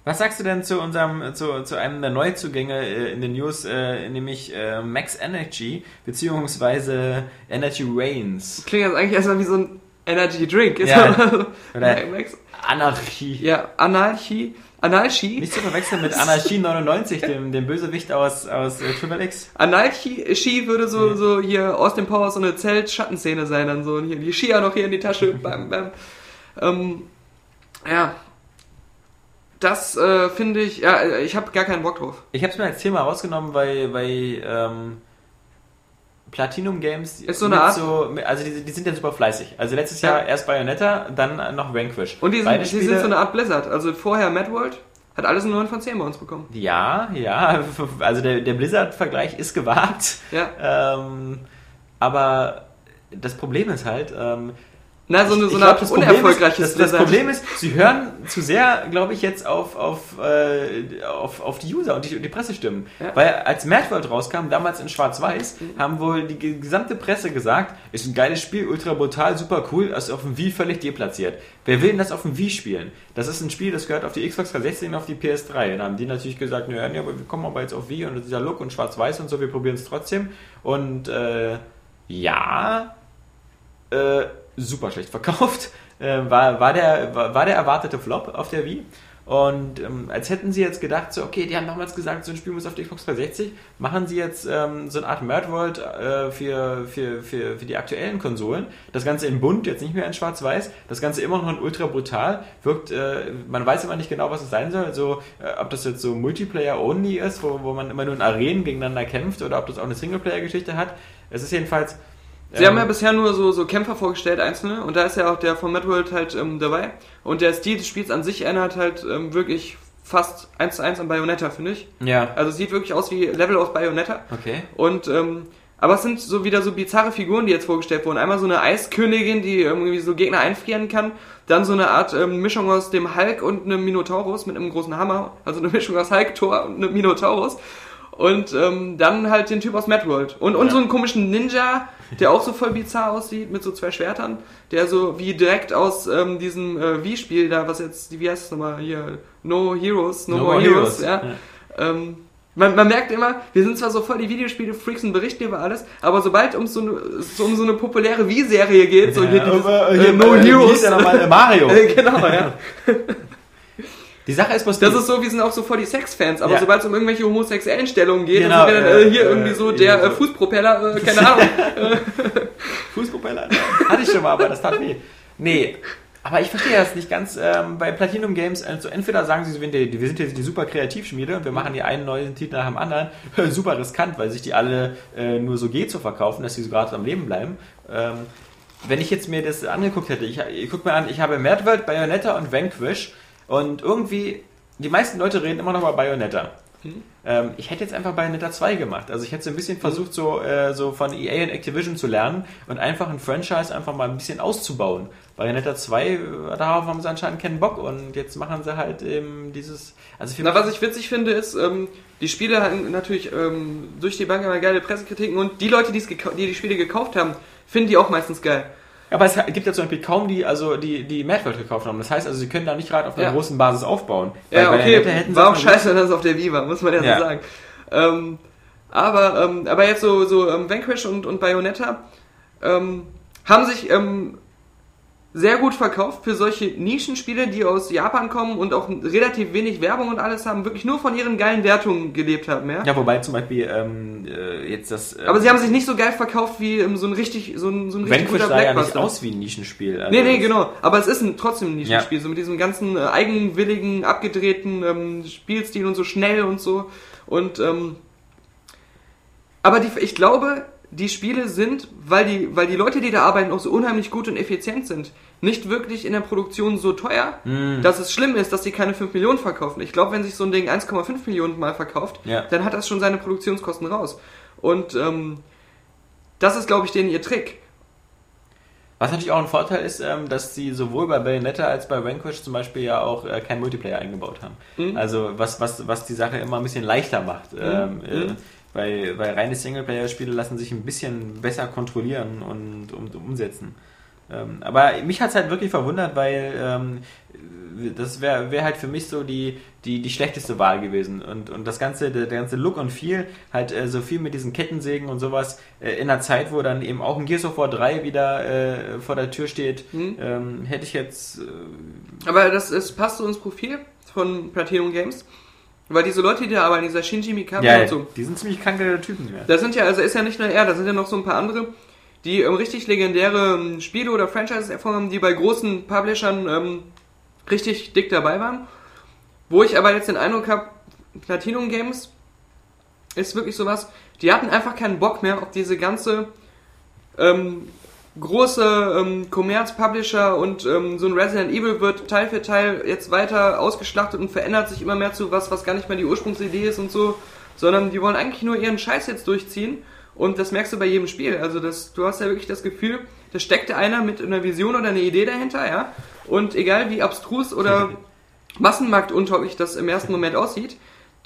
Was sagst du denn zu unserem, zu, zu einem der Neuzugänge äh, in den News, äh, nämlich äh, Max Energy, beziehungsweise Energy Reigns? klingt jetzt eigentlich erstmal wie so ein Energy Drink. Ist Ja. Oder Max- Anarchie. ja, Anarchie. Anarchie. Nicht zu verwechseln mit Anarchie 99, dem, dem Bösewicht aus, aus äh, Triple X. Anarchie Ski würde so, so hier aus dem Power so eine Zelt-Schattenszene sein, dann so hier die Skier noch hier in die Tasche. bam, bam. Ähm, ja. Das äh, finde ich, ja, äh, ich habe gar keinen Bock drauf. Ich habe es mir als Thema rausgenommen, weil, weil ähm, Platinum Games Ist so eine Art- so, also die, die sind ja super fleißig. Also letztes Ja. Jahr erst Bayonetta, dann noch Vanquish. Und die sind, die sind so eine Art Blizzard. Also vorher Mad World hat alles einen 9 von 10 bei uns bekommen. Ja, ja, also der, der Blizzard-Vergleich ist gewagt. Ja. Ähm, aber das Problem ist halt, ähm, Na, so eine, so eine glaub, das Problem unerfolgreiches ist, das, das. Problem ist, sie hören zu sehr, glaube ich, jetzt auf, auf, äh, auf, auf die User und die, die Pressestimmen. Ja. Weil als Mad World rauskam, damals in Schwarz-Weiß, haben wohl die ge- gesamte Presse gesagt, ist ein geiles Spiel, ultra brutal, super cool, ist auf dem Wii völlig deplatziert. Wer will denn das auf dem Wii spielen? Das ist ein Spiel, das gehört auf die Xbox 360 und auf die PS3. Und dann haben die natürlich gesagt, naja, nee, aber wir kommen aber jetzt auf Wii und dieser Look und Schwarz-Weiß und so, wir probieren es trotzdem. Und äh, ja, äh, super schlecht verkauft. Äh, war, war, der, war, war der erwartete Flop auf der Wii. Und ähm, als hätten sie jetzt gedacht, so, okay, die haben damals gesagt, so ein Spiel muss auf die Xbox 360, machen sie jetzt ähm, so eine Art Mad World äh, für, für, für, für die aktuellen Konsolen. Das Ganze in bunt, jetzt nicht mehr in schwarz-weiß. Das Ganze immer noch in ultra brutal. Wirkt, äh, man weiß immer nicht genau, was es sein soll. So, äh, ob das jetzt so Multiplayer-only ist, wo, wo man immer nur in Arenen gegeneinander kämpft, oder ob das auch eine Singleplayer-Geschichte hat. Es ist jedenfalls... Sie haben ja ähm, bisher nur so, so Kämpfer vorgestellt, einzelne, und da ist ja auch der von Mad World halt ähm, dabei. Und der Stil des Spiels an sich erinnert halt ähm, wirklich fast eins zu eins an Bayonetta, finde ich. Ja, Also sieht wirklich aus wie Level aus Bayonetta. okay. Und, ähm, aber es sind so wieder so bizarre Figuren, die jetzt vorgestellt wurden. Einmal so eine Eiskönigin, die irgendwie so Gegner einfrieren kann. Dann so eine Art ähm, Mischung aus dem Hulk und einem Minotaurus mit einem großen Hammer. Also eine Mischung aus Hulk, Thor und einem Minotaurus. Und ähm, dann halt den Typ aus Mad World. Und, und Ja. so einen komischen Ninja, der auch so voll bizarr aussieht, mit so zwei Schwertern. Der so wie direkt aus ähm, diesem äh, Wii-Spiel da, was jetzt, wie heißt es nochmal hier? No Heroes, No, More, Heroes, ja. Ähm, man, man merkt immer, wir sind zwar so voll die Videospiele-Freaks und berichten über alles, aber sobald um so eine, so, um so eine populäre Wii-Serie geht, so hier dieses aber äh, No äh, Heroes. nochmal? Äh, Mario. Äh, genau, ja. Die Sache ist, was Das ist so, wir sind auch so voll die Sex-Fans, aber Ja. sobald es um irgendwelche homosexuellen Stellungen geht, Genau, dann sind wir dann äh, hier äh, irgendwie so äh, der so. Fußpropeller, keine Ahnung. Fußpropeller. Hatte ich schon mal, aber das tat weh. Nee, aber ich verstehe das nicht ganz. Ähm, bei Platinum Games, also entweder sagen sie, wir sind die, wir sind jetzt die super Kreativschmiede und wir machen hier einen neuen Titel nach dem anderen. super riskant, weil sich die alle äh, nur so geht zu verkaufen, dass sie so gerade am Leben bleiben. Ähm, wenn ich jetzt mir das angeguckt hätte, ich, ich guck mir an, ich habe Mad World, Bayonetta und Vanquish und irgendwie, die meisten Leute reden immer noch über Bayonetta. Ähm, ich hätte jetzt einfach Bayonetta 2 gemacht. Also ich hätte so ein bisschen versucht, so, äh, so von EA und Activision zu lernen und einfach ein Franchise einfach mal ein bisschen auszubauen. Bayonetta 2, äh, darauf haben sie anscheinend keinen Bock und jetzt machen sie halt eben dieses. Also Na, was ich witzig finde, ist, ähm, die Spiele hatten natürlich ähm, durch die Bank immer geile Pressekritiken und die Leute, gekau- die die Spiele gekauft haben, finden die auch meistens geil. Aber es gibt ja zum Beispiel kaum die, also die, die Mad World gekauft haben. Das heißt also, sie können da nicht gerade auf einer Ja. großen Basis aufbauen. Ja, okay, war auch scheiße, dass es auf der war, muss man ja, Ja. so sagen. Ähm, aber, ähm, aber jetzt so, so ähm, Vanquish und, und Bayonetta ähm, haben sich ähm, sehr gut verkauft für solche Nischenspiele, die aus Japan kommen und auch relativ wenig Werbung und alles haben, wirklich nur von ihren geilen Wertungen gelebt haben, ja. Ja, wobei zum Beispiel ähm, äh, jetzt das. Äh, Aber sie haben sich nicht so geil verkauft wie ähm, so ein richtig, so ein, so ein richtig guter sah ja nicht aus wie ein Nischenspiel. Also Nee, nee, genau. Aber es ist ein, trotzdem ein Nischenspiel. So mit diesem ganzen äh, eigenwilligen, abgedrehten ähm, Spielstil und so schnell und so. Und, ähm, aber die, ich glaube, die Spiele sind, weil die, weil die Leute, die da arbeiten, auch so unheimlich gut und effizient sind, nicht wirklich in der Produktion so teuer, Mm. dass es schlimm ist, dass sie keine 5 Millionen verkaufen. Ich glaube, wenn sich so ein Ding 1,5 Millionen mal verkauft, Ja. dann hat das schon seine Produktionskosten raus. Und ähm, das ist, glaube ich, denen ihr Trick. Was natürlich auch ein Vorteil ist, ähm, dass sie sowohl bei Bayonetta als bei Vanquish zum Beispiel ja auch äh, kein Multiplayer eingebaut haben. Mhm. Also was, was, was die Sache immer ein bisschen leichter macht. Ähm, äh, weil, weil reine Singleplayer-Spiele lassen sich ein bisschen besser kontrollieren und, und umsetzen. Ähm, aber mich hat es halt wirklich verwundert, weil ähm, das wäre wär halt für mich so die, die, die schlechteste Wahl gewesen. Und, und das ganze, der, der ganze Look und Feel, halt äh, so viel mit diesen Kettensägen und sowas, äh, in einer Zeit, wo dann eben auch ein Gears of War 3 wieder äh, vor der Tür steht, Mhm. ähm, hätte ich jetzt. Äh, Aber das, das passt so ins Profil von Platinum Games. Weil diese Leute, die da arbeiten, dieser Shinji Mikami ja, und so, die sind ziemlich kranke Typen. Ja. da sind ja, also ist ja nicht nur er, da sind ja noch so ein paar andere, die ähm, richtig legendäre ähm, Spiele oder Franchises erfahren haben, die bei großen Publishern ähm, richtig dick dabei waren. Wo ich aber jetzt den Eindruck habe, Platinum Games ist wirklich sowas, die hatten einfach keinen Bock mehr auf diese ganze ähm, große ähm, Commerz-Publisher und ähm, so ein Resident Evil wird Teil für Teil jetzt weiter ausgeschlachtet und verändert sich immer mehr zu was, was gar nicht mehr die Ursprungsidee ist und so, sondern die wollen eigentlich nur ihren Scheiß jetzt durchziehen und das merkst du bei jedem Spiel. Also das, du hast ja wirklich das Gefühl, da steckt einer mit einer Vision oder einer Idee dahinter, ja, und egal wie abstrus oder massenmarktuntauglich das im ersten Moment aussieht,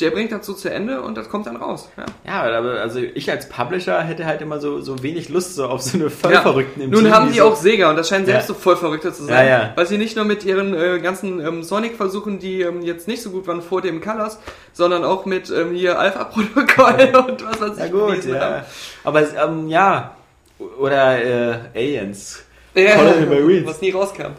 der bringt das so zu Ende und das kommt dann raus. Ja. Ja, aber also ich als Publisher hätte halt immer so, so wenig Lust so auf so eine Vollverrückten im Nun Team, haben die so- auch Sega und das scheinen selbst Ja. so voll Verrückte zu sein. Ja, ja. Weil sie nicht nur mit ihren äh, ganzen ähm, Sonic-Versuchen, die ähm, jetzt nicht so gut waren vor dem Colors, sondern auch mit ähm, hier Alpha-Protokoll und was weiß ich. Ja gut, bewiesen haben. ja. Aber ähm, ja, oder äh, Aliens. Ja, was nie rauskam.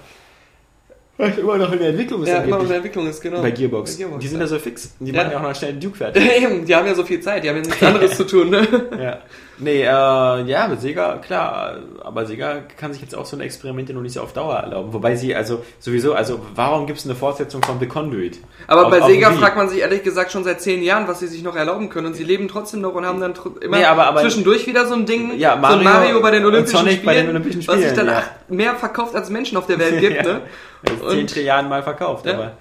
Immer noch in der Entwicklung ist Ja, immer noch in der Entwicklung ist, genau. bei Gearbox. Bei Gearbox Die sind ja so fix. Die machen ja auch noch schnell Duke fertig. Eben, die haben ja so viel Zeit, die haben ja nichts anderes zu tun, ne? ja. Nee, äh, ja, mit Sega, klar, aber Sega kann sich jetzt auch so eine Experimente noch nicht so auf Dauer erlauben. Wobei sie, also sowieso, also warum gibt es eine Fortsetzung von The Conduit? Aber Auf- bei Sega fragt man sich ehrlich gesagt schon seit zehn Jahren, was sie sich noch erlauben können. Und sie leben trotzdem noch und haben dann immer Nee, aber- aber- zwischendurch wieder so ein Ding, Ja, so ein Mario Mario bei den Olympischen Sonic Spielen, bei den Olympischen was sich Spielen, dann ja. mehr verkauft als Menschen auf der Welt gibt. Ja. Ne? Und- zehn Trilliarden Mal verkauft, Ja. aber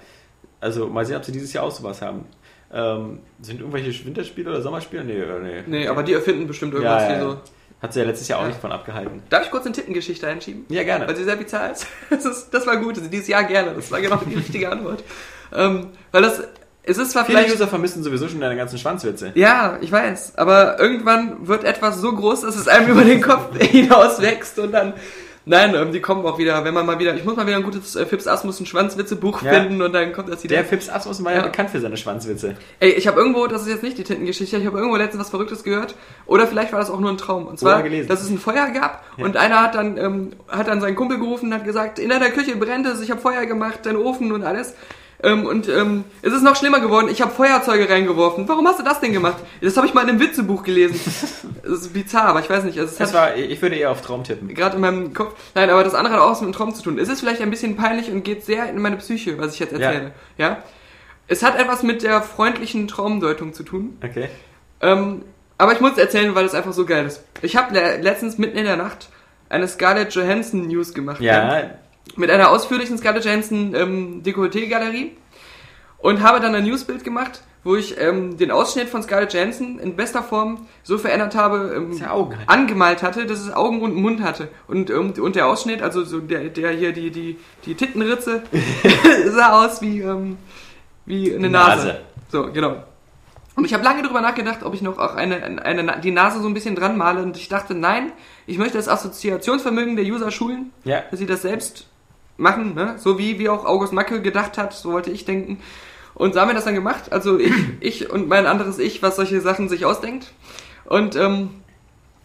also mal sehen, ob sie dieses Jahr auch sowas haben. Ähm, sind irgendwelche Winterspiele oder Sommerspiele? Nee, oder nee. Nee, aber die erfinden bestimmt irgendwas Ja, ja, ja. so. Hat sie ja letztes Jahr auch nicht von abgehalten. Darf ich kurz eine Tittengeschichte einschieben? Ja, gerne. Weil sie sehr bizarr ist. Das, ist, das war gut, also dieses Jahr gerne. Das war genau die richtige Antwort. Ähm, weil das, es ist zwar Viele vielleicht... User vermissen sowieso schon deine ganzen Schwanzwitze. Ja, ich weiß. Aber irgendwann wird etwas so groß, dass es einem über den Kopf hinaus wächst und dann. Nein, ähm, die kommen auch wieder, wenn man mal wieder. Ich muss mal wieder ein gutes äh, Fips Asmussen Schwanzwitze-Buch Ja. finden und dann kommt das wieder. Der Fips Asmussen war ja, Ja. bekannt für seine Schwanzwitze. Ey, ich habe irgendwo, das ist jetzt nicht die Tintengeschichte, ich habe irgendwo letztens was Verrücktes gehört. Oder vielleicht war das auch nur ein Traum. Und zwar, dass es ein Feuer gab Ja. und einer hat dann, ähm, hat dann seinen Kumpel gerufen und hat gesagt, in deiner Küche brennt es, ich habe Feuer gemacht, dein Ofen und alles. Ähm, und ähm, es ist noch schlimmer geworden, ich habe Feuerzeuge reingeworfen. Warum hast du das denn gemacht? Das habe ich mal in einem Witzebuch gelesen. Das ist bizarr, aber ich weiß nicht. Also es Das war, ich würde eher auf Traum tippen. gerade in meinem Kopf. Nein, aber das andere hat auch was mit dem Traum zu tun. Es ist vielleicht ein bisschen peinlich und geht sehr in meine Psyche, was ich jetzt erzähle. Ja. Es hat etwas mit der freundlichen Traumdeutung zu tun. Okay. Ähm, aber ich muss es erzählen, weil es einfach so geil ist. Ich habe le letztens mitten in der Nacht eine Scarlett Johansson News gemacht. Ja, Mit einer ausführlichen Scarlett Johansson ähm, Dekolleté-Galerie. Und habe dann ein Newsbild gemacht, wo ich ähm, den Ausschnitt von Scarlett Johansson in bester Form so verändert habe, ähm, ja halt. angemalt hatte, dass es Augen und Mund hatte. Und, ähm, und der Ausschnitt, also so der, der hier, die, die, die Tittenritze, sah aus wie, ähm, wie eine Nase. Nase. So, genau. Und ich habe lange darüber nachgedacht, ob ich noch auch eine, eine, Na- die Nase so ein bisschen dran male. Und ich dachte, nein, ich möchte das Assoziationsvermögen der User schulen, Ja. dass sie das selbst machen, ne? so wie, wie auch August Macke gedacht hat, so wollte ich denken. Und so haben wir das dann gemacht, also ich, ich und mein anderes Ich, was solche Sachen sich ausdenkt. Und ähm,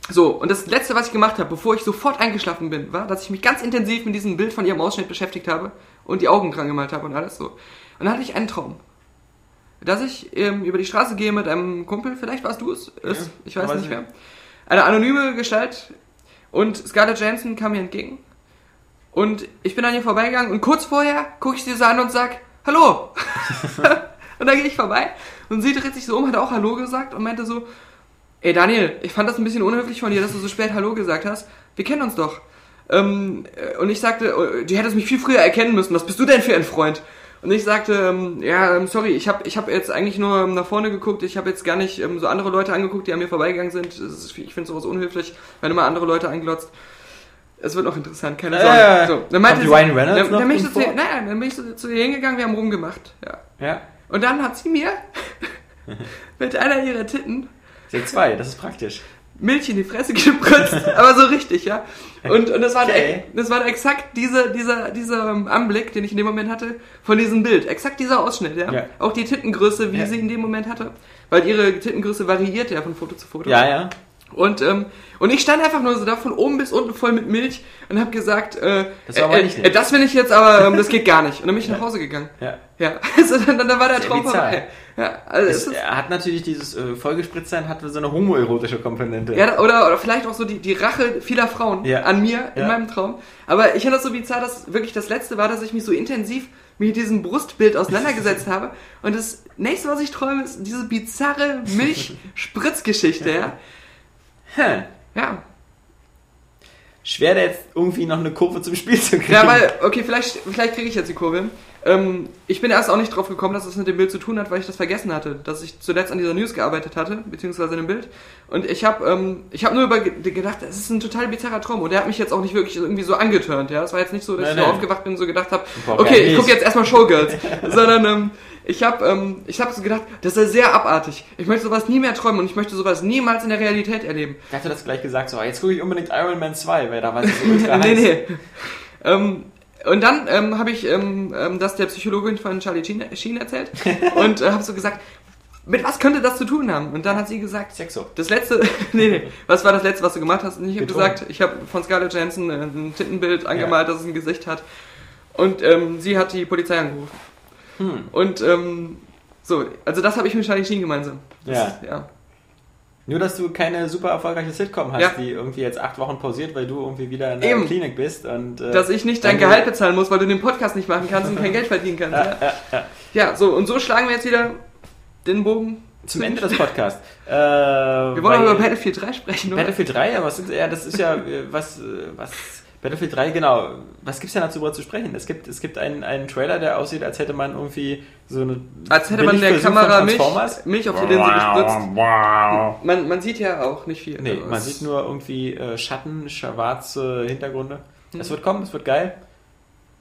so, und das letzte, was ich gemacht habe, bevor ich sofort eingeschlafen bin, war, dass ich mich ganz intensiv mit diesem Bild von ihrem Ausschnitt beschäftigt habe und die Augen dran gemalt habe und alles so. Und dann hatte ich einen Traum. Dass ich ähm, über die Straße gehe mit einem Kumpel, vielleicht warst du es, ist, ich weiß nicht nicht. mehr. Eine anonyme Gestalt und Scarlett Johansson kam mir entgegen. Und ich bin an ihr vorbeigegangen und kurz vorher gucke ich sie so an und sag, Hallo! und dann gehe ich vorbei und sie dreht sich so um, hat auch Hallo gesagt und meinte so, Ey Daniel, ich fand das ein bisschen unhöflich von dir, dass du so spät Hallo gesagt hast. Wir kennen uns doch. Ähm, äh, und ich sagte, äh, du hättest mich viel früher erkennen müssen. Was bist du denn für ein Freund? Und ich sagte, ähm, ja, ähm, sorry, ich habe ich hab jetzt eigentlich nur ähm, nach vorne geguckt. Ich habe jetzt gar nicht ähm, so andere Leute angeguckt, die an mir vorbeigegangen sind. Ist, ich finde sowas unhöflich, wenn immer andere Leute anglotzt. Es wird noch interessant, keine Äh, Sorge. so, dann meinte sie, Ryan Reynolds dann, noch dann bin ich so zu, nein, nein, dann bin ich so zu ihr hingegangen, wir haben rumgemacht. Ja. Ja. Und dann hat sie mir mit einer ihrer Titten Sie hat zwei, das ist praktisch. Milch in die Fresse gespritzt, aber so richtig, ja. Und, und das, war Okay. das war exakt dieser, dieser, dieser Anblick, den ich in dem Moment hatte, von diesem Bild. Exakt dieser Ausschnitt, ja. Ja. Auch die Tittengröße, wie Ja. sie in dem Moment hatte. Weil ihre Tittengröße variiert ja von Foto zu Foto. Ja, ja. Und, ähm, und ich stand einfach nur so da von oben bis unten voll mit Milch und habe gesagt, äh, Das war äh, nicht äh, das will ich jetzt, aber ähm, das geht gar nicht. Und dann bin ich nach Hause gegangen. ja. Ja, also dann, dann war der Traum vorbei. Ja, also es er hat natürlich dieses äh, Vollgespritztsein, hat so eine homoerotische Komponente. Ja, oder, oder vielleicht auch so die, die Rache vieler Frauen Ja. an mir in Ja. meinem Traum. Aber ich finde das so bizarr, dass wirklich das letzte war, dass ich mich so intensiv mit diesem Brustbild auseinandergesetzt habe. Und das nächste, was ich träume, ist diese bizarre Milchspritzgeschichte, ja. Hm. Ja. Schwer da jetzt irgendwie noch eine Kurve zum Spiel zu kriegen. Ja, weil, okay, vielleicht, vielleicht kriege ich jetzt die Kurve. Ähm, ich bin erst auch nicht drauf gekommen, dass das mit dem Bild zu tun hat, weil ich das vergessen hatte, dass ich zuletzt an dieser News gearbeitet hatte, beziehungsweise in dem Bild. Und ich habe ähm, ich hab nur über gedacht, das ist ein total bizarrer Traum. Und der hat mich jetzt auch nicht wirklich irgendwie so angeturnt. Ja, es war jetzt nicht so, dass Nein, ich nein. aufgewacht bin und so gedacht habe, okay, ich gucke jetzt erstmal Showgirls, sondern ähm, ich habe ähm, ich hab so gedacht, das ist sehr abartig. Ich möchte sowas nie mehr träumen und ich möchte sowas niemals in der Realität erleben. Ich hatte das gleich gesagt, so, jetzt gucke ich unbedingt Iron Man 2, weil da war es so ultra nee, nee. Ähm, und dann ähm, habe ich ähm, ähm, das der Psychologin von Charlie Sheen, erzählt und äh, habe so gesagt, mit was könnte das zu tun haben? Und dann hat sie gesagt, Sexo. das letzte, nee, nee, was war das letzte, was du gemacht hast? Und ich habe gesagt, ich habe von Scarlett Johansson äh, ein Tittenbild angemalt, dass es ein Gesicht hat. Und ähm, sie hat die Polizei angerufen. Hm. Und ähm, so, also das habe ich mit Charlie Sheen gemeinsam. Das Ja. Ja. Nur, dass du keine super erfolgreiche Sitcom hast, Ja. die irgendwie jetzt acht Wochen pausiert, weil du irgendwie wieder in der Eben. Klinik bist und... Äh, Dass ich nicht dein Gehalt bezahlen muss, weil du den Podcast nicht machen kannst und kein Geld verdienen kannst. Ja, Ja, ja, ja so, und so schlagen wir jetzt wieder den Bogen Zum Ende des Podcasts. Äh, Wir wollen aber über Battlefield 3 sprechen, oder? Battlefield 3, aber was ja, das ist ja, äh, was, äh, was, Battlefield 3, genau, was gibt's denn dazu darüber zu sprechen? Es gibt, es gibt einen, einen Trailer, der aussieht, als hätte man irgendwie so eine... Als hätte man der Kamera Milch, Transformers. Milch auf die Linse gespritzt. Man, man sieht ja auch nicht viel. Nee, Also man es- sieht nur irgendwie äh, Schatten, schwarze Hintergründe. Mhm. Es wird kommen, es wird geil.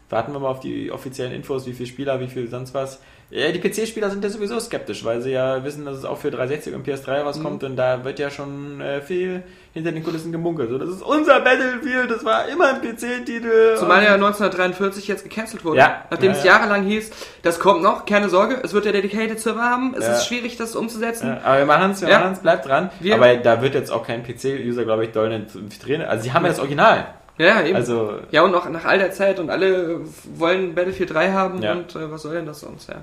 Warten wir mal auf die offiziellen Infos, wie viele Spieler, wie viel sonst was. Ja, die PC-Spieler sind ja sowieso skeptisch, weil sie ja wissen, dass es auch für 360 und PS3 rauskommt Mhm. und da wird ja schon äh, viel hinter den Kulissen gemunkelt. So, das ist unser Battlefield, das war immer ein PC-Titel. Zumal ja 1943 jetzt gecancelt wurde. Ja. Nachdem Ja, es ja. jahrelang hieß, das kommt noch, keine Sorge, es wird ja Dedicated Server haben, es ist schwierig, das umzusetzen. Aber wir machen es, wir Ja. machen es, bleibt dran. Wir- aber da wird jetzt auch kein PC-User, glaube ich, doll nicht drin. Also sie haben ja das Original. Ja, eben. Also ja, und auch nach all der Zeit und alle wollen Battlefield 3 haben Ja. und äh, was soll denn das sonst, ja.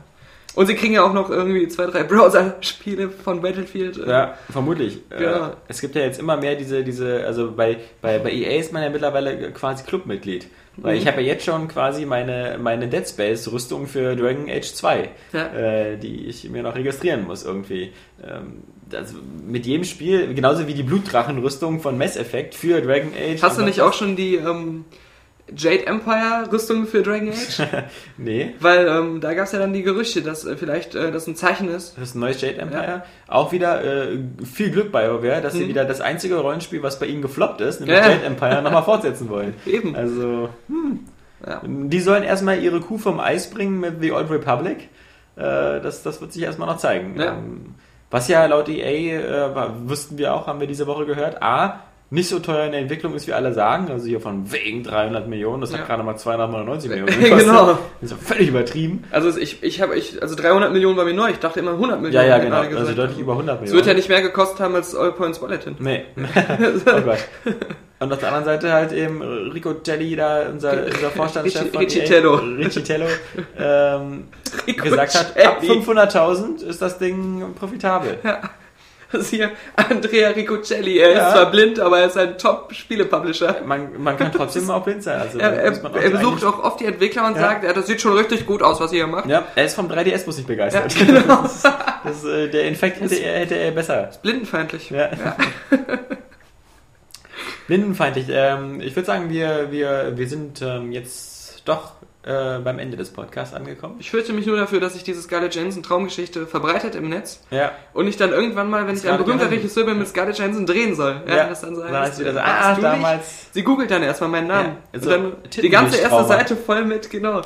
Und sie kriegen ja auch noch irgendwie zwei, drei Browser-Spiele von Battlefield. äh, Ja, vermutlich. Ja. Äh, es gibt ja jetzt immer mehr diese, diese, also bei, bei, bei EA ist man ja mittlerweile quasi Clubmitglied. Weil Mhm. ich habe ja jetzt schon quasi meine, meine Dead Space-Rüstung für Dragon Age 2, Ja. äh, die ich mir noch registrieren muss irgendwie. Ähm, das, mit jedem Spiel, genauso wie die Blutdrachen-Rüstung von Mass Effect für Dragon Age. Hast du nicht auch schon die ähm, Jade Empire Rüstung für Dragon Age? Nee. Weil ähm, da gab es ja dann die Gerüchte, dass äh, vielleicht äh, das ein Zeichen ist. Das ist ein neues Jade Empire. Auch wieder äh, viel Glück bei BioWare, dass sie Mhm. wieder das einzige Rollenspiel, was bei ihnen gefloppt ist, nämlich Ja. Jade Empire, nochmal fortsetzen wollen. Eben. Also, Ja. die sollen erstmal ihre Kuh vom Eis bringen mit The Old Republic. Äh, das, das wird sich erstmal noch zeigen. Ja. Ähm, was ja laut EA, äh, wussten wir auch, haben wir diese Woche gehört, A, nicht so teuer in der Entwicklung ist, wie alle sagen. Also hier von wegen 300 Millionen, das Ja. hat gerade mal 299 Millionen gekostet. Genau. Das ist ja völlig übertrieben. Also ich, ich habe, ich, also 300 Millionen war mir neu. Ich dachte immer 100 Ja, Millionen. ja, hat genau. gesagt. Also deutlich über 100 Es Millionen. wird ja nicht mehr gekostet haben als All Points Bulletin. Nee. oh Gott. Und auf der anderen Seite halt eben Rico Jelly, da unser, unser Vorstandschef von Ricci EA, Tello. Ricci Tello, ähm, gesagt hat, ab Jelly. 500.000 ist das Ding profitabel. Das ist hier Andrea Ricocelli. Er Ja. ist zwar blind, aber er ist ein Top-Spiele-Publisher. Man, man kann trotzdem auch blind sein. Also, Er, er, er besucht auch oft die Entwickler und Ja. sagt, ja, das sieht schon richtig gut aus, was ihr hier macht. Ja, er ist vom 3DS muss nicht begeistert. Ja, genau. Das, äh, der Infekt hätte er, hätte er besser. Blindenfeindlich. Ja. Blindenfeindlich. Ähm, ich würde sagen, wir, wir, wir sind ähm, jetzt doch äh, beim Ende des Podcasts angekommen. Ich fürchte mich nur dafür, dass sich diese Scarlett Johansson Traumgeschichte verbreitet im Netz Ja. und ich dann irgendwann mal, wenn ich ein Scarlett berühmter. Regisseur bin, mit Scarlett Johansson drehen soll. Ja, das dann so Dann heißt, wieder so, ah, damals. Sie googelt dann erstmal meinen Namen. Ja, also und dann die ganze erste Seite voll mit, genau.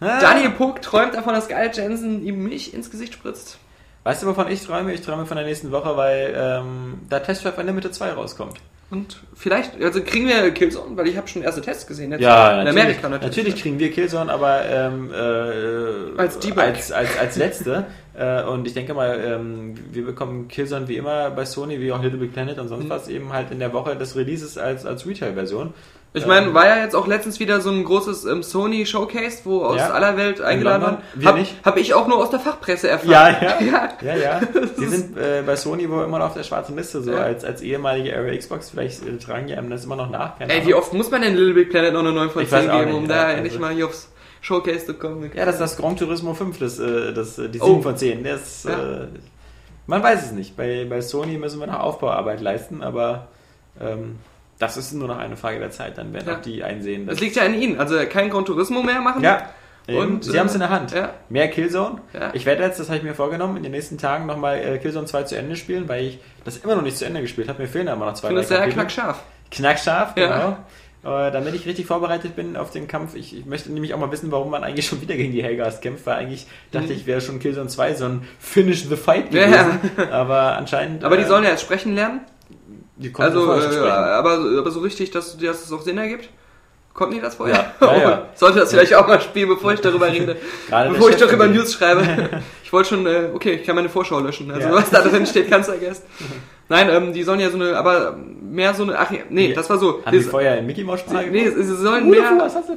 Ah. Daniel Puck träumt davon, dass Scarlett Johansson ihm Milch ins Gesicht spritzt. Weißt du, wovon ich träume? Ich träume von der nächsten Woche, weil ähm, da Test Drive Unlimited 2 rauskommt. Und vielleicht, also kriegen wir Killzone, weil ich habe schon erste Tests gesehen. Jetzt Ja, in natürlich, Amerika natürlich. natürlich. kriegen wir Killzone, aber ähm, äh, Als Debug. als, als, als letzte. äh, und ich denke mal, ähm, wir bekommen Killzone wie immer bei Sony, wie auch Little Big Planet und Mhm. sonst was eben halt in der Woche des Releases als, als Retail-Version. Ich meine, war ja jetzt auch letztens wieder so ein großes ähm, Sony Showcase, wo aus Ja. aller Welt eingeladen waren. Hab, nicht. hab ich auch nur aus der Fachpresse erfahren. Ja, ja. Ja. Ja, ja. Die sind äh, bei Sony wohl immer noch auf der schwarzen Liste, so Ja. als, als ehemalige Area Xbox. Vielleicht äh, tragen die einem das immer noch nach. Ey, wie oft muss man denn Little Big Planet noch eine 9 von Ich 10 weiß auch geben, nicht, um da also- endlich mal hier aufs Showcase zu kommen? Ja, das ist das Gran Turismo 5, das, äh, das, äh, die Oh. 7 von 10. Das, Ja. äh, man weiß es nicht. Bei, bei Sony müssen wir noch Aufbauarbeit leisten, aber ähm, das ist nur noch eine Frage der Zeit. Dann werden Ja. auch die einsehen, Das liegt ja an Ihnen. Also kein Gran Turismo mehr machen. Ja. Und, sie äh, haben es in der Hand. ja. Mehr Killzone. Ja. Ich werde jetzt, das habe ich mir vorgenommen, in den nächsten Tagen nochmal äh, Killzone 2 zu Ende spielen, weil ich das immer noch nicht zu Ende gespielt habe. Mir fehlen immer noch zwei, drei Kapitel. knackscharf. Knackscharf, Ja. genau. Äh, damit ich richtig vorbereitet bin auf den Kampf. Ich, ich möchte nämlich auch mal wissen, warum man eigentlich schon wieder gegen die Helgas kämpft, weil eigentlich dachte ich, wäre schon Killzone 2 so ein Finish the Fight Mhm. Ja. gewesen. Aber anscheinend. Aber die äh, sollen ja jetzt sprechen lernen. Also, äh, aber, aber so richtig, dass, dass es auch Sinn ergibt. Konnten die das vorher? Ja, ja, ja. Sollte das vielleicht auch mal spielen, bevor ich darüber rede. Bevor ich darüber. News schreibe. Ich wollte schon, äh, okay, ich kann meine Vorschau löschen. Also was da drin steht, kannst du vergessen. Nein, ähm, die sollen ja so eine, aber mehr so eine, ach nee, das war so. Haben die vorher in Mickey Mouse Sprache Nee, gesprochen? sie sollen Uwe, mehr, was hast du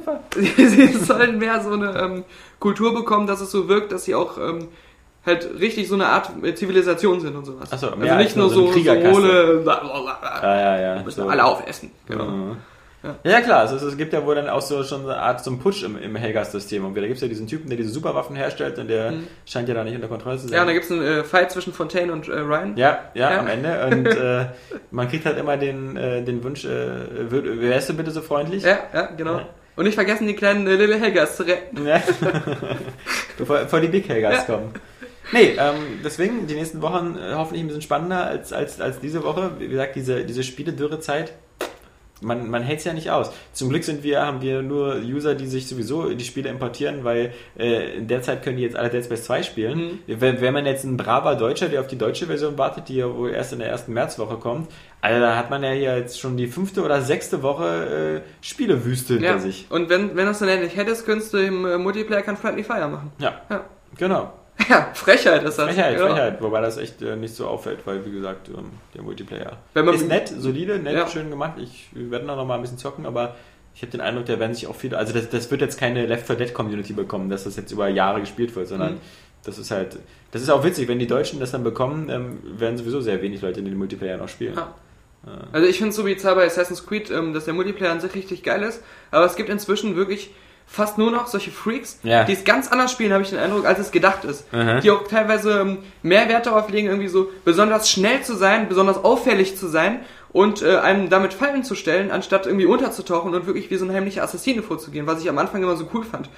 sie sollen mehr so eine ähm, Kultur bekommen, dass es so wirkt, dass sie auch ähm, halt richtig so eine Art Zivilisation sind und sowas. Ach so, also nicht nur so so, so hohle, Ja, ja, ja. müssen so. alle aufessen. Genau. Mhm. Ja, klar, also es, gibt ja wohl dann auch so schon eine Art so einen Putsch im, im Helgas-System. Und da gibt es ja diesen Typen, der diese Superwaffen herstellt und der scheint ja da nicht unter Kontrolle zu sein. Mhm. Ja, und da gibt es einen äh, Fight zwischen Fontaine und äh, Ryan. Ja, ja, Ja. am Ende. Und äh, man kriegt halt immer den, äh, den Wunsch, äh, wärst du bitte so freundlich? Ja, ja, genau. Ja. Und nicht vergessen, die kleinen äh, Little Helgas zu retten. Ja. Bevor, die Big Helgas Ja. kommen. Nee, ähm, deswegen die nächsten Wochen äh, hoffentlich ein bisschen spannender als, als, als diese Woche. Wie gesagt, diese, diese Spiele-Dürre-Zeit, man, man hält es ja nicht aus. Zum Glück sind wir, haben wir nur User, die sich sowieso die Spiele importieren, weil äh, in der Zeit können die jetzt alle Dead Space 2 spielen. Wenn, wenn man jetzt ein braver Deutscher, der auf die deutsche Version wartet, die ja wohl erst in der ersten Märzwoche kommt, also da hat man ja hier jetzt schon die fünfte oder sechste Woche äh, Spielewüste hinter Ja. sich. Und wenn, wenn das dann endlich hättest, könntest du im äh, Multiplayer kein Friendly Fire machen. Ja, Ja. genau. Ja, Frechheit ist das. Frechheit, Genau. Frechheit, wobei das echt äh, nicht so auffällt, weil wie gesagt, ähm, der Multiplayer ist nett, solide, nett, Ja. schön gemacht. Ich wir werden da noch mal ein bisschen zocken, aber ich habe den Eindruck, da werden sich auch viele, also das, das wird jetzt keine Left 4 Dead Community bekommen, dass das jetzt über Jahre gespielt wird, sondern Mhm. das ist halt, das ist auch witzig, wenn die Deutschen das dann bekommen, ähm, werden sowieso sehr wenig Leute in den Multiplayer noch spielen. Ja. Also ich finde es so bizarr bei Assassin's Creed, ähm, dass der Multiplayer an sich richtig geil ist, aber es gibt inzwischen wirklich fast nur noch solche Freaks, Ja. die es ganz anders spielen, habe ich den Eindruck, als es gedacht ist. Mhm. Die auch teilweise ähm, mehr Wert darauf legen, irgendwie so besonders schnell zu sein, besonders auffällig zu sein und äh, einem damit Fallen zu stellen, anstatt irgendwie unterzutauchen und wirklich wie so ein heimlicher Assassine vorzugehen, was ich am Anfang immer so cool fand.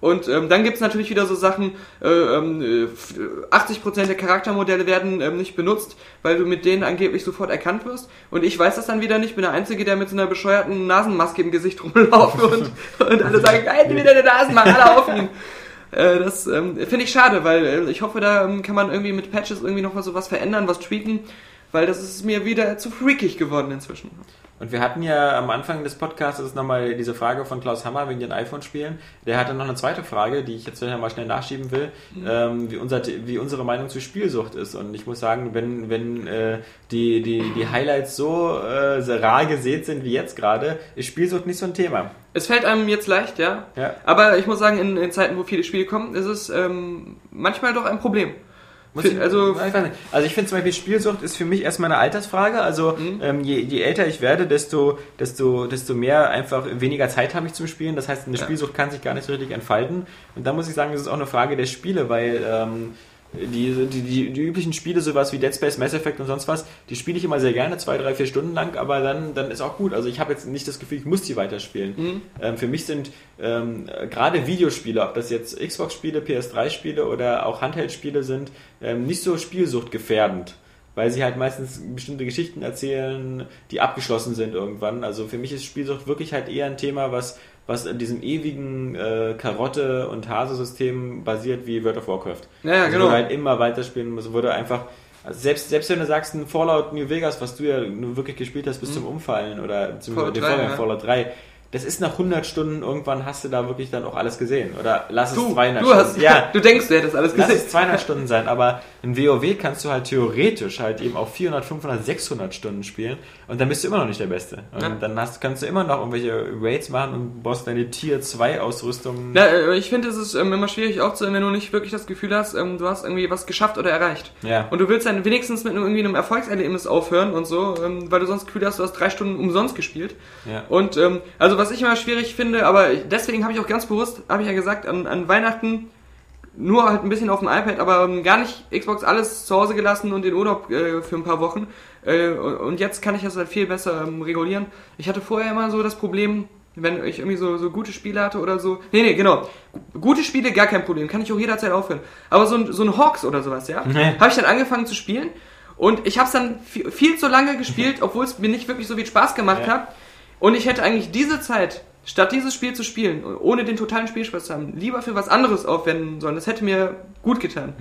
Und ähm, dann gibt's natürlich wieder so Sachen, äh, ähm, äh, f- 80% der Charaktermodelle werden ähm, nicht benutzt, weil du mit denen angeblich sofort erkannt wirst. Und ich weiß das dann wieder nicht, bin der Einzige, der mit so einer bescheuerten Nasenmaske im Gesicht rumlaufe und, und alle sagen, halt wieder eine Nasenmaske, alle auf ihn. Äh, das ähm, finde ich schade, weil äh, ich hoffe, da ähm, kann man irgendwie mit Patches irgendwie noch mal so was verändern, was tweaken, weil das ist mir wieder zu freakig geworden inzwischen. Und wir hatten ja am Anfang des Podcasts nochmal diese Frage von Klaus Hammer wegen den iPhone-Spielen. Der hatte noch eine zweite Frage, die ich jetzt vielleicht mal schnell nachschieben will, ähm, wie, unser, wie unsere Meinung zu Spielsucht ist. Und ich muss sagen, wenn, wenn äh, die, die, die Highlights so äh, rar gesät sind wie jetzt gerade, ist Spielsucht nicht so ein Thema. Es fällt einem jetzt leicht, ja. Ja. Aber ich muss sagen, in, in Zeiten, wo viele Spiele kommen, ist es ähm, manchmal doch ein Problem. Ich, also- ich also ich finde zum Beispiel Spielsucht ist für mich erstmal eine Altersfrage. Also Mhm. ähm, je, je älter ich werde, desto, desto, desto mehr einfach weniger Zeit habe ich zum Spielen. Das heißt, eine Ja. Spielsucht kann sich gar nicht so richtig entfalten. Und da muss ich sagen, das ist auch eine Frage der Spiele, weil ähm, die, die, die, die üblichen Spiele, sowas wie Dead Space, Mass Effect und sonst was, die spiele ich immer sehr gerne, zwei, drei, vier Stunden lang, aber dann, dann ist auch gut. Also ich habe jetzt nicht das Gefühl, ich muss die weiterspielen. Mhm. Ähm, für mich sind ähm, äh, gerade Videospiele, ob das jetzt Xbox-Spiele, PS3-Spiele oder auch Handheld-Spiele sind, ähm, nicht so spielsuchtgefährdend. Weil sie halt meistens bestimmte Geschichten erzählen, die abgeschlossen sind irgendwann. Also für mich ist Spielsucht wirklich halt eher ein Thema, was, was in diesem ewigen äh, Karotte- und Hase-System basiert wie World of Warcraft. Ja, ja, also genau. Wo du halt immer weiterspielen musst, wo du einfach, also selbst, selbst wenn du sagst, ein Fallout New Vegas, was du ja nur wirklich gespielt hast bis zum Umfallen oder zum Mhm. Fallout den 3, Vorgänger ja. Fallout 3, das ist nach 100 Stunden, irgendwann hast du da wirklich dann auch alles gesehen. Oder lass es Du, 200 du hast, Stunden. Ja, du denkst, du hättest alles Lass gesehen. es 200 Stunden sein, aber in WoW kannst du halt theoretisch halt eben auf 400, 500, 600 Stunden spielen und dann bist du immer noch nicht der Beste. Und Ja. dann hast, kannst du immer noch irgendwelche Raids machen und brauchst deine Tier 2 Ausrüstung. Ja, äh, ich finde, es ist ähm, immer schwierig aufzuhören, wenn du nicht wirklich das Gefühl hast, ähm, du hast irgendwie was geschafft oder erreicht. Ja. Und du willst dann wenigstens mit einem, irgendwie einem Erfolgserlebnis aufhören und so, ähm, weil du sonst das Gefühl hast, du hast drei Stunden umsonst gespielt. Ja. Und also was ich immer schwierig finde, aber deswegen habe ich auch ganz bewusst, habe ich ja gesagt, an, an Weihnachten nur halt ein bisschen auf dem iPad, aber ähm, gar nicht Xbox alles zu Hause gelassen und den Urlaub äh, für ein paar Wochen. Äh, und und jetzt kann ich das halt viel besser ähm, regulieren. Ich hatte vorher immer so das Problem, wenn ich irgendwie so, so gute Spiele hatte oder so. Nee, nee, genau. Gute Spiele, gar kein Problem. Kann ich auch jederzeit aufhören. Aber so ein, so ein Hawks oder sowas, ja, Nee. habe ich dann angefangen zu spielen. Und ich habe es dann viel, viel zu lange gespielt, obwohl es mir nicht wirklich so viel Spaß gemacht Ja. hat. Und ich hätte eigentlich diese Zeit, statt dieses Spiel zu spielen, ohne den totalen Spielspaß zu haben, lieber für was anderes aufwenden sollen. Das hätte mir gut getan.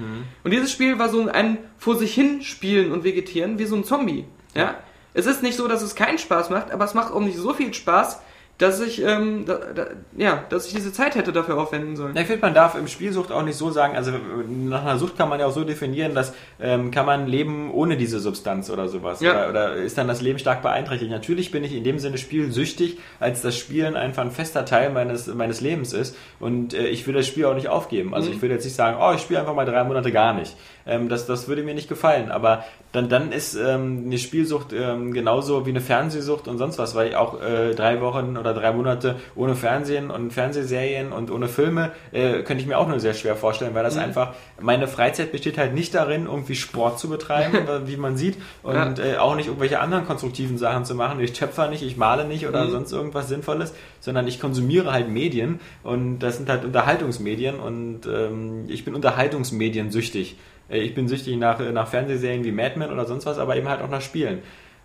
Und dieses Spiel war so ein vor sich hin spielen und vegetieren, wie so ein Zombie. Ja? Es ist nicht so, dass es keinen Spaß macht, aber es macht auch nicht so viel Spaß, dass ich, ähm, da, da, ja, dass ich diese Zeit hätte dafür aufwenden sollen. Ja, ich finde, man darf im Spielsucht auch nicht so sagen, also nach einer Sucht kann man ja auch so definieren, dass ähm, kann man leben ohne diese Substanz oder sowas. Ja. Oder, oder ist dann das Leben stark beeinträchtigt. Natürlich bin ich in dem Sinne spielsüchtig, als das Spielen einfach ein fester Teil meines, meines Lebens ist. Und äh, ich will das Spiel auch nicht aufgeben. Also Mhm. ich will jetzt nicht sagen, oh, ich spiele einfach mal drei Monate gar nicht. Ähm, das, das würde mir nicht gefallen. Aber dann, dann ist ähm, eine Spielsucht ähm, genauso wie eine Fernsehsucht und sonst was, weil ich auch äh, drei Wochen oder drei Monate ohne Fernsehen und Fernsehserien und ohne Filme äh, könnte ich mir auch nur sehr schwer vorstellen, weil das einfach, meine Freizeit besteht halt nicht darin, irgendwie Sport zu betreiben, äh, wie man sieht, und äh, auch nicht irgendwelche anderen konstruktiven Sachen zu machen. Ich töpfer nicht, ich male nicht oder Mhm. sonst irgendwas Sinnvolles, sondern ich konsumiere halt Medien und das sind halt Unterhaltungsmedien und ähm, ich bin Unterhaltungsmedien süchtig. Äh, Ich bin süchtig nach, nach Fernsehserien wie Mad Men oder sonst was, aber eben halt auch nach Spielen.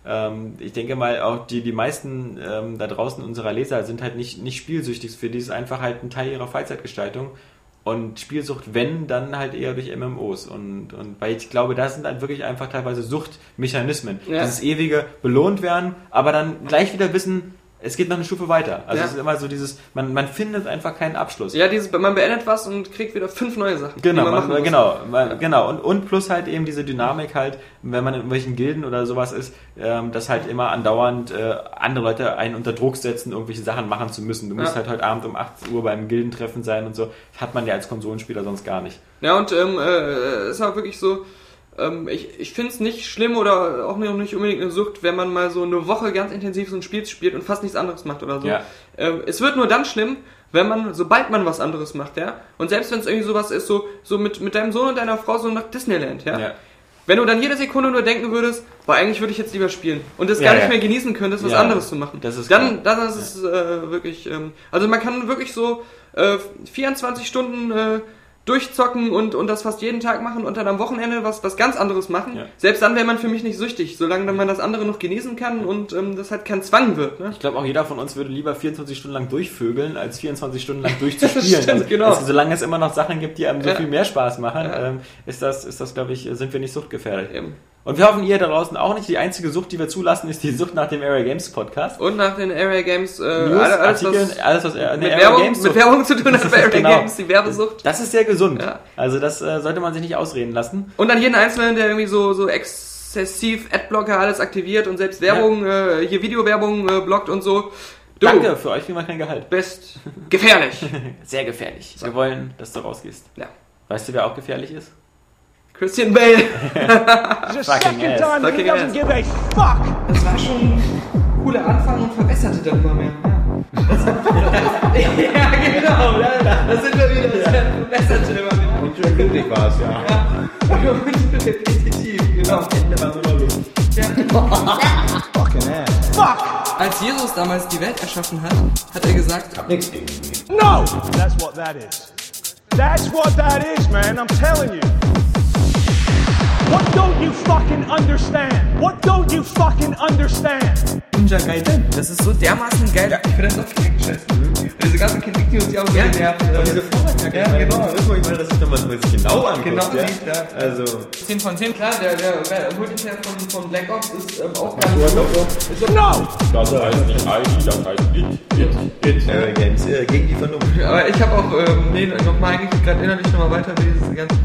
Ähm, ich denke mal, auch die, die meisten ähm, da draußen unserer Leser sind halt nicht, nicht spielsüchtig. Für die ist einfach halt ein Teil ihrer Freizeitgestaltung. Und Spielsucht, wenn, dann halt eher durch MMOs. Und, und weil ich glaube, das sind halt wirklich einfach teilweise Suchtmechanismen. Ja. Dieses ewige belohnt werden, aber dann gleich wieder wissen, es geht noch eine Stufe weiter. Also Ja. es ist immer so dieses, man, man findet einfach keinen Abschluss. Ja, dieses, man beendet was und kriegt wieder fünf neue Sachen. Genau, man man, genau, man, genau. Und, und plus halt eben diese Dynamik halt, wenn man in irgendwelchen Gilden oder sowas ist, ähm, dass halt immer andauernd äh, andere Leute einen unter Druck setzen, irgendwelche Sachen machen zu müssen. Du musst Ja. halt heute Abend um 18 Uhr beim Gildentreffen sein und so. Das hat man ja als Konsolenspieler sonst gar nicht. Ja, und ähm, äh, ist auch wirklich so, ähm, ich, ich finde es nicht schlimm oder auch nicht unbedingt eine Sucht, wenn man mal so eine Woche ganz intensiv so ein Spiel spielt und fast nichts anderes macht oder so. Ja. Ähm, es wird nur dann schlimm, wenn man, sobald man was anderes macht, ja. Und selbst wenn es irgendwie sowas ist, so, so mit, mit deinem Sohn und deiner Frau so nach Disneyland, ja. Ja. Wenn du dann jede Sekunde nur denken würdest, boah, eigentlich würde ich jetzt lieber spielen und das Ja, gar nicht ja. mehr genießen könntest, was Ja, anderes zu machen. das ist dann, dann ist es äh, wirklich, ähm, also man kann wirklich so äh, 24 Stunden äh, durchzocken und, und das fast jeden Tag machen und dann am Wochenende was, was ganz anderes machen. Ja. Selbst dann wäre man für mich nicht süchtig, solange dann man das andere noch genießen kann und ähm, das halt kein Zwang wird. Ne? Ich glaube auch jeder von uns würde lieber 24 Stunden lang durchvögeln, als 24 Stunden lang durchzuspielen. Stimmt, genau. also solange es immer noch Sachen gibt, die einem so Ja. viel mehr Spaß machen, Ja. ähm, ist das, ist das glaube ich, sind wir nicht suchtgefährdet. Eben. Und wir hoffen, ihr da draußen auch nicht. Die einzige Sucht, die wir zulassen, ist die Sucht nach dem Area Games Podcast. Und nach den Area Games, äh, News, alles, Artikeln, was alles was äh, mit Area Werbung, Games mit. Werbung zu tun hat bei Area Genau. Games, die Werbesucht. Das ist sehr gesund. Ja. Also das äh, sollte man sich nicht ausreden lassen. Und an jeden Einzelnen, der irgendwie so, so exzessiv Adblocker alles aktiviert und selbst Werbung, äh, hier Videowerbung äh, blockt und so. Du Danke, für euch kriegen wir kein Gehalt. bist gefährlich. Sehr gefährlich. Wir wollen, dass du rausgehst. Ja. Weißt du, wer auch gefährlich ist? Christian Bale. The Fucking second ass. time he doesn't ass. give a fuck. Das war schon ein cooler Anfang und verbesserte dann immer mehr. Ja. ja, genau. Da, da sind wir wieder. Das ist ein Messerschilder. Und schön glücklich war es, ja. Ja. Und repetitiv, genau. Ende war Luft. Fucking ass. Als Jesus damals die Welt erschaffen hat, hat er gesagt, Hab nichts gegen ihn. No! That's what that is. That's what that is, man. I'm telling you. What don't you fucking understand? What don't you fucking understand? Ninja Gaiden. Das ist so dermaßen geil. Ich finde das auch. Und diese ganzen Kinect-News, die auch so genervt. Und diese Vorwärtsjacke, Ja, ich meine, genau. das ist, wo ich meine, das ist, wenn man es sich genau anguckt. Genau, ja? sieht, ja. Also, 10 von 10, klar, der, der, der Multiplayer von, von Black Ops ist ähm, auch so. of Ist so No! Das heißt nicht ID, das heißt It. It. It. äh, Games äh, gegen die Vernunft. aber ich habe auch, ähm, nee, nochmal eigentlich gerade innerlich nochmal weiter, wie dieses ganze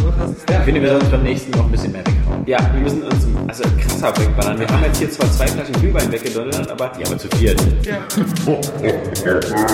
so hast. Ich finde, wir sollten beim nächsten noch ein bisschen mehr weghauen. Ja, wir müssen uns also krasser wegballern. Wir haben jetzt hier zwar zwei Flaschen Glühwein weggedonnert, aber Ja, aber zu viert. Ja.